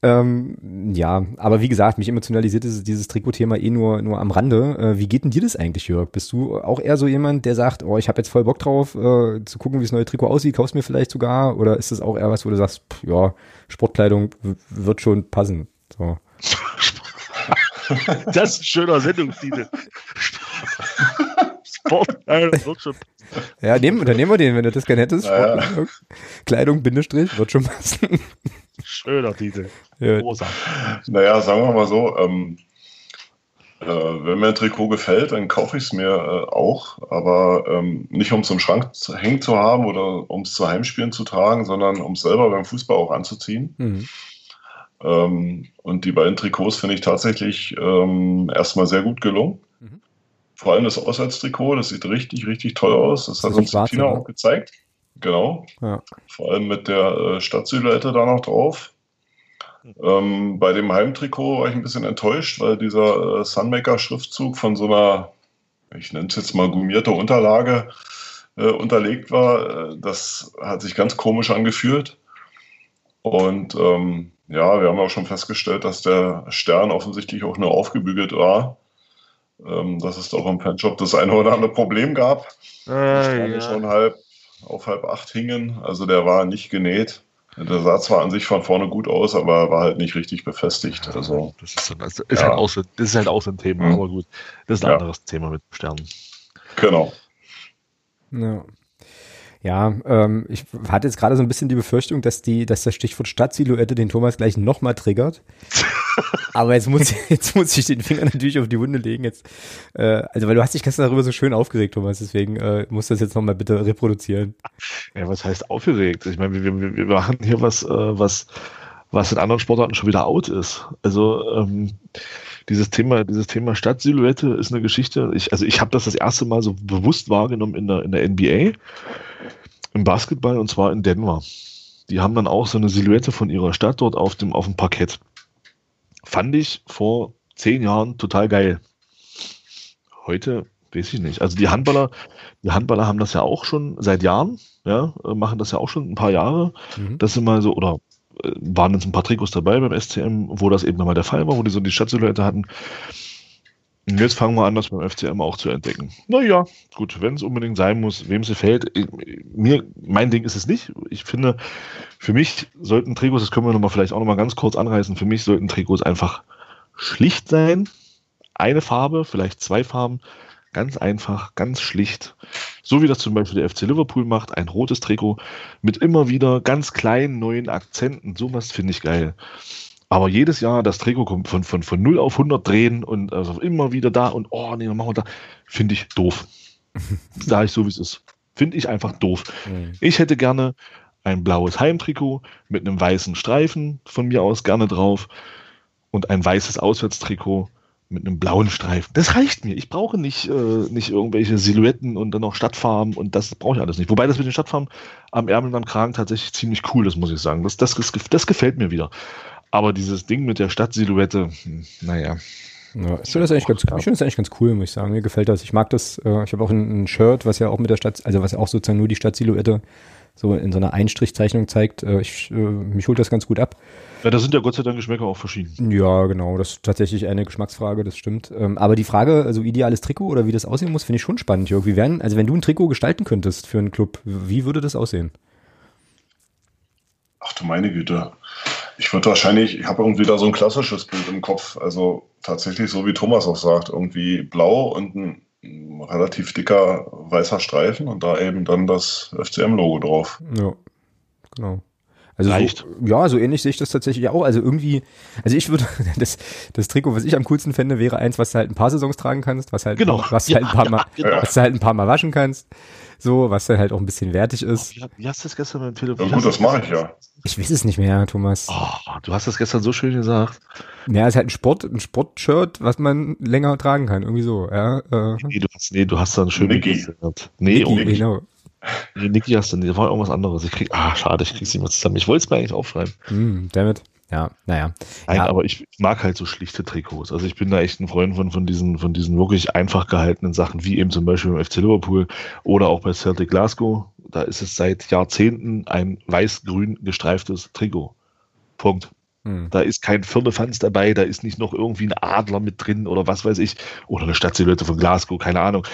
Ähm, ja, aber wie gesagt, mich emotionalisiert dieses, dieses Trikot-Thema eh nur, nur am Rande. Äh, wie geht denn dir das eigentlich, Jörg? Bist du auch eher so jemand, der sagt, oh, ich habe jetzt voll Bock drauf, äh, zu gucken, wie das neue Trikot aussieht, kaufst mir vielleicht sogar? Oder ist das auch eher was, wo du sagst, pff, ja, Sportkleidung wird schon passen? So. Das ist ein schöner Sendungstitel. Sportkleidung wird schon passen. Ja, nehmen, dann nehmen wir den, wenn du das gerne hättest. Ja, ja. Kleidung, Bindestrich, wird schon passen. Schöner Titel. Ja. Rosa. Naja, sagen wir mal so, ähm, äh, wenn mir ein Trikot gefällt, dann kaufe ich es mir äh, auch, aber ähm, nicht um es im Schrank zu, hängen zu haben oder um es zu Heimspielen zu tragen, sondern um es selber beim Fußball auch anzuziehen. Mhm. Ähm, und die beiden Trikots finde ich tatsächlich ähm, erstmal sehr gut gelungen. Mhm. Vor allem das Auswärtstrikot, das sieht richtig, richtig toll aus. Das Das hat uns schwarz, Tina ne? auch gezeigt. Genau. Ja. Vor allem mit der äh, Stadtsilhouette da noch drauf. Ähm, bei dem Heimtrikot war ich ein bisschen enttäuscht, weil dieser äh, Sunmaker-Schriftzug von so einer, ich nenne es jetzt mal gummierte Unterlage äh, unterlegt war. Äh, das hat sich ganz komisch angefühlt. Und ähm, ja, wir haben auch schon festgestellt, dass der Stern offensichtlich auch nur aufgebügelt war. Ähm, dass es doch im Fanshop das eine oder andere Problem gab. Die Sterne schon halb auf halb acht hingen. Also der war nicht genäht. Der sah zwar an sich von vorne gut aus, aber war halt nicht richtig befestigt. Also Das ist, so- das ist, Ja. halt, auch so, das ist halt auch so ein Thema, Mhm. aber gut. Das ist ein Ja. anderes Thema mit Sternen. genau. Ja. Ja, ähm, ich hatte jetzt gerade so ein bisschen die Befürchtung, dass die, dass das Stichwort Stadtsilhouette den Thomas gleich nochmal triggert. Aber jetzt muss, jetzt muss ich den Finger natürlich auf die Wunde legen. Jetzt, äh, also weil du hast dich gestern darüber so schön aufgeregt, Thomas, deswegen äh, musst du das jetzt nochmal bitte reproduzieren. Ja, was heißt aufgeregt? Ich meine, wir, wir, wir machen hier was, äh, was, was in anderen Sportarten schon wieder out ist. Also ähm, dieses Thema, dieses Thema Stadtsilhouette ist eine Geschichte. Ich, also ich habe das das erste Mal so bewusst wahrgenommen in der, in der NBA, im Basketball und zwar in Denver. Die haben dann auch so eine Silhouette von ihrer Stadt dort auf dem, auf dem Parkett. Fand ich vor zehn Jahren total geil. Heute weiß ich nicht. Also die Handballer, die Handballer haben das ja auch schon seit Jahren, ja, äh, machen das ja auch schon ein paar Jahre. Mhm. Das sind mal so, oder waren jetzt ein paar Trikots dabei beim SCM, wo das eben nochmal der Fall war, wo die so die Stadtsilhouette hatten. Und jetzt fangen wir an, das beim FCM auch zu entdecken. Naja, gut, wenn es unbedingt sein muss, wem sie fällt. Ich- Mir, mein Ding ist es nicht. Ich finde, für mich sollten Trikots, das können wir nochmal vielleicht auch nochmal ganz kurz anreißen, für mich sollten Trikots einfach schlicht sein. Eine Farbe, vielleicht zwei Farben, ganz einfach, ganz schlicht. So wie das zum Beispiel der FC Liverpool macht, ein rotes Trikot mit immer wieder ganz kleinen neuen Akzenten. Sowas finde ich geil. Aber jedes Jahr das Trikot kommt von, von, von 0 auf 100 drehen und also immer wieder da und oh nee, dann machen wir da. Finde ich doof. Sage ich so, wie es ist. Finde ich einfach doof. Mhm. Ich hätte gerne ein blaues Heimtrikot mit einem weißen Streifen von mir aus gerne drauf und ein weißes Auswärtstrikot mit einem blauen Streifen. Das reicht mir. Ich brauche nicht, äh, nicht irgendwelche Silhouetten und dann noch Stadtfarben und das brauche ich alles nicht. Wobei das mit den Stadtfarben am Ärmel und am Kragen tatsächlich ziemlich cool ist, muss ich sagen. Das, das, das, das gefällt mir wieder. Aber dieses Ding mit der Stadtsilhouette, hm, naja. Ja, ich finde das eigentlich ganz, ich finde das eigentlich ganz cool, muss ich sagen. Mir gefällt das. Ich mag das. Äh, ich habe auch ein, ein Shirt, was ja auch mit der Stadt, also was ja auch sozusagen nur die Stadtsilhouette so in so einer Einstrichzeichnung zeigt. Äh, ich, äh, mich holt das ganz gut ab. Ja, da sind ja Gott sei Dank Geschmäcker auch verschieden. Ja, genau. Das ist tatsächlich eine Geschmacksfrage, das stimmt. Ähm, aber die Frage, also ideales Trikot oder wie das aussehen muss, finde ich schon spannend, Jörg. Wie wären, also wenn du ein Trikot gestalten könntest für einen Club, wie würde das aussehen? Ach du meine Güte. Ich würde wahrscheinlich, ich habe irgendwie da so ein klassisches Bild im Kopf. Also tatsächlich so wie Thomas auch sagt, irgendwie blau und ein, ein relativ dicker weißer Streifen und da eben dann das FCM-Logo drauf. Ja, genau. Also Reicht. So, ja, so ähnlich sehe ich das tatsächlich auch. Also irgendwie, also ich würde, das, das Trikot, was ich am coolsten fände, wäre eins, was du halt ein paar Saisons tragen kannst, was halt, Genau. was Ja, halt ein paar Mal, ja, genau. was du halt ein paar Mal waschen kannst. So, was dann halt auch ein bisschen wertig ist. Wie, wie hast du das gestern beim Telefon? Ja, gut, das mache ich ja. Ich weiß es nicht mehr, Thomas. Oh, du hast das gestern so schön gesagt. Ja, ist halt ein Sport, ein Sportshirt, was man länger tragen kann, irgendwie so, ja. Äh, Nee, du hast, nee, du hast da eine schöne Niki. Geste gehabt. Nee, oh, Niki, genau. nee, Niki hast du nicht. Das war irgendwas anderes. Ich krieg, ah, schade, ich krieg's nicht mehr zusammen. Ich wollte es mir eigentlich aufschreiben. Hm, damit. Ja, naja. Nein, Ja. aber ich mag halt so schlichte Trikots. Also ich bin da echt ein Freund von, von diesen, von diesen wirklich einfach gehaltenen Sachen, wie eben zum Beispiel beim FC Liverpool oder auch bei Celtic Glasgow. Da ist es seit Jahrzehnten ein weiß-grün gestreiftes Trikot. Punkt. Hm. Da ist kein Firlefanz dabei, da ist nicht noch irgendwie ein Adler mit drin oder was weiß ich. Oder eine Stadtsilhouette von Glasgow, keine Ahnung.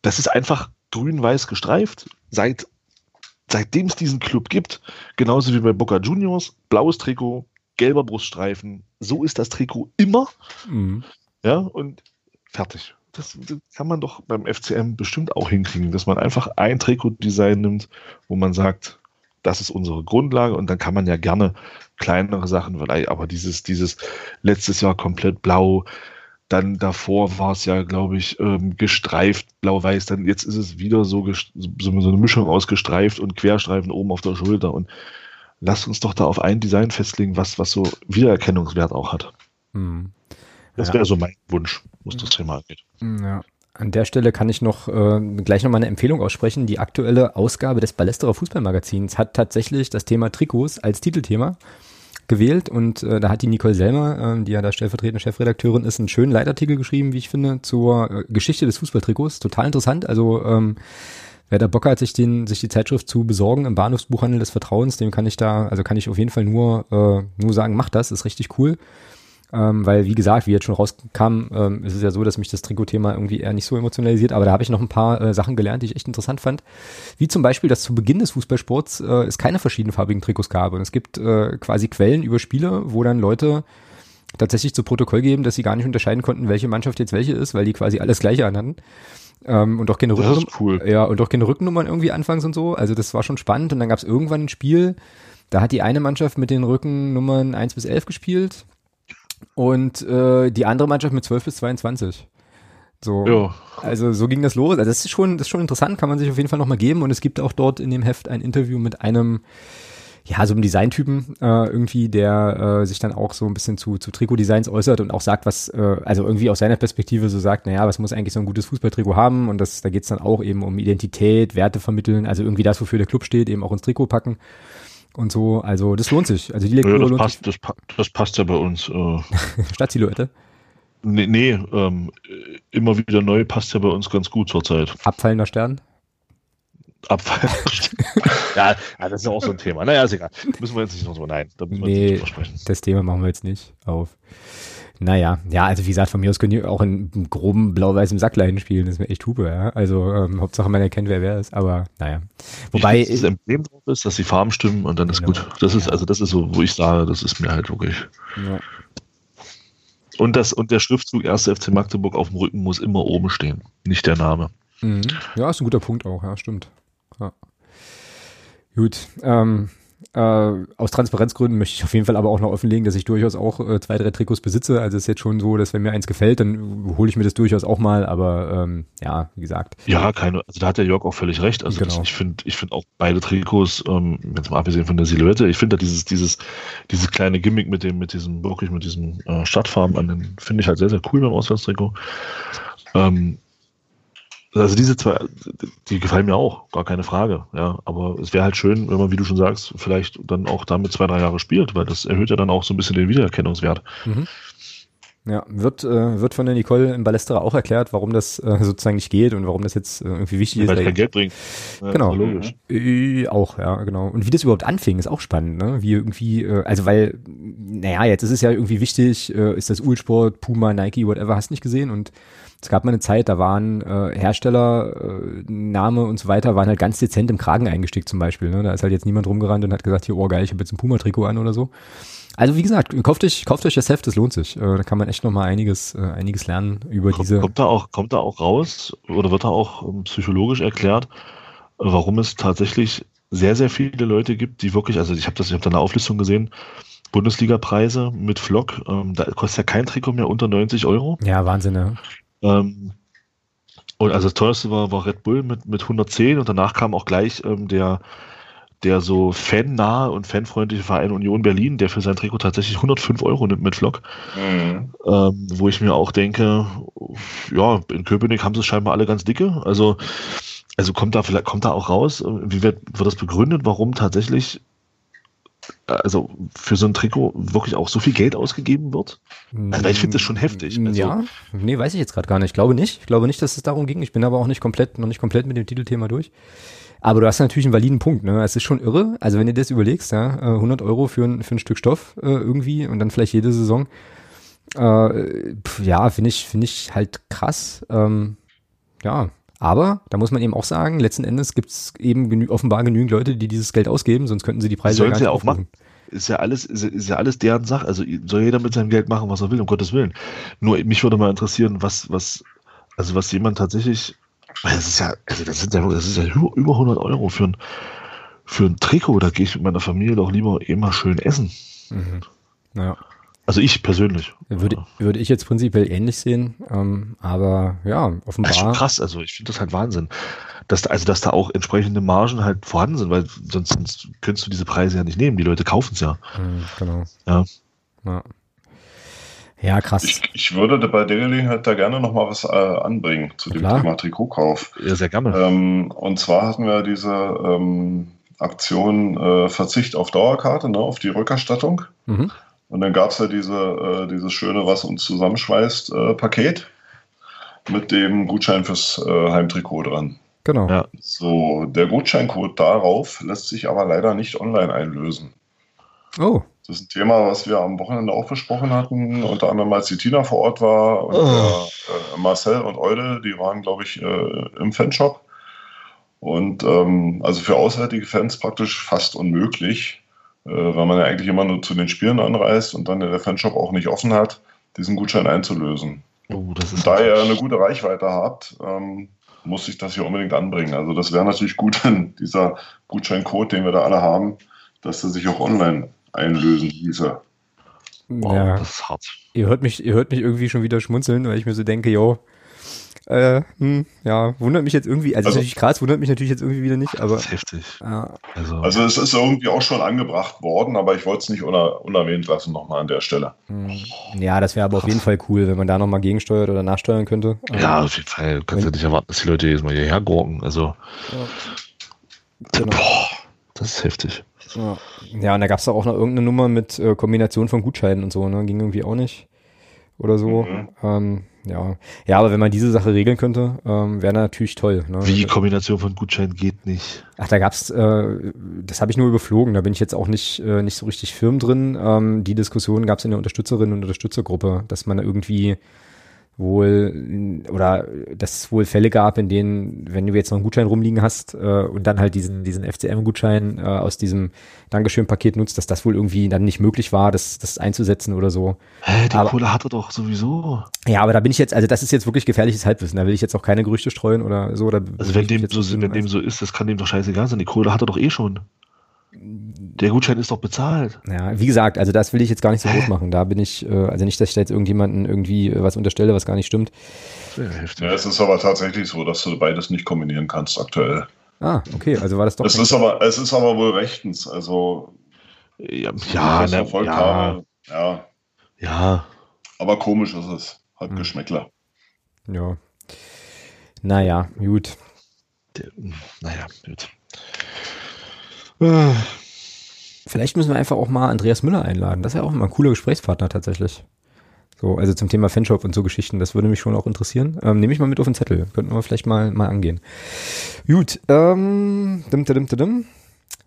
Das ist einfach grün-weiß gestreift. Seit, seitdem es diesen Club gibt, genauso wie bei Boca Juniors, blaues Trikot, gelber Bruststreifen. So ist das Trikot immer. Hm. Ja, und fertig. Das, das kann man doch beim FCM bestimmt auch hinkriegen, dass man einfach ein Trikotdesign nimmt, wo man sagt, das ist unsere Grundlage und dann kann man ja gerne kleinere Sachen, vielleicht, aber dieses, dieses letztes Jahr komplett blau, dann davor war es ja, glaube ich, ähm, gestreift, blau-weiß, dann jetzt ist es wieder so, so eine Mischung aus gestreift und Querstreifen oben auf der Schulter und lasst uns doch da auf ein Design festlegen, was, was so Wiedererkennungswert auch hat. Hm. Das Ja. wäre so mein Wunsch, was das Thema angeht. Ja. An der Stelle kann ich noch äh, gleich nochmal eine Empfehlung aussprechen. Die aktuelle Ausgabe des Ballesterer Fußballmagazins hat tatsächlich das Thema Trikots als Titelthema gewählt und äh, da hat die Nicole Selmer, äh, die ja da stellvertretende Chefredakteurin ist, einen schönen Leitartikel geschrieben, wie ich finde, zur äh, Geschichte des Fußballtrikots. Total interessant. Also ähm, wer da Bock hat, sich den, sich die Zeitschrift zu besorgen im Bahnhofsbuchhandel des Vertrauens, dem kann ich da, also kann ich auf jeden Fall nur, äh, nur sagen, macht das, ist richtig cool. Ähm, weil, wie gesagt, wie jetzt schon rauskam, ähm, ist es ja so, dass mich das Trikotthema irgendwie eher nicht so emotionalisiert, aber da habe ich noch ein paar äh, Sachen gelernt, die ich echt interessant fand. Wie zum Beispiel, dass zu Beginn des Fußballsports äh, es keine verschiedenfarbigen Trikots gab. Und es gibt äh, quasi Quellen über Spiele, wo dann Leute tatsächlich zu Protokoll geben, dass sie gar nicht unterscheiden konnten, welche Mannschaft jetzt welche ist, weil die quasi alles gleiche anhatten. Ähm, und auch keine Das Rückennum- cool. ja, und auch keine Rückennummern irgendwie anfangs und so. Also das war schon spannend. Und dann gab es irgendwann ein Spiel, da hat die eine Mannschaft mit den Rückennummern 1 bis 11 gespielt und äh, die andere Mannschaft mit 12 bis 22. So. Ja, Also so ging das los. Also das ist schon, das ist schon interessant, kann man sich auf jeden Fall nochmal geben. Und es gibt auch dort in dem Heft ein Interview mit einem, ja, so einem Designtypen äh, irgendwie, der äh, sich dann auch so ein bisschen zu, zu Trikotdesigns äußert und auch sagt, was, äh, also irgendwie aus seiner Perspektive so sagt, naja, was muss eigentlich so ein gutes Fußballtrikot haben? Und das, da geht's dann auch eben um Identität, Werte vermitteln, also irgendwie das, wofür der Club steht, eben auch ins Trikot packen. Und so, also das lohnt sich. Also die ja Lektüre das, lohnt passt, das, pa- das passt ja bei uns. Äh, sich. Stadtsilhouette. nee, nee ähm, äh, immer wieder neu passt ja bei uns ganz gut zurzeit. Abfallender Stern. Abfall. ja, ja, das ist ja auch so ein Thema. Naja, ist egal. Müssen wir jetzt nicht noch so, nein, da müssen wir Nee. nicht drüber sprechen. Das Thema machen wir jetzt nicht auf. Naja, ja, also wie gesagt, von mir aus können die auch in groben blau-weißem Sacklein spielen, das ist mir echt Hupe, ja. Also ähm, Hauptsache man erkennt, wer wer ist, aber naja. Wobei, Wichtig, dass das Emblem drauf ist, dass die Farben stimmen und dann ist Genau. gut. Das ist, also das ist so, wo ich sage, das ist mir halt wirklich. ja, Und das, und der Schriftzug 1. FC Magdeburg auf dem Rücken muss immer oben stehen. Nicht der Name. mhm. ja, ist ein guter Punkt auch, ja, stimmt. Ja. Gut, ähm, äh, aus Transparenzgründen möchte ich auf jeden Fall aber auch noch offenlegen, dass ich durchaus auch äh, zwei, drei Trikots besitze. Also es ist jetzt schon so, dass wenn mir eins gefällt, dann hole ich mir das durchaus auch mal, aber ähm, ja, wie gesagt. Ja, keine, also da hat der Jörg auch völlig recht. Also Genau. das, ich finde, ich finde auch beide Trikots, ähm, jetzt mal abgesehen von der Silhouette, ich finde da dieses, dieses, dieses kleine Gimmick mit dem, mit diesem, wirklich mit diesem äh, Stadtfarben an den, finde ich halt sehr, sehr cool beim Auswärtstrikot. Ähm, also diese zwei, die gefallen mir auch, gar keine Frage, ja. Aber es wäre halt schön, wenn man, wie du schon sagst, vielleicht dann auch damit zwei, drei Jahre spielt, weil das erhöht ja dann auch so ein bisschen den Wiedererkennungswert. Ja, wird, äh, wird von der Nicole im Ballesterer auch erklärt, warum das äh, sozusagen nicht geht und warum das jetzt äh, irgendwie wichtig ist. Weil es Da- kein Geld bringt. Ja, Genau. ist Logisch. Äh, auch, ja, genau. Und wie das überhaupt anfing, ist auch spannend, ne? Wie irgendwie, äh, also weil, naja, jetzt ist es ja irgendwie wichtig, äh, ist das Ulsport, Puma, Nike, whatever, hast nicht gesehen und es gab mal eine Zeit, da waren äh, Hersteller, äh, Name und so weiter, waren halt ganz dezent im Kragen eingestickt zum Beispiel. Ne? Da ist halt jetzt niemand rumgerannt und hat gesagt, hier, oh geil, ich habe jetzt ein Puma-Trikot an oder so. Also wie gesagt, kauft euch, kauft euch das Heft, das lohnt sich. Äh, da kann man echt nochmal einiges, äh, einiges lernen über Kommt, diese. kommt, da auch, kommt da auch raus oder wird da auch ähm, psychologisch erklärt, warum es tatsächlich sehr, sehr viele Leute gibt, die wirklich, also ich habe das, ich habe da eine Auflistung gesehen, Bundesliga-Preise mit Flock, ähm, da kostet ja kein Trikot mehr unter 90 Euro. Ja, Wahnsinn, ja. Ähm, Und also das teuerste war, war Red Bull mit, mit 110 und danach kam auch gleich ähm, der, der so fannahe und fanfreundliche Verein Union Berlin, der für sein Trikot tatsächlich 105 Euro nimmt mit Flock. Mhm. Ähm, wo ich mir auch denke, ja, in Köpenick haben sie es scheinbar alle ganz dicke. Also, also kommt da vielleicht, kommt da auch raus, wie wird, wird das begründet, warum tatsächlich also für so ein Trikot wirklich auch so viel Geld ausgegeben wird? Also ich finde das schon heftig. Also, ja, nee, weiß ich jetzt gerade gar nicht. Ich glaube nicht. Ich glaube nicht, dass es darum ging. Ich bin aber auch nicht komplett, noch nicht komplett mit dem Titelthema durch. Aber du hast natürlich einen validen Punkt. Ne? Es ist schon irre. Also wenn du das überlegst, ja, 100 äh, Euro für ein, für ein Stück Stoff äh, irgendwie und dann vielleicht jede Saison. Äh, pf, ja, finde ich, finde ich halt krass. Ähm, ja, aber da muss man eben auch sagen, letzten Endes gibt es eben genü offenbar genügend Leute, die dieses Geld ausgeben, sonst könnten sie die Preise Sollen ja gar auch machen. Ist ja alles, ist, ist, ja alles deren Sache. Also soll jeder mit seinem Geld machen, was er will, um Gottes Willen. Nur mich würde mal interessieren, was, was, also was jemand tatsächlich, das ist ja, also das sind ja, das ist ja über 100 Euro für ein, für ein Trikot. Da gehe ich mit meiner Familie doch lieber immer schön essen. Mhm. Naja. Also ich persönlich. Würde, würde ich jetzt prinzipiell ähnlich sehen, ähm, aber ja, offenbar. Das ist schon krass, also ich finde das halt Wahnsinn. Dass da, also dass da auch entsprechende Margen halt vorhanden sind, weil sonst, sonst könntest du diese Preise ja nicht nehmen. Die Leute kaufen es ja. Mhm, genau. Ja. Ja, ja krass. Ich, ich würde bei der Gelegenheit da gerne noch mal was äh, anbringen zu dem Klar. Thema Trikotkauf. ja sehr gerne. Ähm, und zwar hatten wir diese ähm, Aktion äh, Verzicht auf Dauerkarte, ne, auf die Rückerstattung. Mhm. Und dann gab es ja diese, äh, dieses schöne, was uns zusammenschweißt, äh, Paket mit dem Gutschein fürs äh, Heimtrikot dran. Genau. Ja. So, der Gutscheincode darauf lässt sich aber leider nicht online einlösen. Oh, Das ist ein Thema, was wir am Wochenende auch besprochen hatten, unter anderem als die Tina vor Ort war und Oh. der, äh, Marcel und Eule, die waren, glaube ich, äh, im Fanshop. Und ähm, also für auswärtige Fans praktisch fast unmöglich, weil man ja eigentlich immer nur zu den Spielen anreist und dann der Fanshop auch nicht offen hat, diesen Gutschein einzulösen. Oh, das ist Da ihr eine gute Reichweite habt, ähm, muss ich das hier unbedingt anbringen. Also das wäre natürlich gut, wenn dieser Gutscheincode, den wir da alle haben, dass er sich auch online einlösen ließe. wow, ja. das ist hart. Ihr hört mich, ihr hört mich irgendwie schon wieder schmunzeln, weil ich mir so denke, yo, äh, hm, ja, wundert mich jetzt irgendwie, also, Also- natürlich krass, wundert mich natürlich jetzt irgendwie wieder nicht, aber Das ist heftig. äh, Also, Also es ist irgendwie auch schon angebracht worden, aber ich wollte es nicht uner unerwähnt lassen nochmal an der Stelle. hm, ja, das wäre aber auf jeden Fall cool, wenn man da nochmal gegensteuert oder nachsteuern könnte. Ähm, ja, auf jeden Fall. Du kannst ja nicht erwarten, dass die Leute jedes Mal hierher gurken. Also, genau. boah, das ist heftig. Ja, ja und da gab es auch noch irgendeine Nummer mit äh, Kombination von Gutscheinen und so, ne? Ging irgendwie auch nicht. Oder so. Mhm. Ähm, ja. ja, aber wenn man diese Sache regeln könnte, ähm, wäre natürlich toll. Ne? Wie Kombination von Gutschein geht nicht. Ach, da gab's, äh, das habe ich nur überflogen, da bin ich jetzt auch nicht, äh, nicht so richtig firm drin. Ähm, die Diskussion gab's in der Unterstützerinnen- und Unterstützergruppe, dass man da irgendwie wohl oder dass es wohl Fälle gab, in denen, wenn du jetzt noch einen Gutschein rumliegen hast äh, und dann halt diesen, diesen FCM-Gutschein äh, aus diesem Dankeschön-Paket nutzt, dass das wohl irgendwie dann nicht möglich war, das, das einzusetzen oder so. Hä, die Aber- Kohle hat er doch sowieso. Ja, aber da bin ich jetzt, also das ist jetzt wirklich gefährliches Halbwissen, da will ich jetzt auch keine Gerüchte streuen oder so. Oder Also wenn dem, so, wenn dem so ist, das kann dem doch scheißegal sein. Die Kohle hat er doch eh schon. Der Gutschein ist doch bezahlt. Ja, wie gesagt, also das will ich jetzt gar nicht so groß machen. Da bin ich, äh, also nicht, dass ich da jetzt irgendjemanden irgendwie äh, was unterstelle, was gar nicht stimmt. Ja, es ist aber tatsächlich so, dass du beides nicht kombinieren kannst aktuell. Ah, okay, also war das doch. Es ist aber, es ist aber wohl rechtens. Also Ja, ja, ne, ja, habe. Ja, ja. aber komisch ist es. Hat Hm. Geschmäckler. Ja. Naja, gut. Der, naja, gut. Äh, Vielleicht müssen wir einfach auch mal Andreas Müller einladen. Das wäre auch mal ein cooler Gesprächspartner tatsächlich. So, also zum Thema Fanshop und so Geschichten. Das würde mich schon auch interessieren. Ähm, Nehme ich mal mit auf den Zettel. Könnten wir vielleicht mal, mal angehen. Gut, ähm, dim, dim, dim, dim.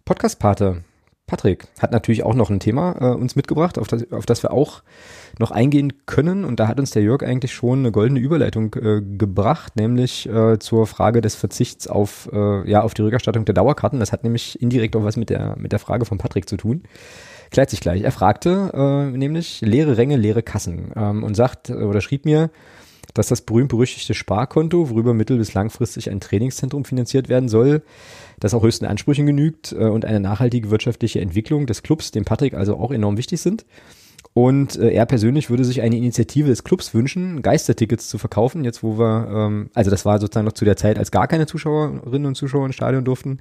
Podcast-Pate. Patrick hat natürlich auch noch ein Thema äh, uns mitgebracht, auf das, auf das wir auch noch eingehen können. Und da hat uns der Jörg eigentlich schon eine goldene Überleitung äh, gebracht, nämlich äh, zur Frage des Verzichts auf, äh, ja, auf die Rückerstattung der Dauerkarten. Das hat nämlich indirekt auch was mit der, mit der Frage von Patrick zu tun. Klärt sich gleich. Er fragte äh, nämlich leere Ränge, leere Kassen ähm, und sagt äh, oder schrieb mir, dass das berühmt-berüchtigte Sparkonto, worüber mittel- bis langfristig ein Trainingszentrum finanziert werden soll, das auch höchsten Ansprüchen genügt äh, und eine nachhaltige wirtschaftliche Entwicklung des Clubs, dem Patrick also auch enorm wichtig sind. Und äh, er persönlich würde sich eine Initiative des Clubs wünschen, Geistertickets zu verkaufen, jetzt wo wir, ähm, also das war sozusagen noch zu der Zeit, als gar keine Zuschauerinnen und Zuschauer ins Stadion durften.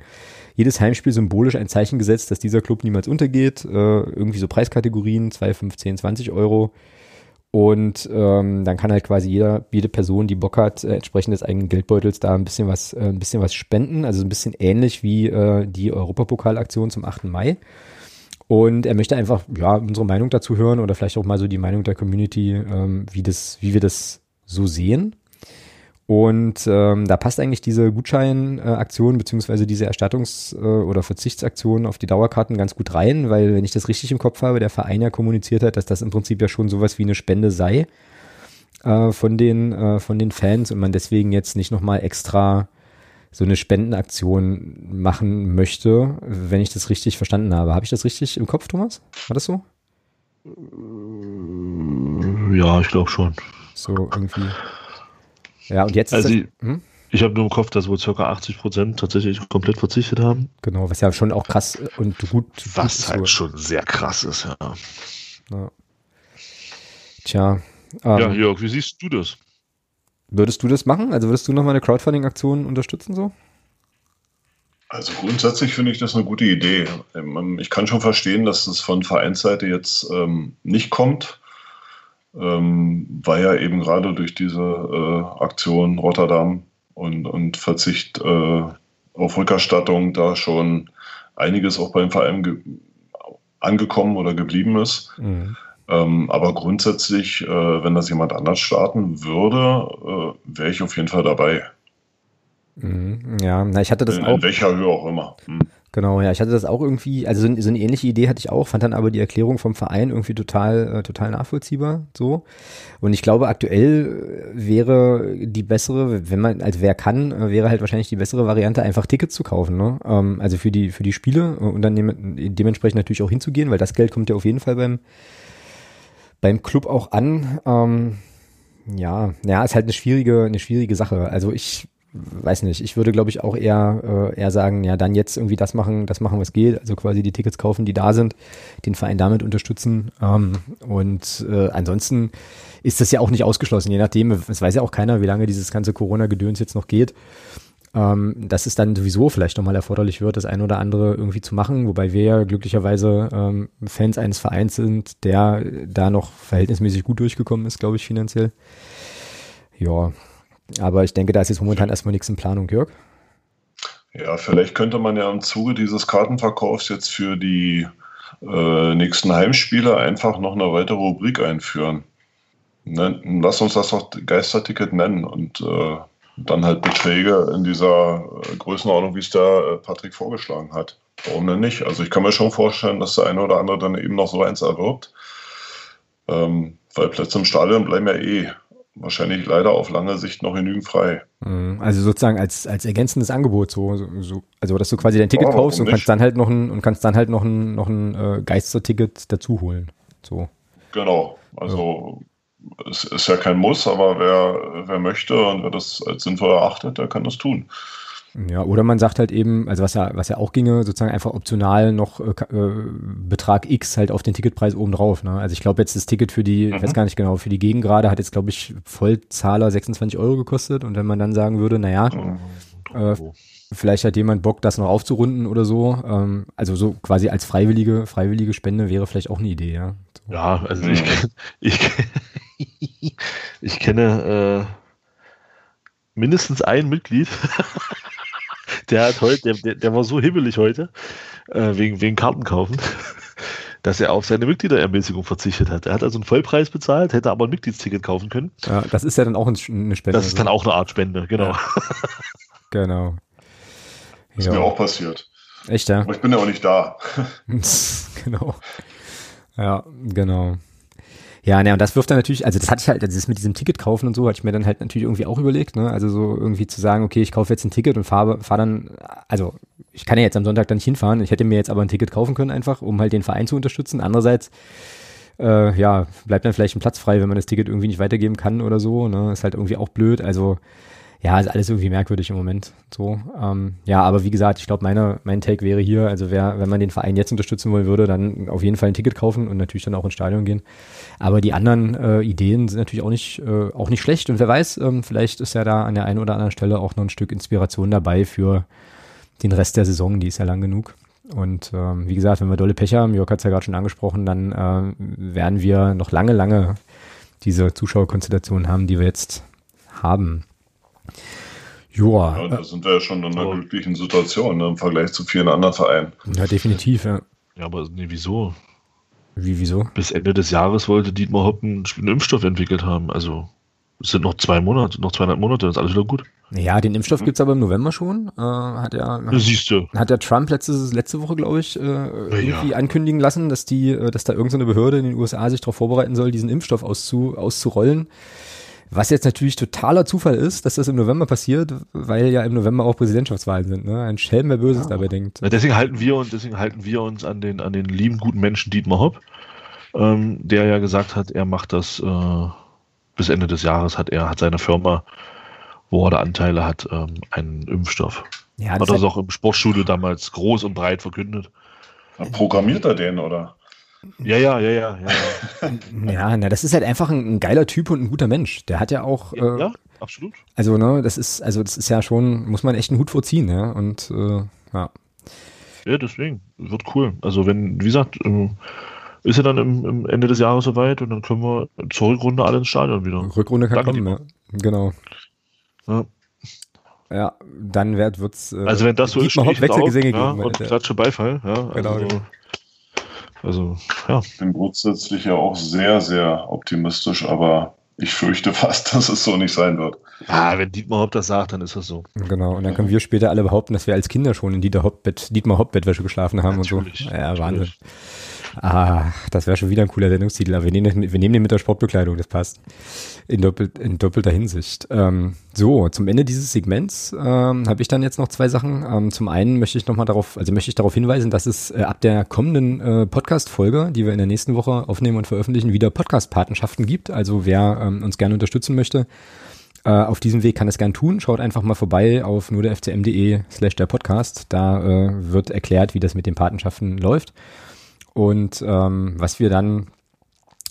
Jedes Heimspiel symbolisch ein Zeichen gesetzt, dass dieser Club niemals untergeht. Äh, irgendwie so Preiskategorien, 2, 5, 10, 20 Euro. Und ähm, dann kann halt quasi jeder, jede Person, die Bock hat, äh, entsprechend des eigenen Geldbeutels da ein bisschen was, äh, ein bisschen was spenden. Also ein bisschen ähnlich wie äh, die Europapokalaktion zum 8. Mai. Und er möchte einfach, ja, unsere Meinung dazu hören oder vielleicht auch mal so die Meinung der Community, ähm, wie das, wie wir das so sehen. Und ähm, da passt eigentlich diese Gutscheinaktion beziehungsweise diese Erstattungs- äh, oder Verzichtsaktion auf die Dauerkarten ganz gut rein, weil wenn ich das richtig im Kopf habe, der Verein ja kommuniziert hat, dass das im Prinzip ja schon sowas wie eine Spende sei äh, von den äh, von den Fans und man deswegen jetzt nicht nochmal extra so eine Spendenaktion machen möchte, wenn ich das richtig verstanden habe. Habe ich das richtig im Kopf, Thomas? War das so? Ja, ich glaube schon. So irgendwie. Ja, und jetzt Also ist ich, das, hm? ich habe nur im Kopf, dass wohl ca. 80 Prozent tatsächlich komplett verzichtet haben. genau, was ja schon auch krass und gut, gut Was ist halt so. schon sehr krass ist, ja. Ja. Tja, ähm, ja, Jörg, wie siehst du das? würdest du das machen? Also würdest du nochmal eine Crowdfunding-Aktion unterstützen so? Also grundsätzlich finde ich das eine gute Idee. Ähm, Ich kann schon verstehen, dass es von Vereinsseite jetzt ähm, nicht kommt, ähm, weil ja eben gerade durch diese äh, Aktion Rotterdam und, und Verzicht äh, auf Rückerstattung da schon einiges auch beim Verein ge angekommen oder geblieben ist. Mhm. Ähm, aber grundsätzlich, äh, wenn das jemand anders starten würde, äh, wäre ich auf jeden Fall dabei. Mhm. Ja, na, ich hatte das in, auch. in welcher Höhe auch immer. Hm. Genau, ja, ich hatte das auch irgendwie, also so, so eine ähnliche Idee hatte ich auch, fand dann aber die Erklärung vom Verein irgendwie total, äh, total nachvollziehbar, so. Und ich glaube, aktuell äh, wäre die bessere, wenn man, also wer kann, äh, wäre halt wahrscheinlich die bessere Variante, einfach Tickets zu kaufen, ne? Ähm, also für die, für die Spiele äh, und dann dem, dementsprechend natürlich auch hinzugehen, weil das Geld kommt ja auf jeden Fall beim, beim Club auch an. Ähm, ja, ja, ist halt eine schwierige, eine schwierige Sache. Also ich weiß nicht, ich würde glaube ich auch eher, äh, eher sagen, ja, dann jetzt irgendwie das machen, das machen, was geht, also quasi die Tickets kaufen, die da sind, den Verein damit unterstützen. Ähm, und äh, ansonsten ist das ja auch nicht ausgeschlossen, je nachdem, es weiß ja auch keiner, wie lange dieses ganze Corona-Gedöns jetzt noch geht. Ähm, dass es dann sowieso vielleicht nochmal erforderlich wird, das eine oder andere irgendwie zu machen, wobei wir ja glücklicherweise ähm, Fans eines Vereins sind, der da noch verhältnismäßig gut durchgekommen ist, glaube ich, finanziell. Ja, aber ich denke, da ist jetzt momentan erstmal nichts in Planung, Jörg. Ja, vielleicht könnte man ja im Zuge dieses Kartenverkaufs jetzt für die äh, nächsten Heimspiele einfach noch eine weitere Rubrik einführen. Nen- Lass uns das doch Geisterticket nennen und äh, dann halt Beträge in dieser äh, Größenordnung, wie es da äh, Patrick vorgeschlagen hat. Warum denn nicht? Also ich kann mir schon vorstellen, dass der eine oder andere dann eben noch so eins erwirbt. Ähm, weil Plätze im Stadion bleiben ja eh wahrscheinlich leider auf lange Sicht noch genügend frei. Mhm, Also sozusagen als, als ergänzendes Angebot, so, so, so also dass du quasi dein Ticket Ja, kaufst und kannst dann halt noch ein und kannst dann halt noch ein noch ein äh, Geisterticket dazu holen. So. Genau. Also es ist ja kein Muss, aber wer, wer möchte und wer das als sinnvoll erachtet, der kann das tun. Ja, oder man sagt halt eben, also was ja, was ja auch ginge, sozusagen einfach optional noch äh, äh, Betrag X halt auf den Ticketpreis oben drauf. Ne? Also ich glaube jetzt das Ticket für die, ich weiß gar nicht genau, für die Gegengrade hat jetzt glaube ich Vollzahler 26 Euro gekostet und wenn man dann sagen würde, naja, Äh, vielleicht hat jemand Bock, das noch aufzurunden oder so, ähm, also so quasi als freiwillige, freiwillige Spende wäre vielleicht auch eine Idee, ja. So. Ja, also ich, ich, ich kenne äh, mindestens ein Mitglied, der hat heute, der, der, war so hibbelig heute, äh, wegen, wegen Karten kaufen, dass er auf seine Mitgliederermäßigung verzichtet hat. Er hat also einen Vollpreis bezahlt, hätte aber ein Mitgliedsticket kaufen können. Ja, das ist ja dann auch ein- eine Spende. Das ist dann auch eine Art Spende, genau. Genau. Ist mir auch passiert. Echt, ja? Aber ich bin ja auch nicht da. genau. Ja, genau. Ja, ne, und das wirft dann natürlich, also das hatte ich halt, also das mit diesem Ticket kaufen und so, hatte ich mir dann halt natürlich irgendwie auch überlegt, ne? Also so irgendwie zu sagen, okay, ich kaufe jetzt ein Ticket und fahre fahr dann, also ich kann ja jetzt am Sonntag dann nicht hinfahren, ich hätte mir jetzt aber ein Ticket kaufen können einfach, um halt den Verein zu unterstützen. Andererseits, äh, ja, bleibt dann vielleicht ein Platz frei, wenn man das Ticket irgendwie nicht weitergeben kann oder so, ne? Ist halt irgendwie auch blöd. Also ja, ist alles irgendwie merkwürdig im Moment. So, ähm, ja, aber wie gesagt, ich glaube, meine, mein Take wäre hier, also wer, wenn man den Verein jetzt unterstützen wollen würde, dann auf jeden Fall ein Ticket kaufen und natürlich dann auch ins Stadion gehen. Aber die anderen äh, Ideen sind natürlich auch nicht, äh, auch nicht schlecht. Und wer weiß, ähm, vielleicht ist ja da an der einen oder anderen Stelle auch noch ein Stück Inspiration dabei für den Rest der Saison, die ist ja lang genug. Und ähm, wie gesagt, wenn wir dolle Pech haben, Jörg hat es ja gerade schon angesprochen, dann äh, werden wir noch lange, lange diese Zuschauerkonstellation haben, die wir jetzt haben. Joa. Ja, da sind wir ja schon in einer glücklichen Situation ne, im Vergleich zu vielen anderen Vereinen. Ja, definitiv, ja. Ja, aber nee, wieso? Wie, wieso? Bis Ende des Jahres wollte Dietmar Hopp einen Impfstoff entwickelt haben. Also es sind noch zwei Monate, noch zweieinhalb Monate, dann ist alles wieder gut. Ja, den Impfstoff gibt's aber im November schon. Äh, hat ja, ja, siehst du. Hat der Trump letzte, letzte Woche, glaube ich, äh, irgendwie ja. ankündigen lassen, dass die, äh, dass da irgendeine Behörde in den USA sich darauf vorbereiten soll, diesen Impfstoff auszu, auszurollen. Was jetzt natürlich totaler Zufall ist, dass das im November passiert, weil ja im November auch Präsidentschaftswahlen sind. Ne? Ein Schelm, wer Böses ja. dabei denkt. Ja, deswegen halten wir uns, deswegen halten wir uns an den, an den lieben guten Menschen Dietmar Hopp, ähm, der ja gesagt hat, er macht das äh, bis Ende des Jahres hat er hat seine Firma, wo er da Anteile hat, ähm, einen Impfstoff. Ja, das hat er es auch im Sportstudio damals groß und breit verkündet. Programmiert er den oder? Ja, ja, ja, ja. Ja, ja na, das ist halt einfach ein, ein, geiler Typ und ein guter Mensch. Der hat ja auch. Äh, ja, absolut. Also, ne, das ist, also das ist ja schon, muss man echt einen Hut vorziehen, ja. Und äh, ja. Ja, deswegen. Wird cool. Also wenn, wie gesagt, äh, ist ja dann im, im, Ende des Jahres soweit und dann können wir zur Rückrunde alle ins Stadion wieder. Rückrunde kann Danke kommen, ja. Genau. Ja. Ja, dann wird wird's. Äh, also wenn das so ist, Wechselgesänge ja, geben, und klatsche Beifall. Ja, genau, also, genau. Also, ja. Ich bin grundsätzlich ja auch sehr, sehr optimistisch, aber ich fürchte fast, dass es so nicht sein wird. Ah, wenn Dietmar Hopp das sagt, dann ist das so. Genau, und dann können wir später alle behaupten, dass wir als Kinder schon in Dietmar Hopp Bettwäsche geschlafen haben natürlich, und so. Ja, Wahnsinn. Ah, das wäre schon wieder ein cooler Sendungstitel, aber wir nehmen, wir nehmen den mit der Sportbekleidung, das passt. In, doppelt, in doppelter Hinsicht. Ähm, so, zum Ende dieses Segments ähm, habe ich dann jetzt noch zwei Sachen. Ähm, zum einen möchte ich nochmal darauf, also möchte ich darauf hinweisen, dass es äh, ab der kommenden äh, Podcast-Folge, die wir in der nächsten Woche aufnehmen und veröffentlichen, wieder Podcast-Patenschaften gibt. Also wer ähm, uns gerne unterstützen möchte, äh, auf diesem Weg kann es gern tun. Schaut einfach mal vorbei auf nur der fcm.de slash der Podcast. Da äh, wird erklärt, wie das mit den Patenschaften läuft. Und ähm, was wir dann,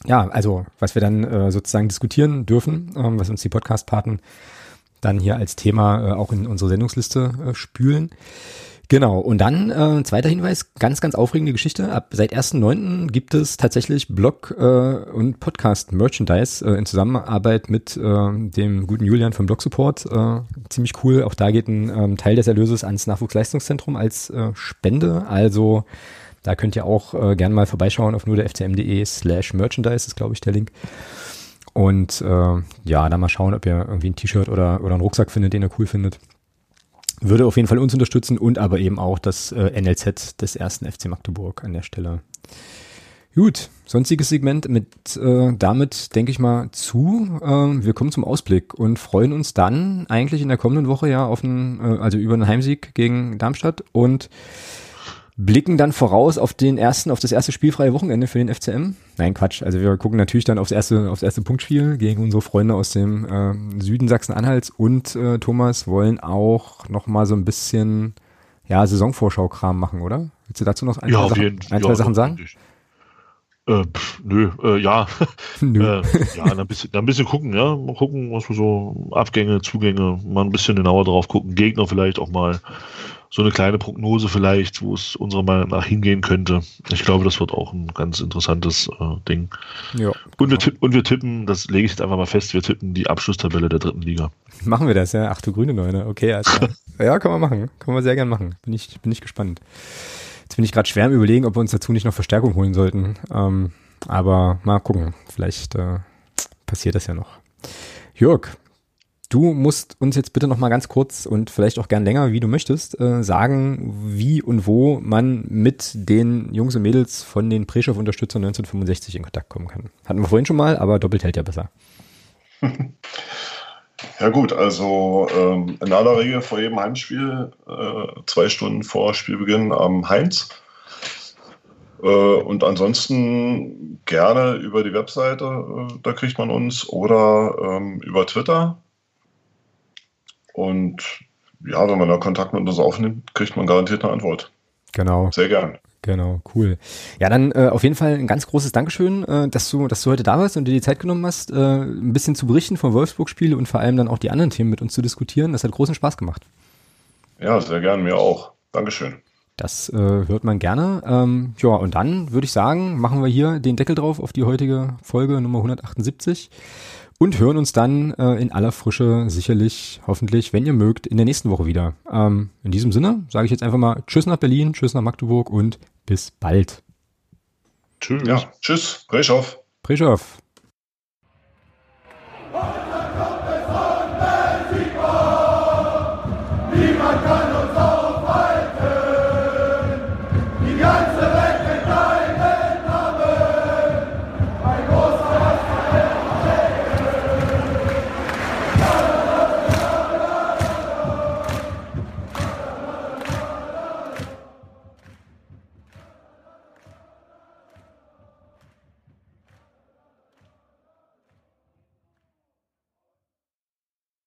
ja, also was wir dann äh, sozusagen diskutieren dürfen, ähm, was uns die Podcast-Paten dann hier als Thema äh, auch in unsere Sendungsliste äh, spülen. Genau, und dann äh, zweiter Hinweis, ganz, ganz aufregende Geschichte. Ab seit 1.9. gibt es tatsächlich Blog- äh, und Podcast-Merchandise äh, in Zusammenarbeit mit äh, dem guten Julian vom Blog Support. Äh, ziemlich cool. Auch da geht ein ähm, Teil des Erlöses ans Nachwuchsleistungszentrum als äh, Spende. Also da könnt ihr auch äh, gerne mal vorbeischauen auf nur der fcm.de slash merchandise, ist glaube ich der Link. Und äh, ja, dann mal schauen, ob ihr irgendwie ein T-Shirt oder, oder einen Rucksack findet, den ihr cool findet. Würde auf jeden Fall uns unterstützen und aber eben auch das äh, NLZ des ersten FC Magdeburg an der Stelle. Gut, sonstiges Segment mit äh, damit denke ich mal zu. Äh, wir kommen zum Ausblick und freuen uns dann eigentlich in der kommenden Woche ja auf einen, äh, also über einen Heimsieg gegen Darmstadt und blicken dann voraus auf den ersten, auf das erste spielfreie Wochenende für den FCM. Nein, Quatsch. Also wir gucken natürlich dann aufs erste, aufs erste Punktspiel gegen unsere Freunde aus dem äh, Süden Sachsen-Anhalts und äh, Thomas wollen auch noch mal so ein bisschen ja Saisonvorschau-Kram machen, oder? Willst du dazu noch ein, ja, zwei, Sachen, ein, zwei Sachen sagen? Äh, pff, nö, äh, ja. nö. Äh, ja, dann ein, bisschen, dann ein bisschen gucken, ja. Mal gucken, was wir so Abgänge, Zugänge, mal ein bisschen genauer drauf gucken. Gegner vielleicht auch mal so eine kleine Prognose vielleicht, wo es unserer Meinung nach hingehen könnte. Ich glaube, das wird auch ein ganz interessantes äh, Ding. Ja, und, wir tippen, und wir tippen, das lege ich jetzt einfach mal fest, wir tippen die Abschlusstabelle der dritten Liga. Machen wir das, ja? Ach du grüne Neune, okay. Also, ja, kann man machen. Kann man sehr gern machen. Bin ich, bin ich gespannt. Jetzt bin ich gerade schwer im Überlegen, ob wir uns dazu nicht noch Verstärkung holen sollten. Ähm, aber mal gucken. Vielleicht äh, passiert das ja noch. Jörg, Du musst uns jetzt bitte noch mal ganz kurz und vielleicht auch gern länger, wie du möchtest, äh, sagen, wie und wo man mit den Jungs und Mädels von den Preschow-Unterstützern 1965 in Kontakt kommen kann. Hatten wir vorhin schon mal, aber doppelt hält ja besser. Ja gut, also ähm, in aller Regel vor jedem Heimspiel, äh, zwei Stunden vor Spielbeginn am Heinz. Äh, und ansonsten gerne über die Webseite, äh, da kriegt man uns, oder ähm, über Twitter Und ja, wenn man da Kontakt mit uns aufnimmt, kriegt man garantiert eine Antwort. Genau. Sehr gern. Genau, cool. Ja, dann äh, auf jeden Fall ein ganz großes Dankeschön, äh, dass du, dass du heute da warst und dir die Zeit genommen hast, äh, ein bisschen zu berichten vom Wolfsburg-Spiel und vor allem dann auch die anderen Themen mit uns zu diskutieren. Das hat großen Spaß gemacht. Ja, sehr gern, mir auch. Dankeschön. Das äh, hört man gerne. Ähm, ja, und dann würde ich sagen, machen wir hier den Deckel drauf auf die heutige Folge Nummer 178 und hören uns dann äh, in aller Frische sicherlich, hoffentlich, wenn ihr mögt, in der nächsten Woche wieder. Ähm, in diesem Sinne sage ich jetzt einfach mal Tschüss nach Berlin, Tschüss nach Magdeburg und bis bald. Tschüss. Ja, tschüss. Preschow. Preschow.